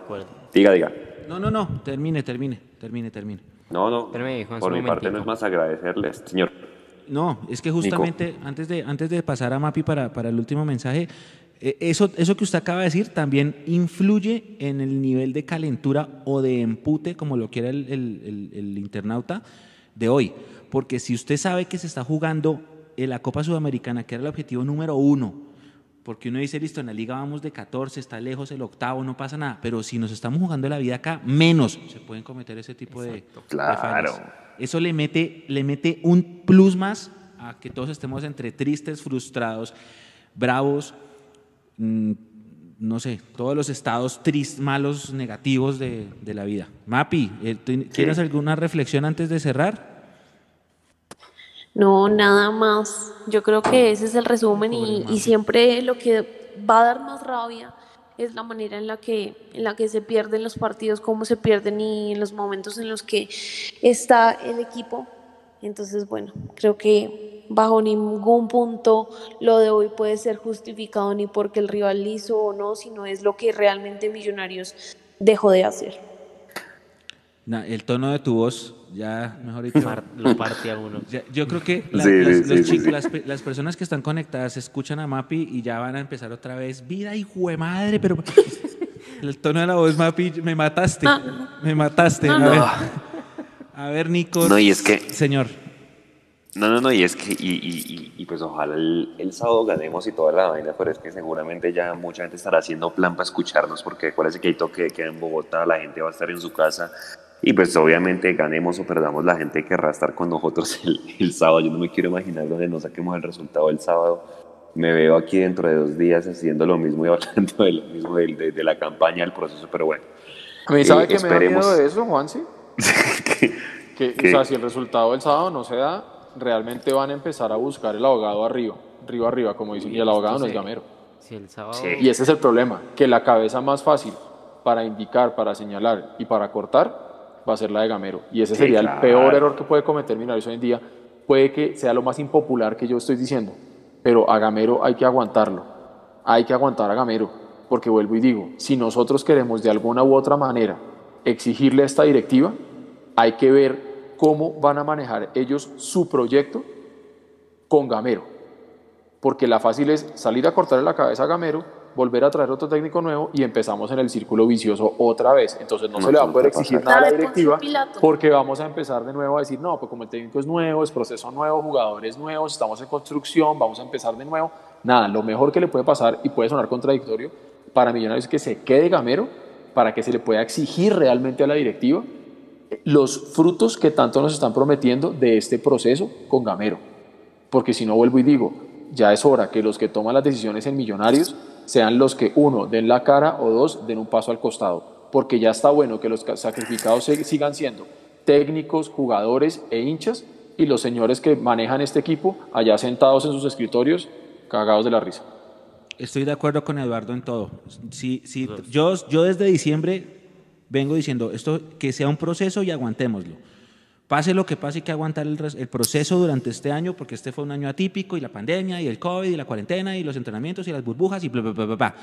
Diga, diga. No, no, no, termine, termine, termine, termine. No, no, Espérame, Juan, por mi parte no es más agradecerles, señor. No, es que justamente antes de, antes de pasar a Mapi para, para el último mensaje, eh, eso, eso que usted acaba de decir también influye en el nivel de calentura o de empute, como lo quiera el, el- el- el internauta, de hoy. Porque si usted sabe que se está jugando en la Copa Sudamericana, que era el objetivo número uno, porque uno dice, listo, en la liga vamos de 14, está lejos el octavo, no pasa nada. Pero si nos estamos jugando la vida acá, menos se pueden cometer ese tipo de, de Claro. fallas. Eso le mete, le mete un plus más a que todos estemos entre tristes, frustrados, bravos, mm, no sé, todos los estados tristes, malos, negativos de, de la vida. Mapi, eh, ¿tú- ¿tienes alguna reflexión antes de cerrar? No, nada más. Yo creo que ese es el resumen y, y siempre lo que va a dar más rabia es la manera en la que en la que se pierden los partidos, cómo se pierden y en los momentos en los que está el equipo. Entonces, bueno, creo que bajo ningún punto lo de hoy puede ser justificado ni porque el rival hizo o no, sino es lo que realmente Millonarios dejó de hacer. El tono de tu voz, ya, mejor dicho. Par- lo parte a uno. Ya- yo creo que la- Sí, las, sí, los sí, chicos- sí. Las, pe- las personas que están conectadas escuchan a Mapi y ya van a empezar otra vez. Vida y madre, pero. El tono de la voz, Mapi, me mataste. Me mataste. No, a, no. Ver, a ver, Nico. No, y es que- Señor. No, no, no, y es que, y, y, y, y pues ojalá el, el sábado ganemos y toda la vaina, pero es que seguramente ya mucha gente estará haciendo plan para escucharnos, porque acuérdense que hay toque de queda en Bogotá, la gente va a estar en su casa, y pues obviamente ganemos o perdamos, la gente querrá estar con nosotros el, el sábado. Yo no me quiero imaginar donde no saquemos el resultado el sábado. Me veo aquí dentro de dos días haciendo lo mismo y hablando de lo mismo de, de- de la campaña, del proceso, pero bueno. A mí, ¿sabe Eh, qué me da esperemos- miedo de eso, Juanse? que, ¿Qué? o sea, si el resultado del sábado no se da, realmente van a empezar a buscar el abogado arriba, arriba, arriba, como dicen, y el abogado no es gamero. Si el sábado. Y ese es el problema, que la cabeza más fácil para indicar, para señalar y para cortar va a ser la de gamero. Y ese Sí, sería claro. el peor error que puede cometer Millonarios hoy en día. Puede que sea lo más impopular que yo estoy diciendo, pero a gamero hay que aguantarlo. Hay que aguantar a gamero, porque vuelvo y digo, si nosotros queremos de alguna u otra manera exigirle a esta directiva, hay que ver cómo van a manejar ellos su proyecto con Gamero. Porque la fácil es salir a cortarle la cabeza a Gamero, volver a traer otro técnico nuevo y empezamos en el círculo vicioso otra vez. Entonces no, No, se le va a poder exigir nada a la directiva porque vamos a empezar de nuevo a decir, no, pues como el técnico es nuevo, es proceso nuevo, jugadores nuevos, estamos en construcción, vamos a empezar de nuevo. Nada, lo mejor que le puede pasar y puede sonar contradictorio para Millonarios es que se quede Gamero para que se le pueda exigir realmente a la directiva los frutos que tanto nos están prometiendo de este proceso con Gamero. Porque si no vuelvo y digo, ya es hora que los que toman las decisiones en Millonarios sean los que, uno, den la cara o dos, den un paso al costado. Porque ya está bueno que los ca- sacrificados sigan siendo técnicos, jugadores e hinchas y los señores que manejan este equipo allá sentados en sus escritorios, cagados de la risa. Estoy de acuerdo con Eduardo en todo. Sí, sí, yo, yo desde diciembre vengo diciendo esto que sea un proceso y aguantémoslo. Pase lo que pase, hay que aguantar el, proceso durante este año, porque este fue un año atípico y la pandemia y el COVID y la cuarentena y los entrenamientos y las burbujas y bla, bla, bla, bla, bla.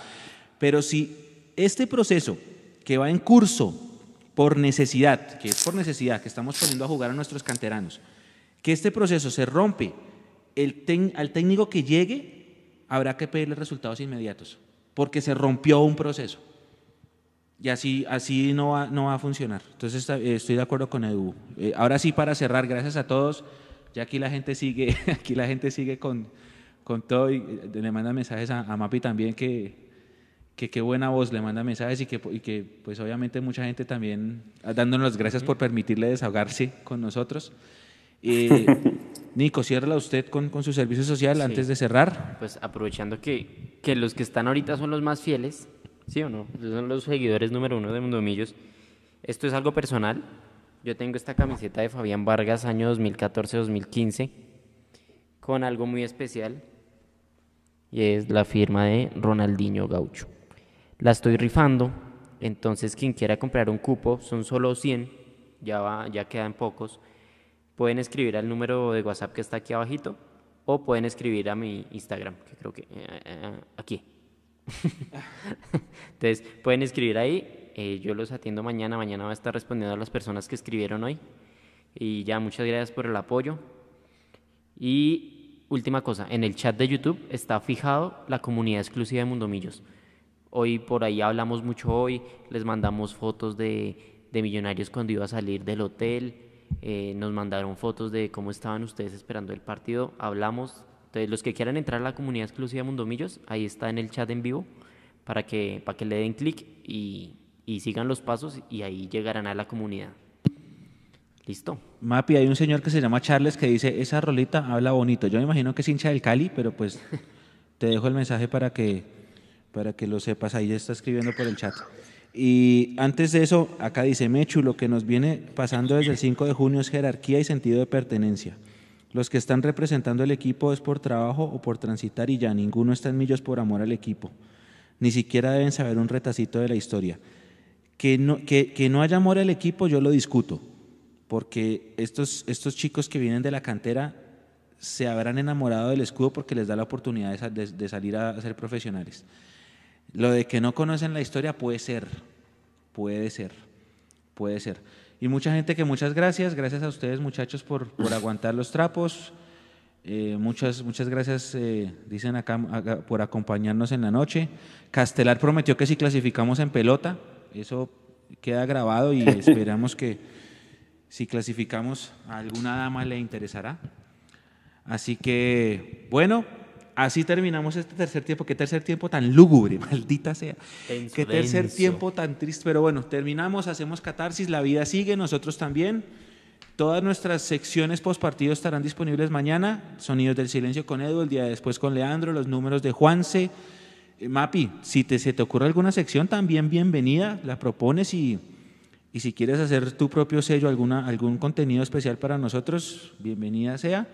Pero si este proceso que va en curso por necesidad, que es por necesidad, que estamos poniendo a jugar a nuestros canteranos, que este proceso se rompe, al técnico que llegue habrá que pedirle resultados inmediatos, porque se rompió un proceso. Y así, así no, va, no va a funcionar. Entonces estoy de acuerdo con Edu. Eh, ahora sí, para cerrar, gracias a todos. Ya aquí la gente sigue, aquí la gente sigue con, con todo y eh, le manda mensajes a, Mapi también que que qué buena voz, le manda mensajes y que, y que pues obviamente mucha gente también dándonos las gracias por permitirle desahogarse con nosotros. Eh, Nico, cierra usted con, con, su servicio social antes de cerrar. Pues aprovechando que, que los que están ahorita son los más fieles, ¿sí o no? Son los seguidores número uno de Mundomillos. Esto es algo personal. Yo tengo esta camiseta de Fabián Vargas, año 2014-2015, con algo muy especial y es la firma de Ronaldinho Gaucho. La estoy rifando, entonces quien quiera comprar un cupo, son solo 100, ya, va, ya quedan pocos. Pueden escribir al número de WhatsApp que está aquí abajito o pueden escribir a mi Instagram, que creo que eh, eh, aquí. Entonces pueden escribir ahí, eh, yo los atiendo mañana, mañana va a estar respondiendo a las personas que escribieron hoy. Y ya, muchas gracias por el apoyo. Y última cosa, en el chat de YouTube está fijado la comunidad exclusiva de Mundomillos. Hoy por ahí hablamos mucho hoy, les mandamos fotos de, de Millonarios cuando iba a salir del hotel, eh, nos mandaron fotos de cómo estaban ustedes esperando el partido, hablamos. Entonces, los que quieran entrar a la comunidad exclusiva Mundomillos, ahí está en el chat en vivo para que, para que le den clic y, y sigan los pasos y ahí llegarán a la comunidad. Listo. Mapi, hay un señor que se llama Charles que dice, esa rolita habla bonito. Yo me imagino que es hincha del Cali, pero pues te dejo el mensaje para que, para que lo sepas. Ahí está escribiendo por el chat. Y antes de eso, acá dice Mechu, lo que nos viene pasando desde el 5 de junio es jerarquía y sentido de pertenencia. Los que están representando el equipo es por trabajo o por transitar y ya, ninguno está en millos por amor al equipo. Ni siquiera deben saber un retacito de la historia. Que no, que, que no haya amor al equipo, yo lo discuto porque estos, estos chicos que vienen de la cantera se habrán enamorado del escudo porque les da la oportunidad de, salir a, ser profesionales. Lo de que no conocen la historia puede ser, puede ser, puede ser. Y mucha gente que muchas gracias, gracias a ustedes muchachos por, por aguantar los trapos. Eh, muchas, muchas gracias, eh, dicen acá, por acompañarnos en la noche. Castelar prometió que si clasificamos en pelota, eso queda grabado y esperamos que si clasificamos a alguna dama le interesará. Así que, bueno, así terminamos este tercer tiempo. Qué tercer tiempo tan lúgubre, maldita sea. Qué tercer tiempo tan triste. Pero bueno, terminamos, hacemos catarsis, la vida sigue, nosotros también. Todas nuestras secciones post partido estarán disponibles mañana. Sonidos del silencio con Edu, el día después con Leandro, los números de Juanse. Eh, Mapi, si te, se te ocurre alguna sección, también bienvenida, la propones y y si quieres hacer tu propio sello, alguna, algún contenido especial para nosotros, bienvenida sea.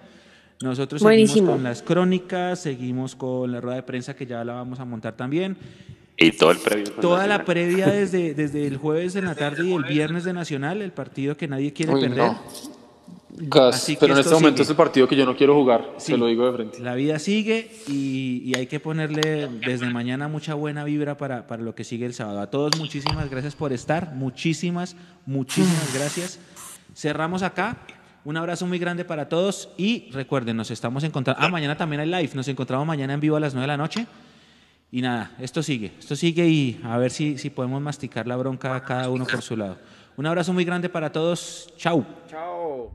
Nosotros seguimos con las crónicas, seguimos con la rueda de prensa que ya la vamos a montar también. Y todo el previo. Toda la previa desde, desde el jueves en la tarde y el viernes de Nacional, el partido que nadie quiere perder. Gas, pero en este momento es el partido que yo no quiero jugar, se lo digo de frente. La vida sigue y, hay que ponerle desde mañana mucha buena vibra para, para, lo que sigue el sábado. A todos muchísimas gracias por estar, muchísimas, muchísimas gracias. Cerramos acá. Un abrazo muy grande para todos y recuerden, nos estamos encontrando. Ah, mañana también hay live. Nos encontramos mañana en vivo a las 9 de la noche. Y nada, esto sigue, esto sigue y a ver si, si podemos masticar la bronca cada uno por su lado. Un abrazo muy grande para todos. Chau. Chao.